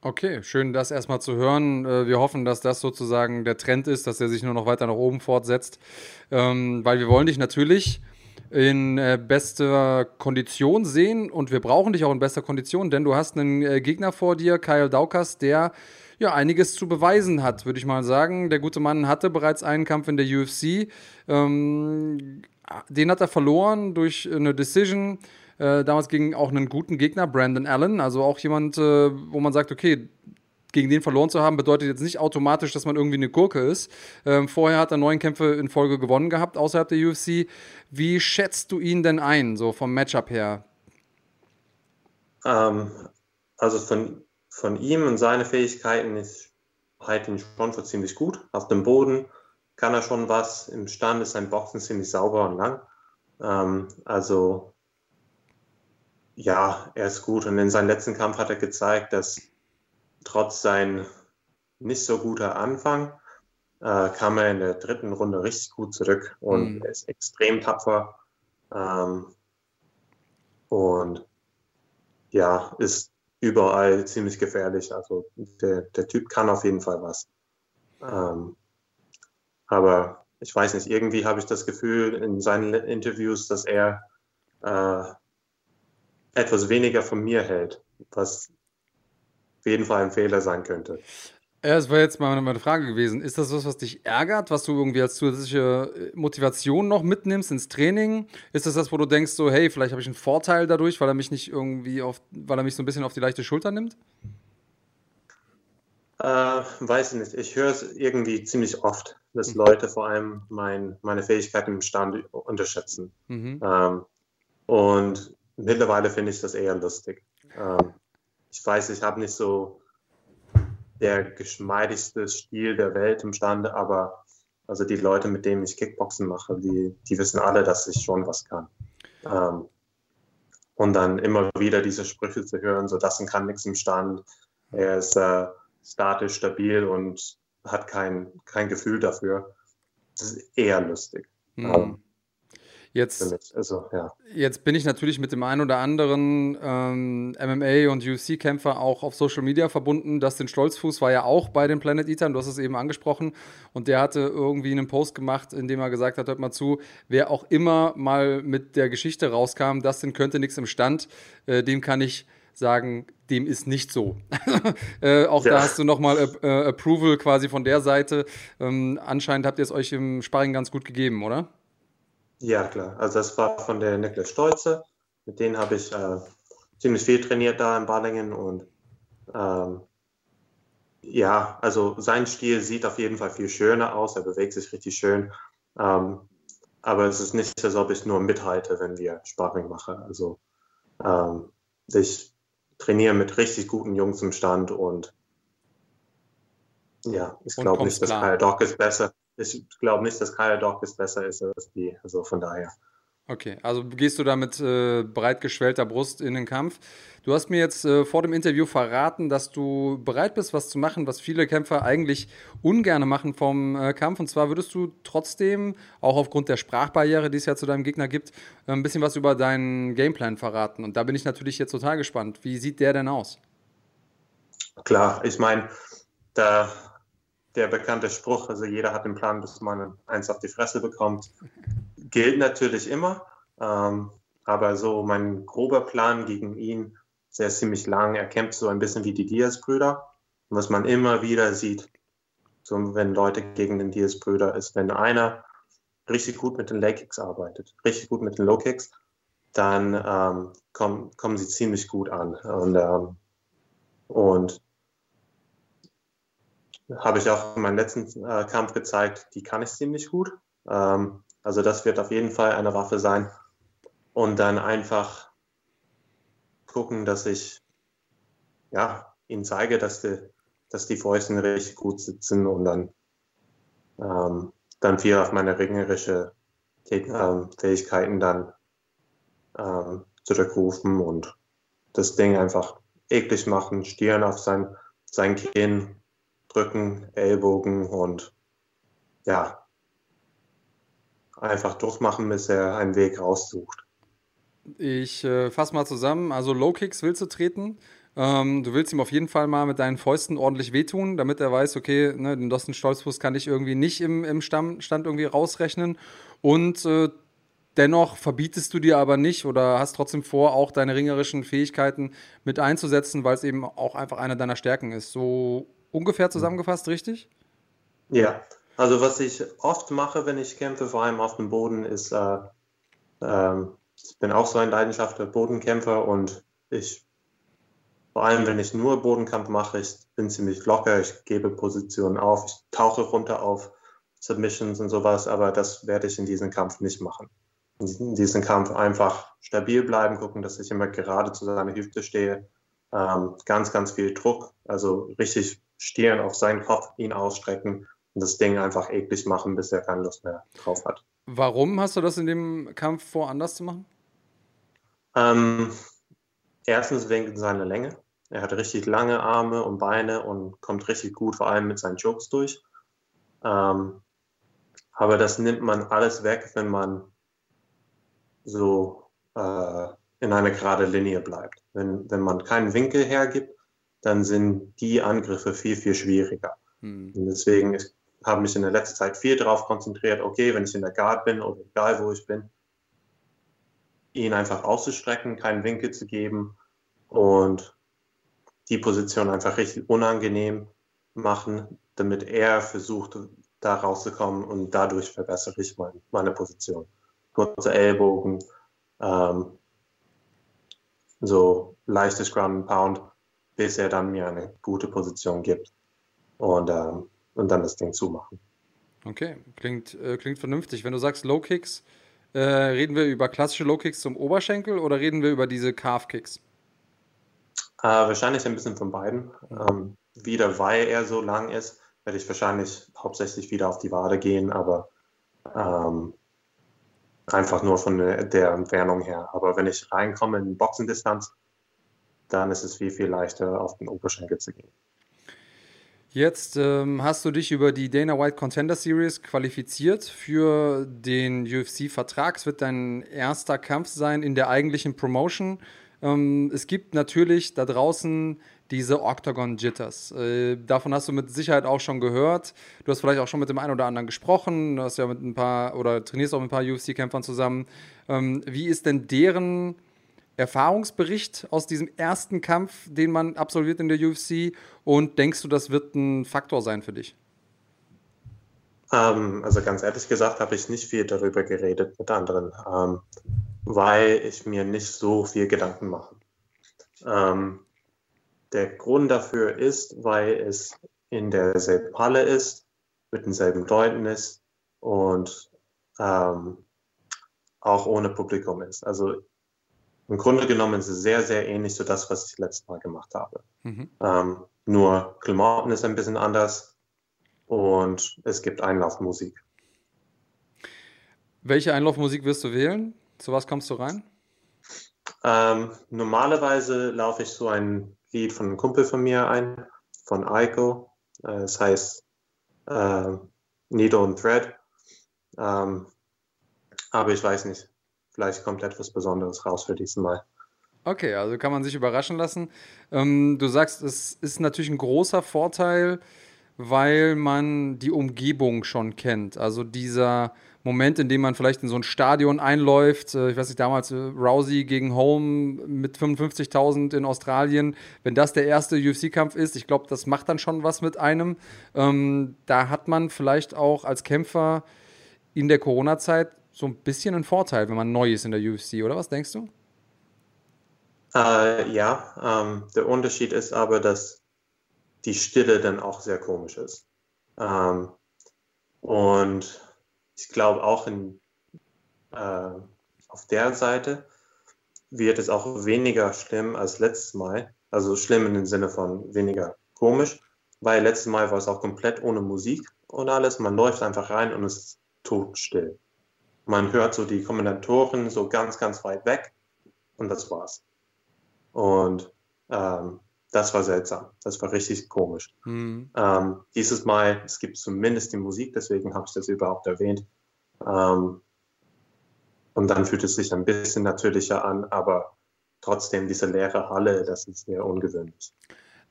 S2: Okay, schön, das erstmal zu hören. Äh, wir hoffen, dass das sozusagen der Trend ist, dass er sich nur noch weiter nach oben fortsetzt, ähm, weil wir wollen dich natürlich in äh, bester Kondition sehen und wir brauchen dich auch in bester Kondition, denn du hast einen äh, Gegner vor dir, Kyle Daukas, der ja einiges zu beweisen hat, würde ich mal sagen. Der gute Mann hatte bereits einen Kampf in der UFC. Ähm, den hat er verloren durch eine Decision. Äh, damals gegen auch einen guten Gegner, Brandon Allen. Also auch jemand, äh, wo man sagt, okay, gegen den verloren zu haben, bedeutet jetzt nicht automatisch, dass man irgendwie eine Gurke ist. Ähm, vorher hat er neun Kämpfe in Folge gewonnen gehabt außerhalb der UFC. Wie schätzt du ihn denn ein, so vom Matchup her?
S4: Ähm, also von, von ihm und seine Fähigkeiten, ich halte ihn schon für ziemlich gut. Auf dem Boden kann er schon was. Im Stand ist sein Boxen ziemlich sauber und lang. Ähm, also ja, er ist gut. Und in seinem letzten Kampf hat er gezeigt, dass trotz sein nicht so guter Anfang äh, kam er in der dritten Runde richtig gut zurück und mhm. er ist extrem tapfer. Ähm, und ja, ist überall ziemlich gefährlich. Also der, der Typ kann auf jeden Fall was. Ähm, aber ich weiß nicht, irgendwie habe ich das Gefühl in seinen Interviews, dass er äh, etwas weniger von mir hält, was auf jeden Fall ein Fehler sein könnte.
S2: Ja, das war jetzt mal meine Frage gewesen. Ist das was, was dich ärgert, was du irgendwie als zusätzliche äh, Motivation noch mitnimmst ins Training? Ist das das, wo du denkst, so, hey, vielleicht habe ich einen Vorteil dadurch, weil er mich nicht irgendwie auf, weil er mich so ein bisschen auf die leichte Schulter nimmt?
S4: Äh, weiß ich nicht. Ich höre es irgendwie ziemlich oft, dass mhm. Leute vor allem mein, meine Fähigkeiten im Stand unterschätzen. Mhm. Ähm, und mittlerweile finde ich das eher lustig. Ähm, ich weiß, ich habe nicht so der geschmeidigste Stil der Welt imstande, aber also die Leute, mit denen ich Kickboxen mache, die, die wissen alle, dass ich schon was kann. Ähm, und dann immer wieder diese Sprüche zu hören, so das kann nichts im Stand, er ist äh, statisch, stabil und hat kein, kein Gefühl dafür. Das ist eher lustig. Mhm. Ähm,
S2: Jetzt, also, ja. jetzt bin ich natürlich mit dem einen oder anderen ähm, MMA- und UFC-Kämpfer auch auf Social Media verbunden. Dustin Stolzfuß war ja auch bei den Planet Eatern, du hast es eben angesprochen. Und der hatte irgendwie einen Post gemacht, in dem er gesagt hat: Hört mal zu, wer auch immer mal mit der Geschichte rauskam, Dustin könnte nichts im Stand, äh, dem kann ich sagen, dem ist nicht so. äh, auch ja. da hast du nochmal äh, Approval quasi von der Seite. Ähm, anscheinend habt ihr es euch im Sparring ganz gut gegeben, oder?
S4: Ja, klar. Also das war von der Niklas Stolze. Mit denen habe ich äh, ziemlich viel trainiert da in Balingen und ähm, ja, also sein Stil sieht auf jeden Fall viel schöner aus. Er bewegt sich richtig schön. Ähm, aber es ist nicht, als ob ich nur mithalte, wenn wir Sparring machen. Also ähm, ich trainiere mit richtig guten Jungs im Stand und ja, ich glaube nicht, dass Kyle Doc ist besser ich glaube nicht, dass Kaya Dawkins besser ist als die. Also von daher.
S2: Okay, also gehst du da mit äh, breit geschwellter Brust in den Kampf. Du hast mir jetzt äh, vor dem Interview verraten, dass du bereit bist, was zu machen, was viele Kämpfer eigentlich ungern machen vom äh, Kampf. Und zwar würdest du trotzdem, auch aufgrund der Sprachbarriere, die es ja zu deinem Gegner gibt, ein bisschen was über deinen Gameplan verraten. Und da bin ich natürlich jetzt total gespannt. Wie sieht der denn aus?
S4: Klar, ich meine, da der bekannte Spruch, also jeder hat den Plan, dass man eins auf die Fresse bekommt, gilt natürlich immer. Ähm, aber so mein grober Plan gegen ihn, der ist ziemlich lang. Er kämpft so ein bisschen wie die Diaz-Brüder. Was man immer wieder sieht, so wenn Leute gegen den Diaz-Brüder, ist, wenn einer richtig gut mit den Leg-Kicks arbeitet, richtig gut mit den Low-Kicks, dann ähm, kommen, kommen sie ziemlich gut an. Und, ähm, und habe ich auch in meinem letzten äh, Kampf gezeigt, die kann ich ziemlich gut. Ähm, also das wird auf jeden Fall eine Waffe sein. Und dann einfach gucken, dass ich ja, ihnen zeige, dass die, dass die Fäusten richtig gut sitzen und dann, ähm, dann viel auf meine ringerische ähm, Fähigkeiten dann ähm, zurückrufen und das Ding einfach eklig machen, Stirn auf sein, sein Kinn drücken, Ellbogen und ja, einfach durchmachen, bis er einen Weg raussucht.
S2: Ich äh, fasse mal zusammen. Also Low Kicks willst du treten. Ähm, du willst ihm auf jeden Fall mal mit deinen Fäusten ordentlich wehtun, damit er weiß, okay, ne, den Dosten Stolzfuß kann ich irgendwie nicht im, im Stamm, Stand irgendwie rausrechnen. Und äh, dennoch verbietest du dir aber nicht oder hast trotzdem vor, auch deine ringerischen Fähigkeiten mit einzusetzen, weil es eben auch einfach eine deiner Stärken ist. So ungefähr zusammengefasst, richtig?
S4: Ja, also was ich oft mache, wenn ich kämpfe, vor allem auf dem Boden, ist, äh, äh, ich bin auch so ein leidenschaftlicher Bodenkämpfer und ich, vor allem wenn ich nur Bodenkampf mache, ich bin ziemlich locker, ich gebe Positionen auf, ich tauche runter auf Submissions und sowas, aber das werde ich in diesem Kampf nicht machen. In diesem Kampf einfach stabil bleiben, gucken, dass ich immer gerade zu seiner Hüfte stehe, ähm, ganz, ganz viel Druck, also richtig Stirn auf seinen Kopf, ihn ausstrecken und das Ding einfach eklig machen, bis er keine Lust mehr drauf hat.
S2: Warum hast du das in dem Kampf vor, anders zu machen?
S4: Ähm, erstens wegen seiner Länge. Er hat richtig lange Arme und Beine und kommt richtig gut, vor allem mit seinen Jokes durch. Ähm, aber das nimmt man alles weg, wenn man so äh, in einer gerade Linie bleibt. Wenn, wenn man keinen Winkel hergibt, dann sind die Angriffe viel, viel schwieriger. Hm. Und deswegen, ich habe mich in der letzten Zeit viel darauf konzentriert, okay, wenn ich in der Guard bin oder egal wo ich bin, ihn einfach auszustrecken, keinen Winkel zu geben und die Position einfach richtig unangenehm machen, damit er versucht, da rauszukommen und dadurch verbessere ich mein, meine Position. Kurze Ellbogen, ähm, so leichtes Ground and Pound, bis er dann mir eine gute Position gibt und, ähm, und dann das Ding zumachen.
S2: Okay, klingt, äh, klingt vernünftig. Wenn du sagst Low Kicks, äh, reden wir über klassische Low Kicks zum Oberschenkel oder reden wir über diese Calf Kicks?
S4: Äh, wahrscheinlich ein bisschen von beiden. Ähm, wieder weil er so lang ist, werde ich wahrscheinlich hauptsächlich wieder auf die Wade gehen, aber ähm, einfach nur von der Entfernung her. Aber wenn ich reinkomme in Boxendistanz, dann ist es viel, viel leichter, auf den Oberschenkel zu gehen.
S2: Jetzt ähm, hast du dich über die Dana White Contender Series qualifiziert für den UFC-Vertrag. Es wird dein erster Kampf sein in der eigentlichen Promotion. Ähm, es gibt natürlich da draußen diese Octagon Jitters. Äh, davon hast du mit Sicherheit auch schon gehört. Du hast vielleicht auch schon mit dem einen oder anderen gesprochen. Du hast ja mit ein paar oder trainierst auch mit ein paar UFC-Kämpfern zusammen. Ähm, wie ist denn deren Erfahrungsbericht aus diesem ersten Kampf, den man absolviert in der UFC? Und denkst du, das wird ein Faktor sein für dich?
S4: Ähm, also ganz ehrlich gesagt habe ich nicht viel darüber geredet mit anderen, ähm, weil ich mir nicht so viel Gedanken mache. Ähm, der Grund dafür ist, weil es in derselben Halle ist, mit denselben Leuten ist und ähm, auch ohne Publikum ist. Also im Grunde genommen ist es sehr, sehr ähnlich zu das, was ich letztes Mal gemacht habe. Mhm. Ähm, nur Klamotten ist ein bisschen anders und es gibt Einlaufmusik.
S2: Welche Einlaufmusik wirst du wählen? Zu was kommst du rein?
S4: Ähm, normalerweise laufe ich so ein Lied von einem Kumpel von mir ein, von Aiko. Äh, es heißt äh, Needle and Thread. Ähm, aber ich weiß nicht. Vielleicht kommt etwas Besonderes raus für diesen Mal.
S2: Okay, also kann man sich überraschen lassen. Ähm, du sagst, es ist natürlich ein großer Vorteil, weil man die Umgebung schon kennt. Also dieser Moment, in dem man vielleicht in so ein Stadion einläuft. Äh, ich weiß nicht, damals äh, Rousey gegen Home mit 55.000 in Australien. Wenn das der erste UFC-Kampf ist, ich glaube, das macht dann schon was mit einem. Ähm, da hat man vielleicht auch als Kämpfer in der Corona-Zeit so ein bisschen einen Vorteil, wenn man neu ist in der UFC, oder was denkst du?
S4: Äh, ja, ähm, der Unterschied ist aber, dass die Stille dann auch sehr komisch ist. Ähm, und ich glaube auch in, äh, auf der Seite wird es auch weniger schlimm als letztes Mal. Also schlimm in dem Sinne von weniger komisch, weil letztes Mal war es auch komplett ohne Musik und alles. Man läuft einfach rein und es ist totstill. Man hört so die Kommentatoren so ganz, ganz weit weg und das war's. Und ähm, das war seltsam. Das war richtig komisch. Mhm. Ähm, dieses Mal, es gibt zumindest die Musik, deswegen habe ich das überhaupt erwähnt. Ähm, und dann fühlt es sich ein bisschen natürlicher an, aber trotzdem diese leere Halle, das ist sehr ungewöhnlich.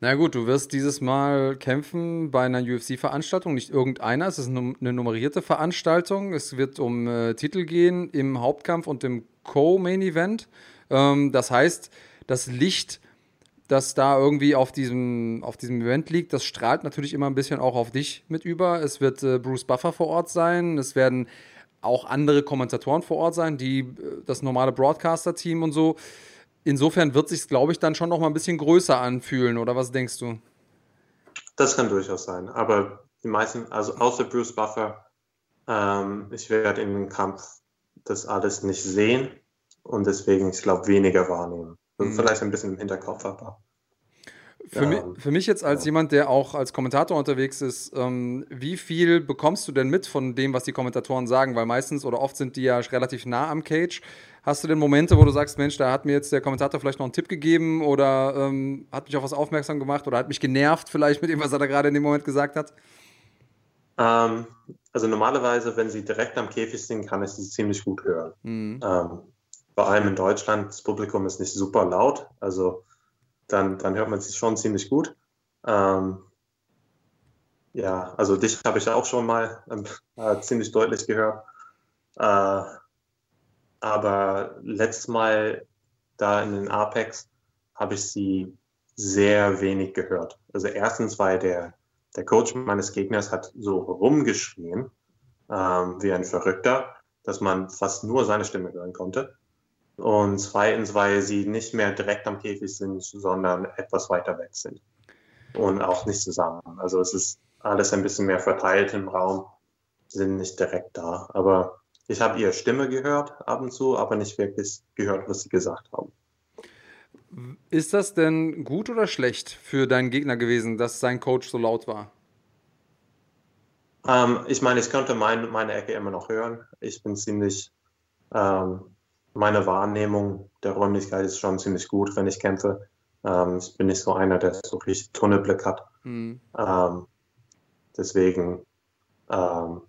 S2: Na gut, du wirst dieses Mal kämpfen bei einer UFC-Veranstaltung, nicht irgendeiner, es ist eine nummerierte Veranstaltung. Es wird um äh, Titel gehen im Hauptkampf und im Co-Main-Event. Ähm, das heißt, das Licht das da irgendwie auf diesem, auf diesem Event liegt, das strahlt natürlich immer ein bisschen auch auf dich mit über. Es wird äh, Bruce Buffer vor Ort sein. Es werden auch andere Kommentatoren vor Ort sein, die äh, das normale Broadcaster-Team und so. Insofern wird sich glaube ich, dann schon noch mal ein bisschen größer anfühlen, oder was denkst du?
S4: Das kann durchaus sein, aber die meisten, also außer Bruce Buffer, ähm, ich werde in dem Kampf das alles nicht sehen und deswegen, ich glaube, weniger wahrnehmen. Mhm. Vielleicht ein bisschen im Hinterkopf, aber.
S2: Für, ja. mich, für mich jetzt als ja. jemand, der auch als Kommentator unterwegs ist, ähm, wie viel bekommst du denn mit von dem, was die Kommentatoren sagen? Weil meistens oder oft sind die ja relativ nah am Cage. Hast du denn Momente, wo du sagst, Mensch, da hat mir jetzt der Kommentator vielleicht noch einen Tipp gegeben oder ähm, hat mich auf was aufmerksam gemacht oder hat mich genervt vielleicht mit dem, was er da gerade in dem Moment gesagt hat?
S4: Ähm, also normalerweise, wenn sie direkt am Käfig sind, kann ich sie ziemlich gut hören. Mhm. Ähm, vor allem in Deutschland, das Publikum ist nicht super laut, also dann, dann hört man sich schon ziemlich gut. Ähm, ja, also dich habe ich auch schon mal äh, ziemlich deutlich gehört. Äh, aber letztes Mal da in den Apex habe ich sie sehr wenig gehört. Also erstens, weil der, der Coach meines Gegners hat so rumgeschrien, ähm, wie ein Verrückter, dass man fast nur seine Stimme hören konnte. Und zweitens, weil sie nicht mehr direkt am Käfig sind, sondern etwas weiter weg sind. Und auch nicht zusammen. Also es ist alles ein bisschen mehr verteilt im Raum, sind nicht direkt da. Aber ich habe ihre Stimme gehört ab und zu, aber nicht wirklich gehört, was sie gesagt haben.
S2: Ist das denn gut oder schlecht für deinen Gegner gewesen, dass sein Coach so laut war?
S4: Ähm, ich meine, ich könnte mein, meine Ecke immer noch hören. Ich bin ziemlich, ähm, meine Wahrnehmung der Räumlichkeit ist schon ziemlich gut, wenn ich kämpfe. Ähm, ich bin nicht so einer, der so richtig Tunnelblick hat. Mhm. deswegen, ähm,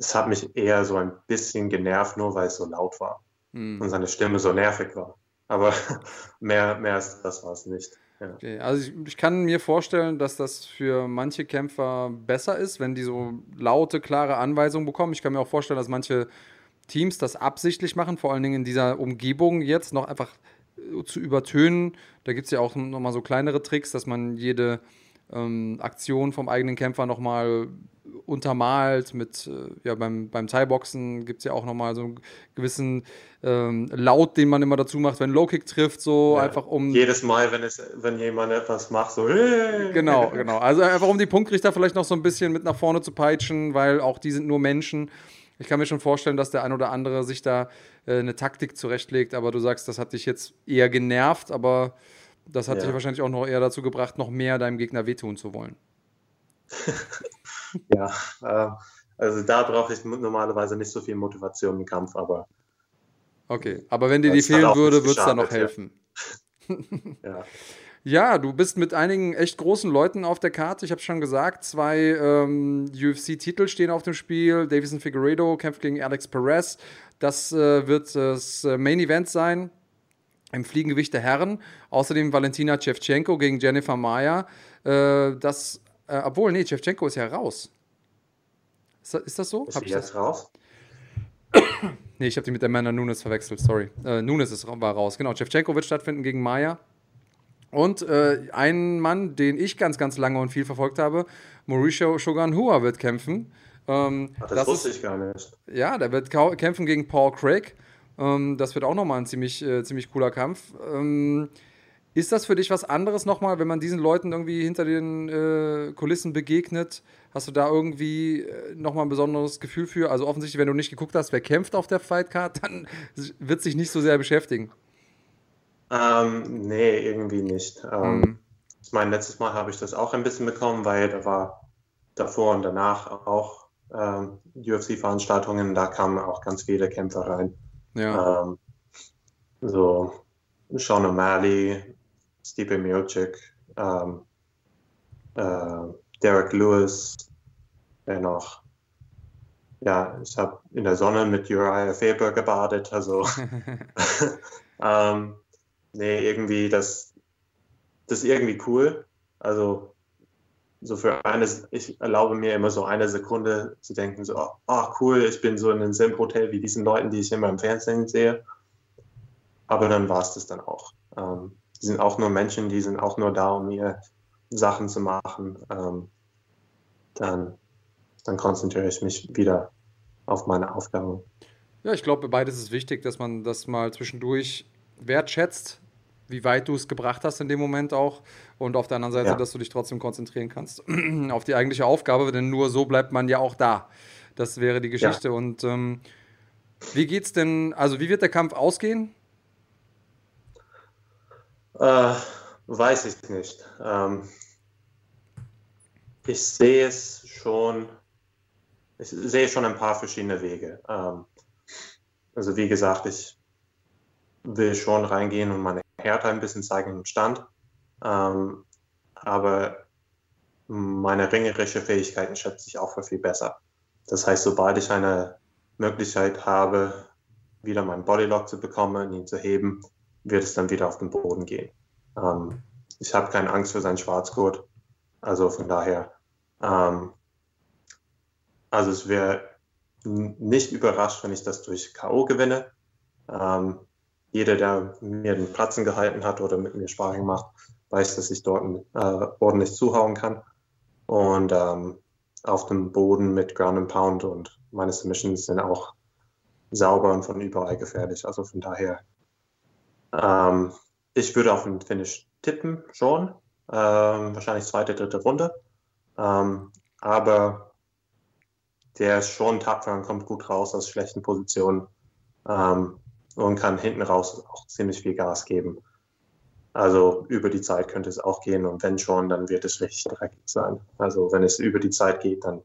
S4: es hat mich eher so ein bisschen genervt, nur weil es so laut war mhm. und seine Stimme so nervig war. Aber mehr, mehr als das war es nicht.
S2: Ja. Okay, also ich, ich, kann mir vorstellen, dass das für manche Kämpfer besser ist, wenn die so laute, klare Anweisungen bekommen. Ich kann mir auch vorstellen, dass manche Teams das absichtlich machen, vor allen Dingen in dieser Umgebung jetzt noch einfach äh, zu übertönen. Da gibt es ja auch nochmal so kleinere Tricks, dass man jede ähm, Aktion vom eigenen Kämpfer nochmal untermalt mit, äh, ja, beim, beim Thai-Boxen gibt es ja auch nochmal so einen gewissen ähm, Laut, den man immer dazu macht, wenn Low-Kick trifft, so ja, einfach um.
S4: Jedes Mal, wenn, es, wenn jemand etwas macht, so.
S2: Genau, genau. Also einfach um die Punktrichter vielleicht noch so ein bisschen mit nach vorne zu peitschen, weil auch die sind nur Menschen. Ich kann mir schon vorstellen, dass der ein oder andere sich da äh, eine Taktik zurechtlegt, aber du sagst, das hat dich jetzt eher genervt, aber das hat ja. dich wahrscheinlich auch noch eher dazu gebracht, noch mehr deinem Gegner wehtun zu wollen.
S4: ja, äh, also da brauche ich normalerweise nicht so viel Motivation im Kampf, aber.
S2: Okay, aber wenn dir die fehlen würde, würde es da noch helfen. ja. Ja, du bist mit einigen echt großen Leuten auf der Karte. Ich habe schon gesagt, zwei ähm, UFC-Titel stehen auf dem Spiel. Davison Figueredo kämpft gegen Alex Perez. Das äh, wird das äh, Main Event sein im Fliegengewicht der Herren. Außerdem Valentina Shevchenko gegen Jennifer Mayer. Äh, das äh, obwohl, nee, Chevchenko ist ja raus. Ist das, ist das so?
S4: Ist hab ich jetzt das? raus?
S2: nee, ich habe die mit der Amanda Nunes verwechselt, sorry. Äh, Nunes ist, war raus. Genau, Chevchenko wird stattfinden gegen Maya. Und äh, ein Mann, den ich ganz, ganz lange und viel verfolgt habe, Mauricio Shogun Hua wird kämpfen.
S4: Ähm, Ach, das, das, wusste ist, ich gar nicht.
S2: Ja, der wird kämpfen gegen Paul Craig. Ähm, das wird auch nochmal ein ziemlich, äh, ziemlich cooler Kampf. Ähm, ist das für dich was anderes nochmal, wenn man diesen Leuten irgendwie hinter den äh, Kulissen begegnet? Hast du da irgendwie äh, nochmal ein besonderes Gefühl für? Also offensichtlich, wenn du nicht geguckt hast, wer kämpft auf der Fightcard, dann wird sich nicht so sehr beschäftigen.
S4: Ähm, nee, irgendwie nicht. Ähm, mhm. Ich meine, letztes Mal habe ich das auch ein bisschen bekommen, weil da war davor und danach auch ähm, UFC-Veranstaltungen, da kamen auch ganz viele Kämpfer rein. Ja. Ähm, so Sean O'Malley, Stipe Miocic, ähm, äh, Derek Lewis, wer noch? Ja, ich habe in der Sonne mit Uriah Faber gebadet, also ähm, nee, irgendwie das, das ist irgendwie cool. Also so für eine, ich erlaube mir immer so eine Sekunde zu denken, so, oh cool, ich bin so in einem Sim-Hotel wie diesen Leuten, die ich immer im Fernsehen sehe. Aber dann war es das dann auch. Ähm, die sind auch nur Menschen, die sind auch nur da, um mir Sachen zu machen. Ähm, dann, dann konzentriere ich mich wieder auf meine Aufgaben.
S2: Ja, ich glaube, beides ist wichtig, dass man das mal zwischendurch wertschätzt, wie weit du es gebracht hast in dem Moment auch. Und auf der anderen Seite, ja. dass du dich trotzdem konzentrieren kannst auf die eigentliche Aufgabe, denn nur so bleibt man ja auch da. Das wäre die Geschichte. Ja. Und ähm, wie geht's denn, also wie wird der Kampf ausgehen?
S4: Äh, weiß ich nicht. Ähm, ich sehe es schon, ich sehe schon ein paar verschiedene Wege. Ähm, also wie gesagt, ich will schon reingehen und meine Härte ein bisschen zeigen im Stand. Ähm, aber meine ringerische Fähigkeiten schätze ich auch für viel besser. Das heißt, sobald ich eine Möglichkeit habe, wieder meinen Bodylock zu bekommen, ihn zu heben, wird es dann wieder auf den Boden gehen. Ähm, ich habe keine Angst für seinen Schwarzgurt. Also von daher Ähm, also es wäre nicht überrascht, wenn ich das durch K.O. gewinne. Ähm, jeder, der mir den Platzen gehalten hat oder mit mir Sparring macht, weiß, dass ich dort äh, ordentlich zuhauen kann. Und ähm, auf dem Boden mit Ground and Pound und meine Submissions sind auch sauber und von überall gefährlich. Also von daher, ähm, ich würde auf den Finish tippen, schon. Ähm, wahrscheinlich zweite, dritte Runde. Ähm, aber der ist schon tapfer und kommt gut raus aus schlechten Positionen ähm, und kann hinten raus auch ziemlich viel Gas geben. Also über die Zeit könnte es auch gehen und wenn schon, dann wird es richtig dreckig sein. Also wenn es über die Zeit geht, dann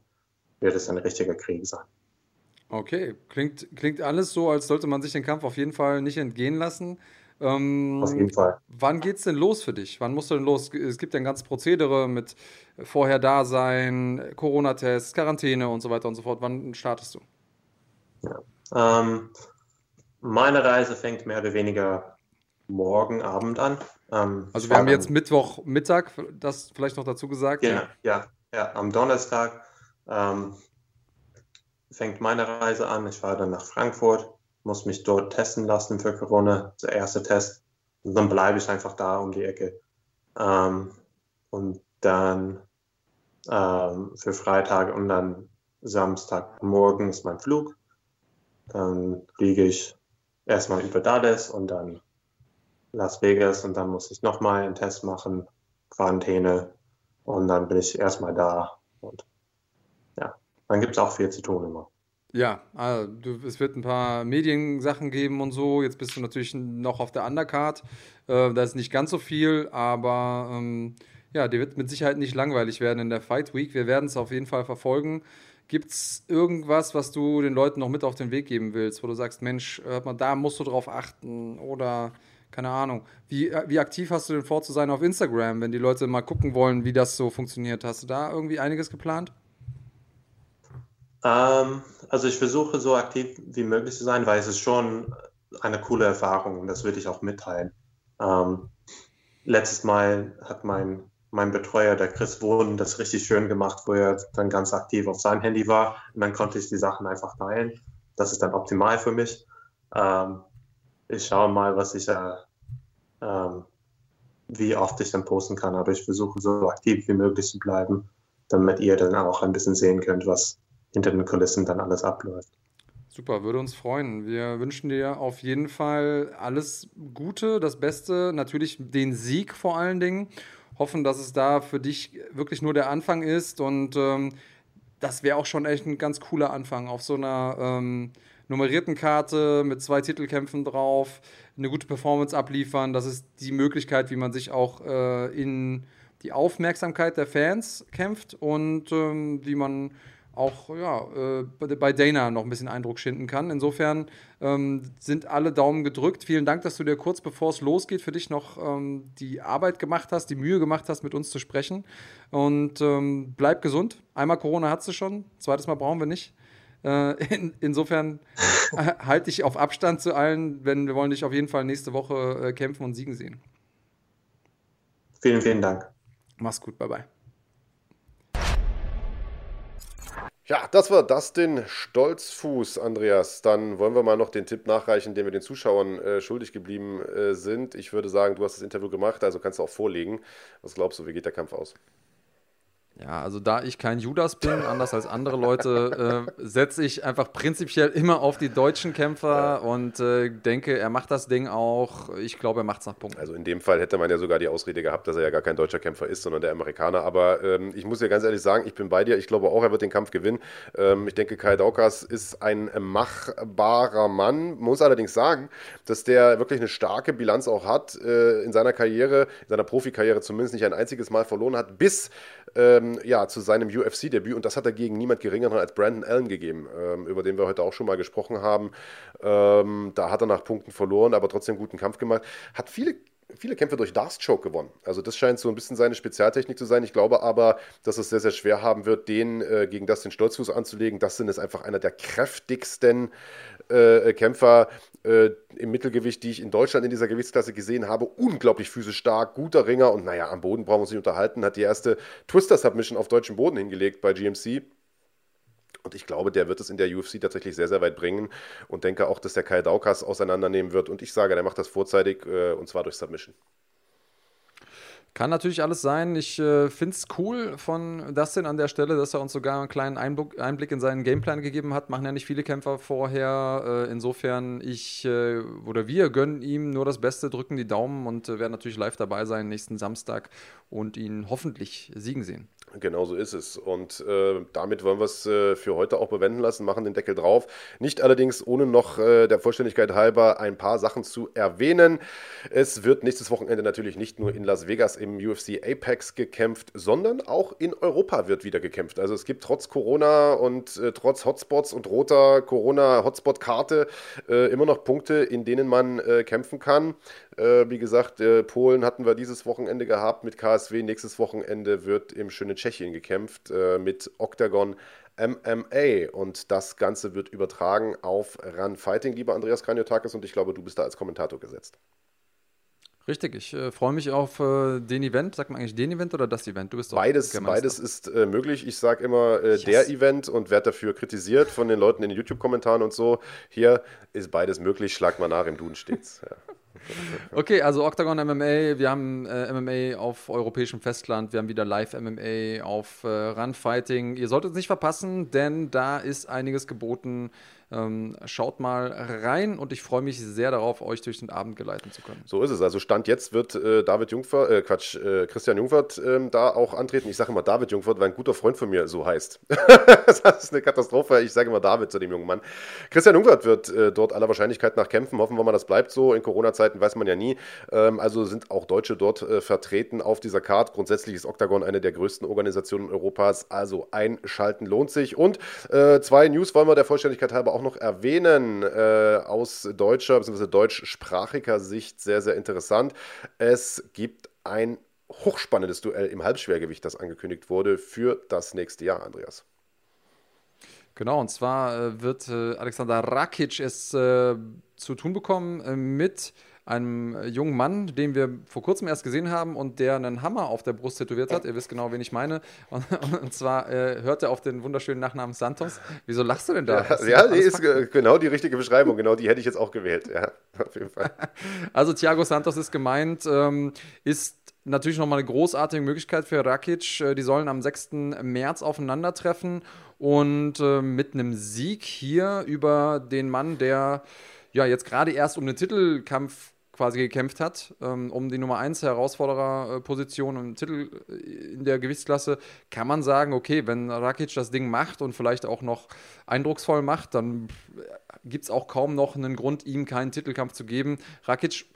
S4: wird es ein richtiger Krieg sein.
S2: Okay, klingt, klingt alles so, als sollte man sich den Kampf auf jeden Fall nicht entgehen lassen.
S4: Ähm, auf jeden Fall.
S2: Wann geht's denn los für dich? Wann musst du denn los? Es gibt ja ein ganzes Prozedere mit vorher da sein, Corona-Test, Quarantäne und so weiter und so fort. Wann startest du?
S4: Ja. Ähm, meine Reise fängt mehr oder weniger morgen Abend an.
S2: Ähm, also wir haben jetzt Mittwoch Mittag, das vielleicht noch dazu gesagt.
S4: Ja, ja, ja, am Donnerstag ähm, fängt meine Reise an. Ich fahre dann nach Frankfurt, muss mich dort testen lassen für Corona, der erste Test. Und dann bleibe ich einfach da um die Ecke. Ähm, und dann ähm, für Freitag und dann Samstag morgens mein Flug. Dann fliege ich erstmal über Dallas und dann Las Vegas und dann muss ich nochmal einen Test machen, Quarantäne und dann bin ich erstmal da und ja, dann gibt es auch viel zu tun immer.
S2: Ja, also du, es wird ein paar Mediensachen geben und so. Jetzt bist du natürlich noch auf der Undercard. Äh, da ist nicht ganz so viel, aber ähm, ja, dir wird mit Sicherheit nicht langweilig werden in der Fight Week. Wir werden es auf jeden Fall verfolgen. Gibt es irgendwas, was du den Leuten noch mit auf den Weg geben willst, wo du sagst, Mensch, hört mal, da musst du drauf achten oder keine Ahnung. Wie, äh, wie aktiv hast du denn vor zu sein auf Instagram, wenn die Leute mal gucken wollen, wie das so funktioniert? Hast du da irgendwie einiges geplant?
S4: Ähm, also ich versuche so aktiv wie möglich zu sein, weil es ist schon eine coole Erfahrung und das würde ich auch mitteilen. Ähm, letztes Mal hat mein, mein Betreuer, der Chris Wohn, das richtig schön gemacht, wo er dann ganz aktiv auf sein Handy war und dann konnte ich die Sachen einfach teilen. Das ist dann optimal für mich. Ähm, ich schaue mal, was ich äh, ähm, wie oft ich dann posten kann. Aber ich versuche so aktiv wie möglich zu bleiben, damit ihr dann auch ein bisschen sehen könnt, was hinter den Kulissen dann alles abläuft.
S2: Super, würde uns freuen. Wir wünschen dir auf jeden Fall alles Gute, das Beste, natürlich den Sieg vor allen Dingen. Hoffen, dass es da für dich wirklich nur der Anfang ist und ähm, das wäre auch schon echt ein ganz cooler Anfang auf so einer ähm, nummerierten Karte mit zwei Titelkämpfen drauf, eine gute Performance abliefern. Das ist die Möglichkeit, wie man sich auch äh, in die Aufmerksamkeit der Fans kämpft und ähm, wie man auch ja, äh, bei Dana noch ein bisschen Eindruck schinden kann. Insofern ähm, sind alle Daumen gedrückt. Vielen Dank, dass du dir kurz bevor es losgeht für dich noch ähm, die Arbeit gemacht hast, die Mühe gemacht hast, mit uns zu sprechen. Und ähm, bleib gesund. Einmal Corona hat du schon, zweites Mal brauchen wir nicht. Äh, in, insofern halte ich auf Abstand zu allen, wenn wir wollen dich auf jeden Fall nächste Woche äh, kämpfen und siegen sehen.
S4: Vielen, vielen Dank.
S2: Mach's gut, bye bye.
S1: Ja, das war Dustin Stolzfuß, Andreas. Dann wollen wir mal noch den Tipp nachreichen, den wir den Zuschauern äh, schuldig geblieben äh, sind. Ich würde sagen, du hast das Interview gemacht, also kannst du auch vorlegen. Was glaubst du, wie geht der Kampf aus?
S2: Ja, also da ich kein Judas bin, anders als andere Leute, äh, setze ich einfach prinzipiell immer auf die deutschen Kämpfer ja. und äh, denke, er macht das Ding auch. Ich glaube, er macht es nach Punkten.
S1: Also in dem Fall hätte man ja sogar die Ausrede gehabt, dass er ja gar kein deutscher Kämpfer ist, sondern der Amerikaner. Aber ähm, ich muss dir ganz ehrlich sagen, ich bin bei dir. Ich glaube auch, er wird den Kampf gewinnen. Ähm, ich denke, Kai Daukas ist ein machbarer Mann. Muss allerdings sagen, dass der wirklich eine starke Bilanz auch hat äh, in seiner Karriere, in seiner Profikarriere zumindest nicht ein einziges Mal verloren hat, bis ähm, ja, zu seinem UFC-Debüt. Und das hat er gegen niemand geringeren als Brandon Allen gegeben, ähm, über den wir heute auch schon mal gesprochen haben. Ähm, da hat er nach Punkten verloren, aber trotzdem guten Kampf gemacht. Hat viele viele Kämpfe durch Darth Choke gewonnen. Also das scheint so ein bisschen seine Spezialtechnik zu sein. Ich glaube aber, dass es sehr, sehr schwer haben wird, den äh, gegen das den Stolzfuß anzulegen. Das sind ist einfach einer der kräftigsten äh, Kämpfer äh, im Mittelgewicht, die ich in Deutschland in dieser Gewichtsklasse gesehen habe. Unglaublich physisch stark, guter Ringer und naja, am Boden brauchen wir uns nicht unterhalten. Hat die erste Twister-Submission auf deutschem Boden hingelegt bei GMC. Und ich glaube, der wird es in der UFC tatsächlich sehr, sehr weit bringen und denke auch, dass der Kai Daukas auseinandernehmen wird. Und ich sage, der macht das vorzeitig äh, und zwar durch Submission.
S2: Kann natürlich alles sein. Ich äh, finde es cool von Dustin an der Stelle, dass er uns sogar einen kleinen Einblick, Einblick in seinen Gameplan gegeben hat. Machen ja nicht viele Kämpfer vorher. Äh, insofern, ich äh, oder wir gönnen ihm nur das Beste, drücken die Daumen und äh, werden natürlich live dabei sein nächsten Samstag und ihn hoffentlich siegen sehen.
S1: Genau so ist es. Und äh, damit wollen wir es äh, für heute auch bewenden lassen, machen den Deckel drauf. Nicht allerdings ohne noch äh, der Vollständigkeit halber ein paar Sachen zu erwähnen. Es wird nächstes Wochenende natürlich nicht nur in Las Vegas im UFC Apex gekämpft, sondern auch in Europa wird wieder gekämpft. Also es gibt trotz Corona und äh, trotz Hotspots und roter Corona-Hotspot-Karte äh, immer noch Punkte, in denen man äh, kämpfen kann. Wie gesagt, Polen hatten wir dieses Wochenende gehabt mit KSW. Nächstes Wochenende wird im schönen Tschechien gekämpft äh, mit Octagon MMA und das Ganze wird übertragen auf Run Fighting, lieber Andreas Kraniotakis und ich glaube, du bist da als Kommentator gesetzt.
S2: Richtig, ich äh, freue mich auf äh, den Event. Sagt man eigentlich den Event oder das Event?
S1: Du bist doch Beides, beides ist äh, möglich. Ich sage immer äh, yes. der Event und werde dafür kritisiert von den Leuten in den YouTube-Kommentaren und so. Hier ist beides möglich. Schlag mal nach, im Duden steht's. Ja.
S2: Okay, also Octagon MMA, wir haben äh, MMA auf europäischem Festland, wir haben wieder Live-MMA auf äh, Run-Fighting. Ihr solltet es nicht verpassen, denn da ist einiges geboten. Ähm, schaut mal rein und ich freue mich sehr darauf, euch durch den Abend geleiten zu können.
S1: So ist es. Also Stand jetzt wird äh, David Jungfert, äh, Quatsch, äh, Christian Jungfert ähm, da auch antreten. Ich sage immer David Jungfert, weil ein guter Freund von mir so heißt. das ist eine Katastrophe. Ich sage immer David zu dem jungen Mann. Christian Jungfert wird äh, dort aller Wahrscheinlichkeit nach kämpfen. Hoffen wir mal, das bleibt so. In Corona-Zeiten weiß man ja nie. Ähm, also sind auch Deutsche dort äh, vertreten auf dieser Karte. Grundsätzlich ist Octagon eine der größten Organisationen Europas. Also einschalten lohnt sich. Und äh, zwei News wollen wir der Vollständigkeit halber auch noch erwähnen, äh, aus deutscher bzw. deutschsprachiger Sicht sehr, sehr interessant. Es gibt ein hochspannendes Duell im Halbschwergewicht, das angekündigt wurde für das nächste Jahr, Andreas.
S2: Genau, und zwar äh, wird äh, Alexander Rakic es äh, zu tun bekommen äh, mit einem jungen Mann, den wir vor kurzem erst gesehen haben und der einen Hammer auf der Brust tätowiert hat. Ihr wisst genau, wen ich meine. Und, und zwar äh, hört er auf den wunderschönen Nachnamen Santos. Wieso lachst du denn da?
S1: Ja, ja die ist genau die richtige Beschreibung. Genau die hätte ich jetzt auch gewählt. Ja, auf jeden Fall.
S2: Also Thiago Santos ist gemeint, ähm, ist natürlich nochmal eine großartige Möglichkeit für Rakic. Äh, die sollen am 6. März aufeinandertreffen und äh, mit einem Sieg hier über den Mann, der ja jetzt gerade erst um den Titelkampf quasi gekämpft hat, ähm, um die Nummer 1 Herausfordererposition und Titel äh, in der Gewichtsklasse, kann man sagen, okay, wenn Rakic das Ding macht und vielleicht auch noch eindrucksvoll macht, dann gibt es auch kaum noch einen Grund, ihm keinen Titelkampf zu geben. Rakic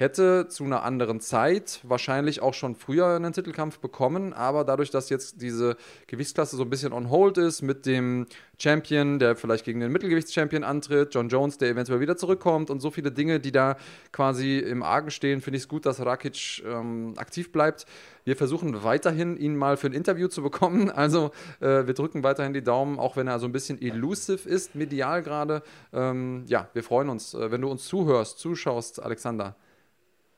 S2: hätte zu einer anderen Zeit wahrscheinlich auch schon früher einen Titelkampf bekommen, aber dadurch, dass jetzt diese Gewichtsklasse so ein bisschen on hold ist mit dem Champion, der vielleicht gegen den Mittelgewichtschampion antritt, John Jones, der eventuell wieder zurückkommt und so viele Dinge, die da quasi im Argen stehen, finde ich es gut, dass Rakic ähm, aktiv bleibt. Wir versuchen weiterhin, ihn mal für ein Interview zu bekommen. Also äh, wir drücken weiterhin die Daumen, auch wenn er so ein bisschen elusive ist, medial gerade. Ähm, ja, wir freuen uns, äh, wenn du uns zuhörst, zuschaust, Alexander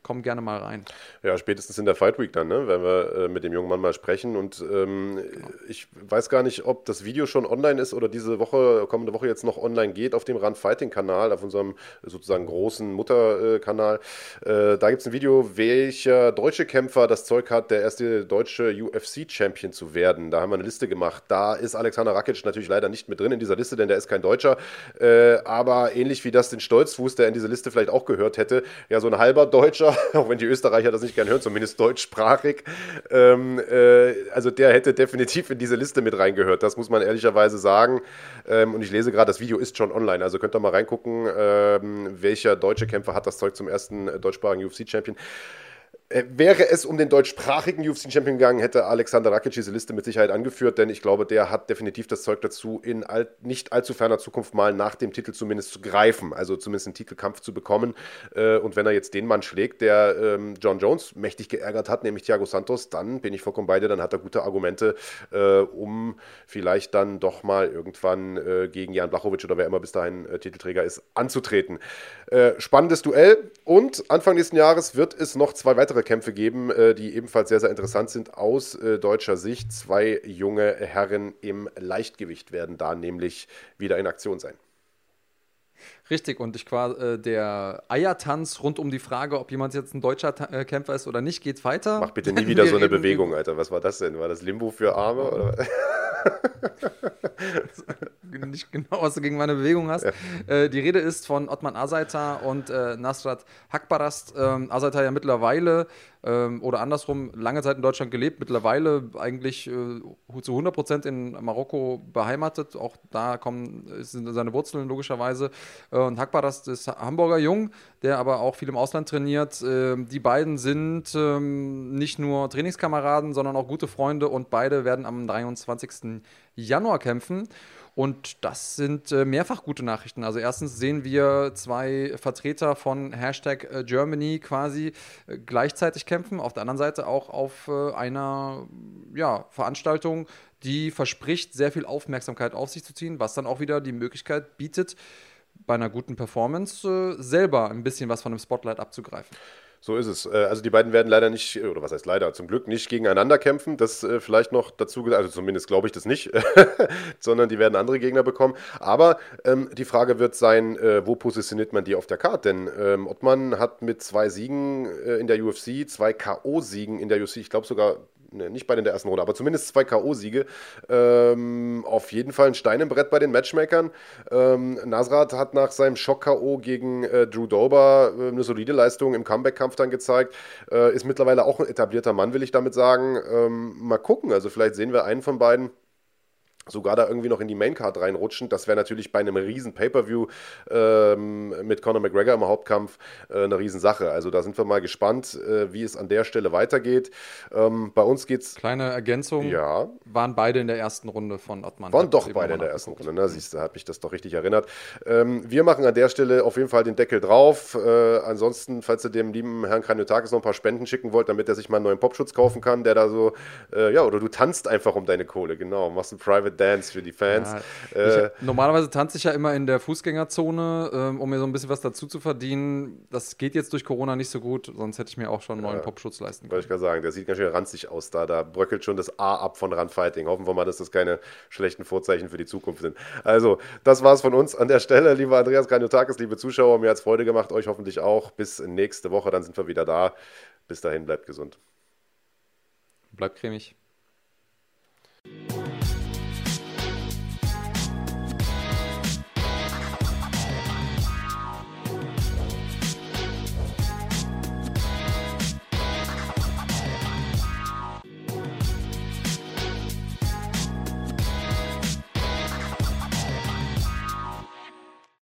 S2: komm gerne mal rein.
S1: Ja, spätestens in der Fight Week dann, ne? wenn wir äh, mit dem jungen Mann mal sprechen. Und ähm, genau. ich weiß gar nicht, ob das Video schon online ist oder diese Woche, kommende Woche jetzt noch online geht auf dem Run Fighting Kanal, auf unserem sozusagen großen Mutterkanal. Äh, da gibt es ein Video, welcher deutsche Kämpfer das Zeug hat, der erste deutsche UFC-Champion zu werden. Da haben wir eine Liste gemacht. Da ist Alexander Rakic natürlich leider nicht mit drin in dieser Liste, denn der ist kein Deutscher. Äh, aber ähnlich wie das den Stolzfuß, der in diese Liste vielleicht auch gehört hätte, ja, so ein halber Deutscher auch wenn die Österreicher das nicht gerne hören, zumindest deutschsprachig. Ähm, äh, also der hätte definitiv in diese Liste mit reingehört, das muss man ehrlicherweise sagen. Ähm, und ich lese gerade, das Video ist schon online, also könnt ihr mal reingucken, ähm, welcher deutsche Kämpfer hat das Zeug zum ersten deutschsprachigen UFC-Champion wäre es um den deutschsprachigen UFC-Champion gegangen, hätte Alexander Rakic diese Liste mit Sicherheit angeführt, denn ich glaube, der hat definitiv das Zeug dazu, in all, nicht allzu ferner Zukunft mal nach dem Titel zumindest zu greifen, also zumindest einen Titelkampf zu bekommen. Äh, und wenn er jetzt den Mann schlägt, der ähm, John Jones mächtig geärgert hat, nämlich Thiago Santos, dann bin ich vollkommen bei dir, dann hat er gute Argumente, äh, um vielleicht dann doch mal irgendwann gegen Jan Blachowicz oder wer immer bis dahin Titelträger ist, anzutreten. spannendes Duell und Anfang nächsten Jahres wird es noch zwei weitere Kämpfe geben, äh, die ebenfalls sehr, sehr interessant sind aus äh, deutscher Sicht. Zwei junge Herren im Leichtgewicht werden da nämlich wieder in Aktion sein.
S2: Richtig, und ich quasi äh, der Eiertanz rund um die Frage, ob jemand jetzt ein deutscher Ta Kämpfer ist oder nicht, geht weiter.
S1: Mach bitte nie wieder so eine Bewegung, Alter. Was war das denn? War das Limbo für Arme? Oder?
S2: nicht genau, was du gegen meine Bewegung hast. Ja. Äh, die Rede ist von Ottman Asaita und äh, Nasrat Hakbarast. Ähm, Asaita ja mittlerweile ähm, oder andersrum lange Zeit in Deutschland gelebt, mittlerweile eigentlich äh, zu 100 Prozent in Marokko beheimatet. Auch da kommen sind seine Wurzeln logischerweise. Äh, und Hakbarast ist Hamburger Jung, der aber auch viel im Ausland trainiert. Äh, die beiden sind ähm, nicht nur Trainingskameraden, sondern auch gute Freunde und beide werden am 23. Januar kämpfen. Und das sind äh, mehrfach gute Nachrichten. Also erstens sehen wir zwei Vertreter von Hashtag äh, Germany quasi äh, gleichzeitig kämpfen. Auf der anderen Seite auch auf einer ja, Veranstaltung, die verspricht, sehr viel Aufmerksamkeit auf sich zu ziehen, was dann auch wieder die Möglichkeit bietet, bei einer guten Performance äh, selber ein bisschen was von dem Spotlight abzugreifen.
S1: So ist es. Äh, also die beiden werden leider nicht, oder was heißt leider, zum Glück nicht gegeneinander kämpfen. Das äh, vielleicht noch dazu, also zumindest glaube ich das nicht, sondern die werden andere Gegner bekommen. Aber ähm, die Frage wird sein, äh, wo positioniert man die auf der Karte? Denn ähm, Ottmann hat mit zwei Siegen äh, in der UFC, zwei K.O.-Siegen in der UFC, ich glaube sogar ne, nicht bei den der ersten Runde, aber zumindest zwei K.O.-Siege. Ähm, auf jeden Fall ein Stein im Brett bei den Matchmakern. Ähm, Nasrat hat nach seinem Schock-K.O. gegen äh, Drew Dober äh, eine solide Leistung im Comeback-Kampf dann gezeigt. Äh, ist mittlerweile auch ein etablierter Mann, will ich damit sagen. Ähm, mal gucken, also vielleicht sehen wir einen von beiden sogar da irgendwie noch in die Maincard reinrutschen. Das wäre natürlich bei einem riesen Pay-Per-View ähm, mit Conor McGregor im Hauptkampf äh, eine Riesensache. Also da sind wir mal gespannt, äh, wie es an der Stelle weitergeht. Ähm, bei uns geht's.
S2: Kleine Ergänzung.
S1: Ja.
S2: Waren beide in der ersten Runde von Ottmann.
S1: Waren doch beide in der ersten Runde. Ne? Siehst du, hat mich das doch richtig erinnert. Ähm, wir machen an der Stelle auf jeden Fall den Deckel drauf. Äh, ansonsten, falls ihr dem lieben Herrn Kranjotakis noch ein paar Spenden schicken wollt, damit er sich mal einen neuen Popschutz kaufen kann, der da so, äh, ja, oder du tanzt einfach um deine Kohle, genau. Machst ein Private Dance für die Fans.
S2: Ja, äh, ich, normalerweise tanze ich ja immer in der Fußgängerzone, ähm, um mir so ein bisschen was dazu zu verdienen. Das geht jetzt durch Corona nicht so gut, sonst hätte ich mir auch schon einen neuen ja, Popschutz leisten können.
S1: Wollte ich gerade sagen, der sieht ganz schön ranzig aus da. Da bröckelt schon das A ab von Randfighting. Hoffen wir mal, dass das keine schlechten Vorzeichen für die Zukunft sind. Also, das war's von uns an der Stelle. Lieber Andreas Kaniotakis, liebe Zuschauer, mir hat es Freude gemacht, euch hoffentlich auch. Bis nächste Woche, dann sind wir wieder da. Bis dahin, bleibt gesund.
S2: Bleibt cremig.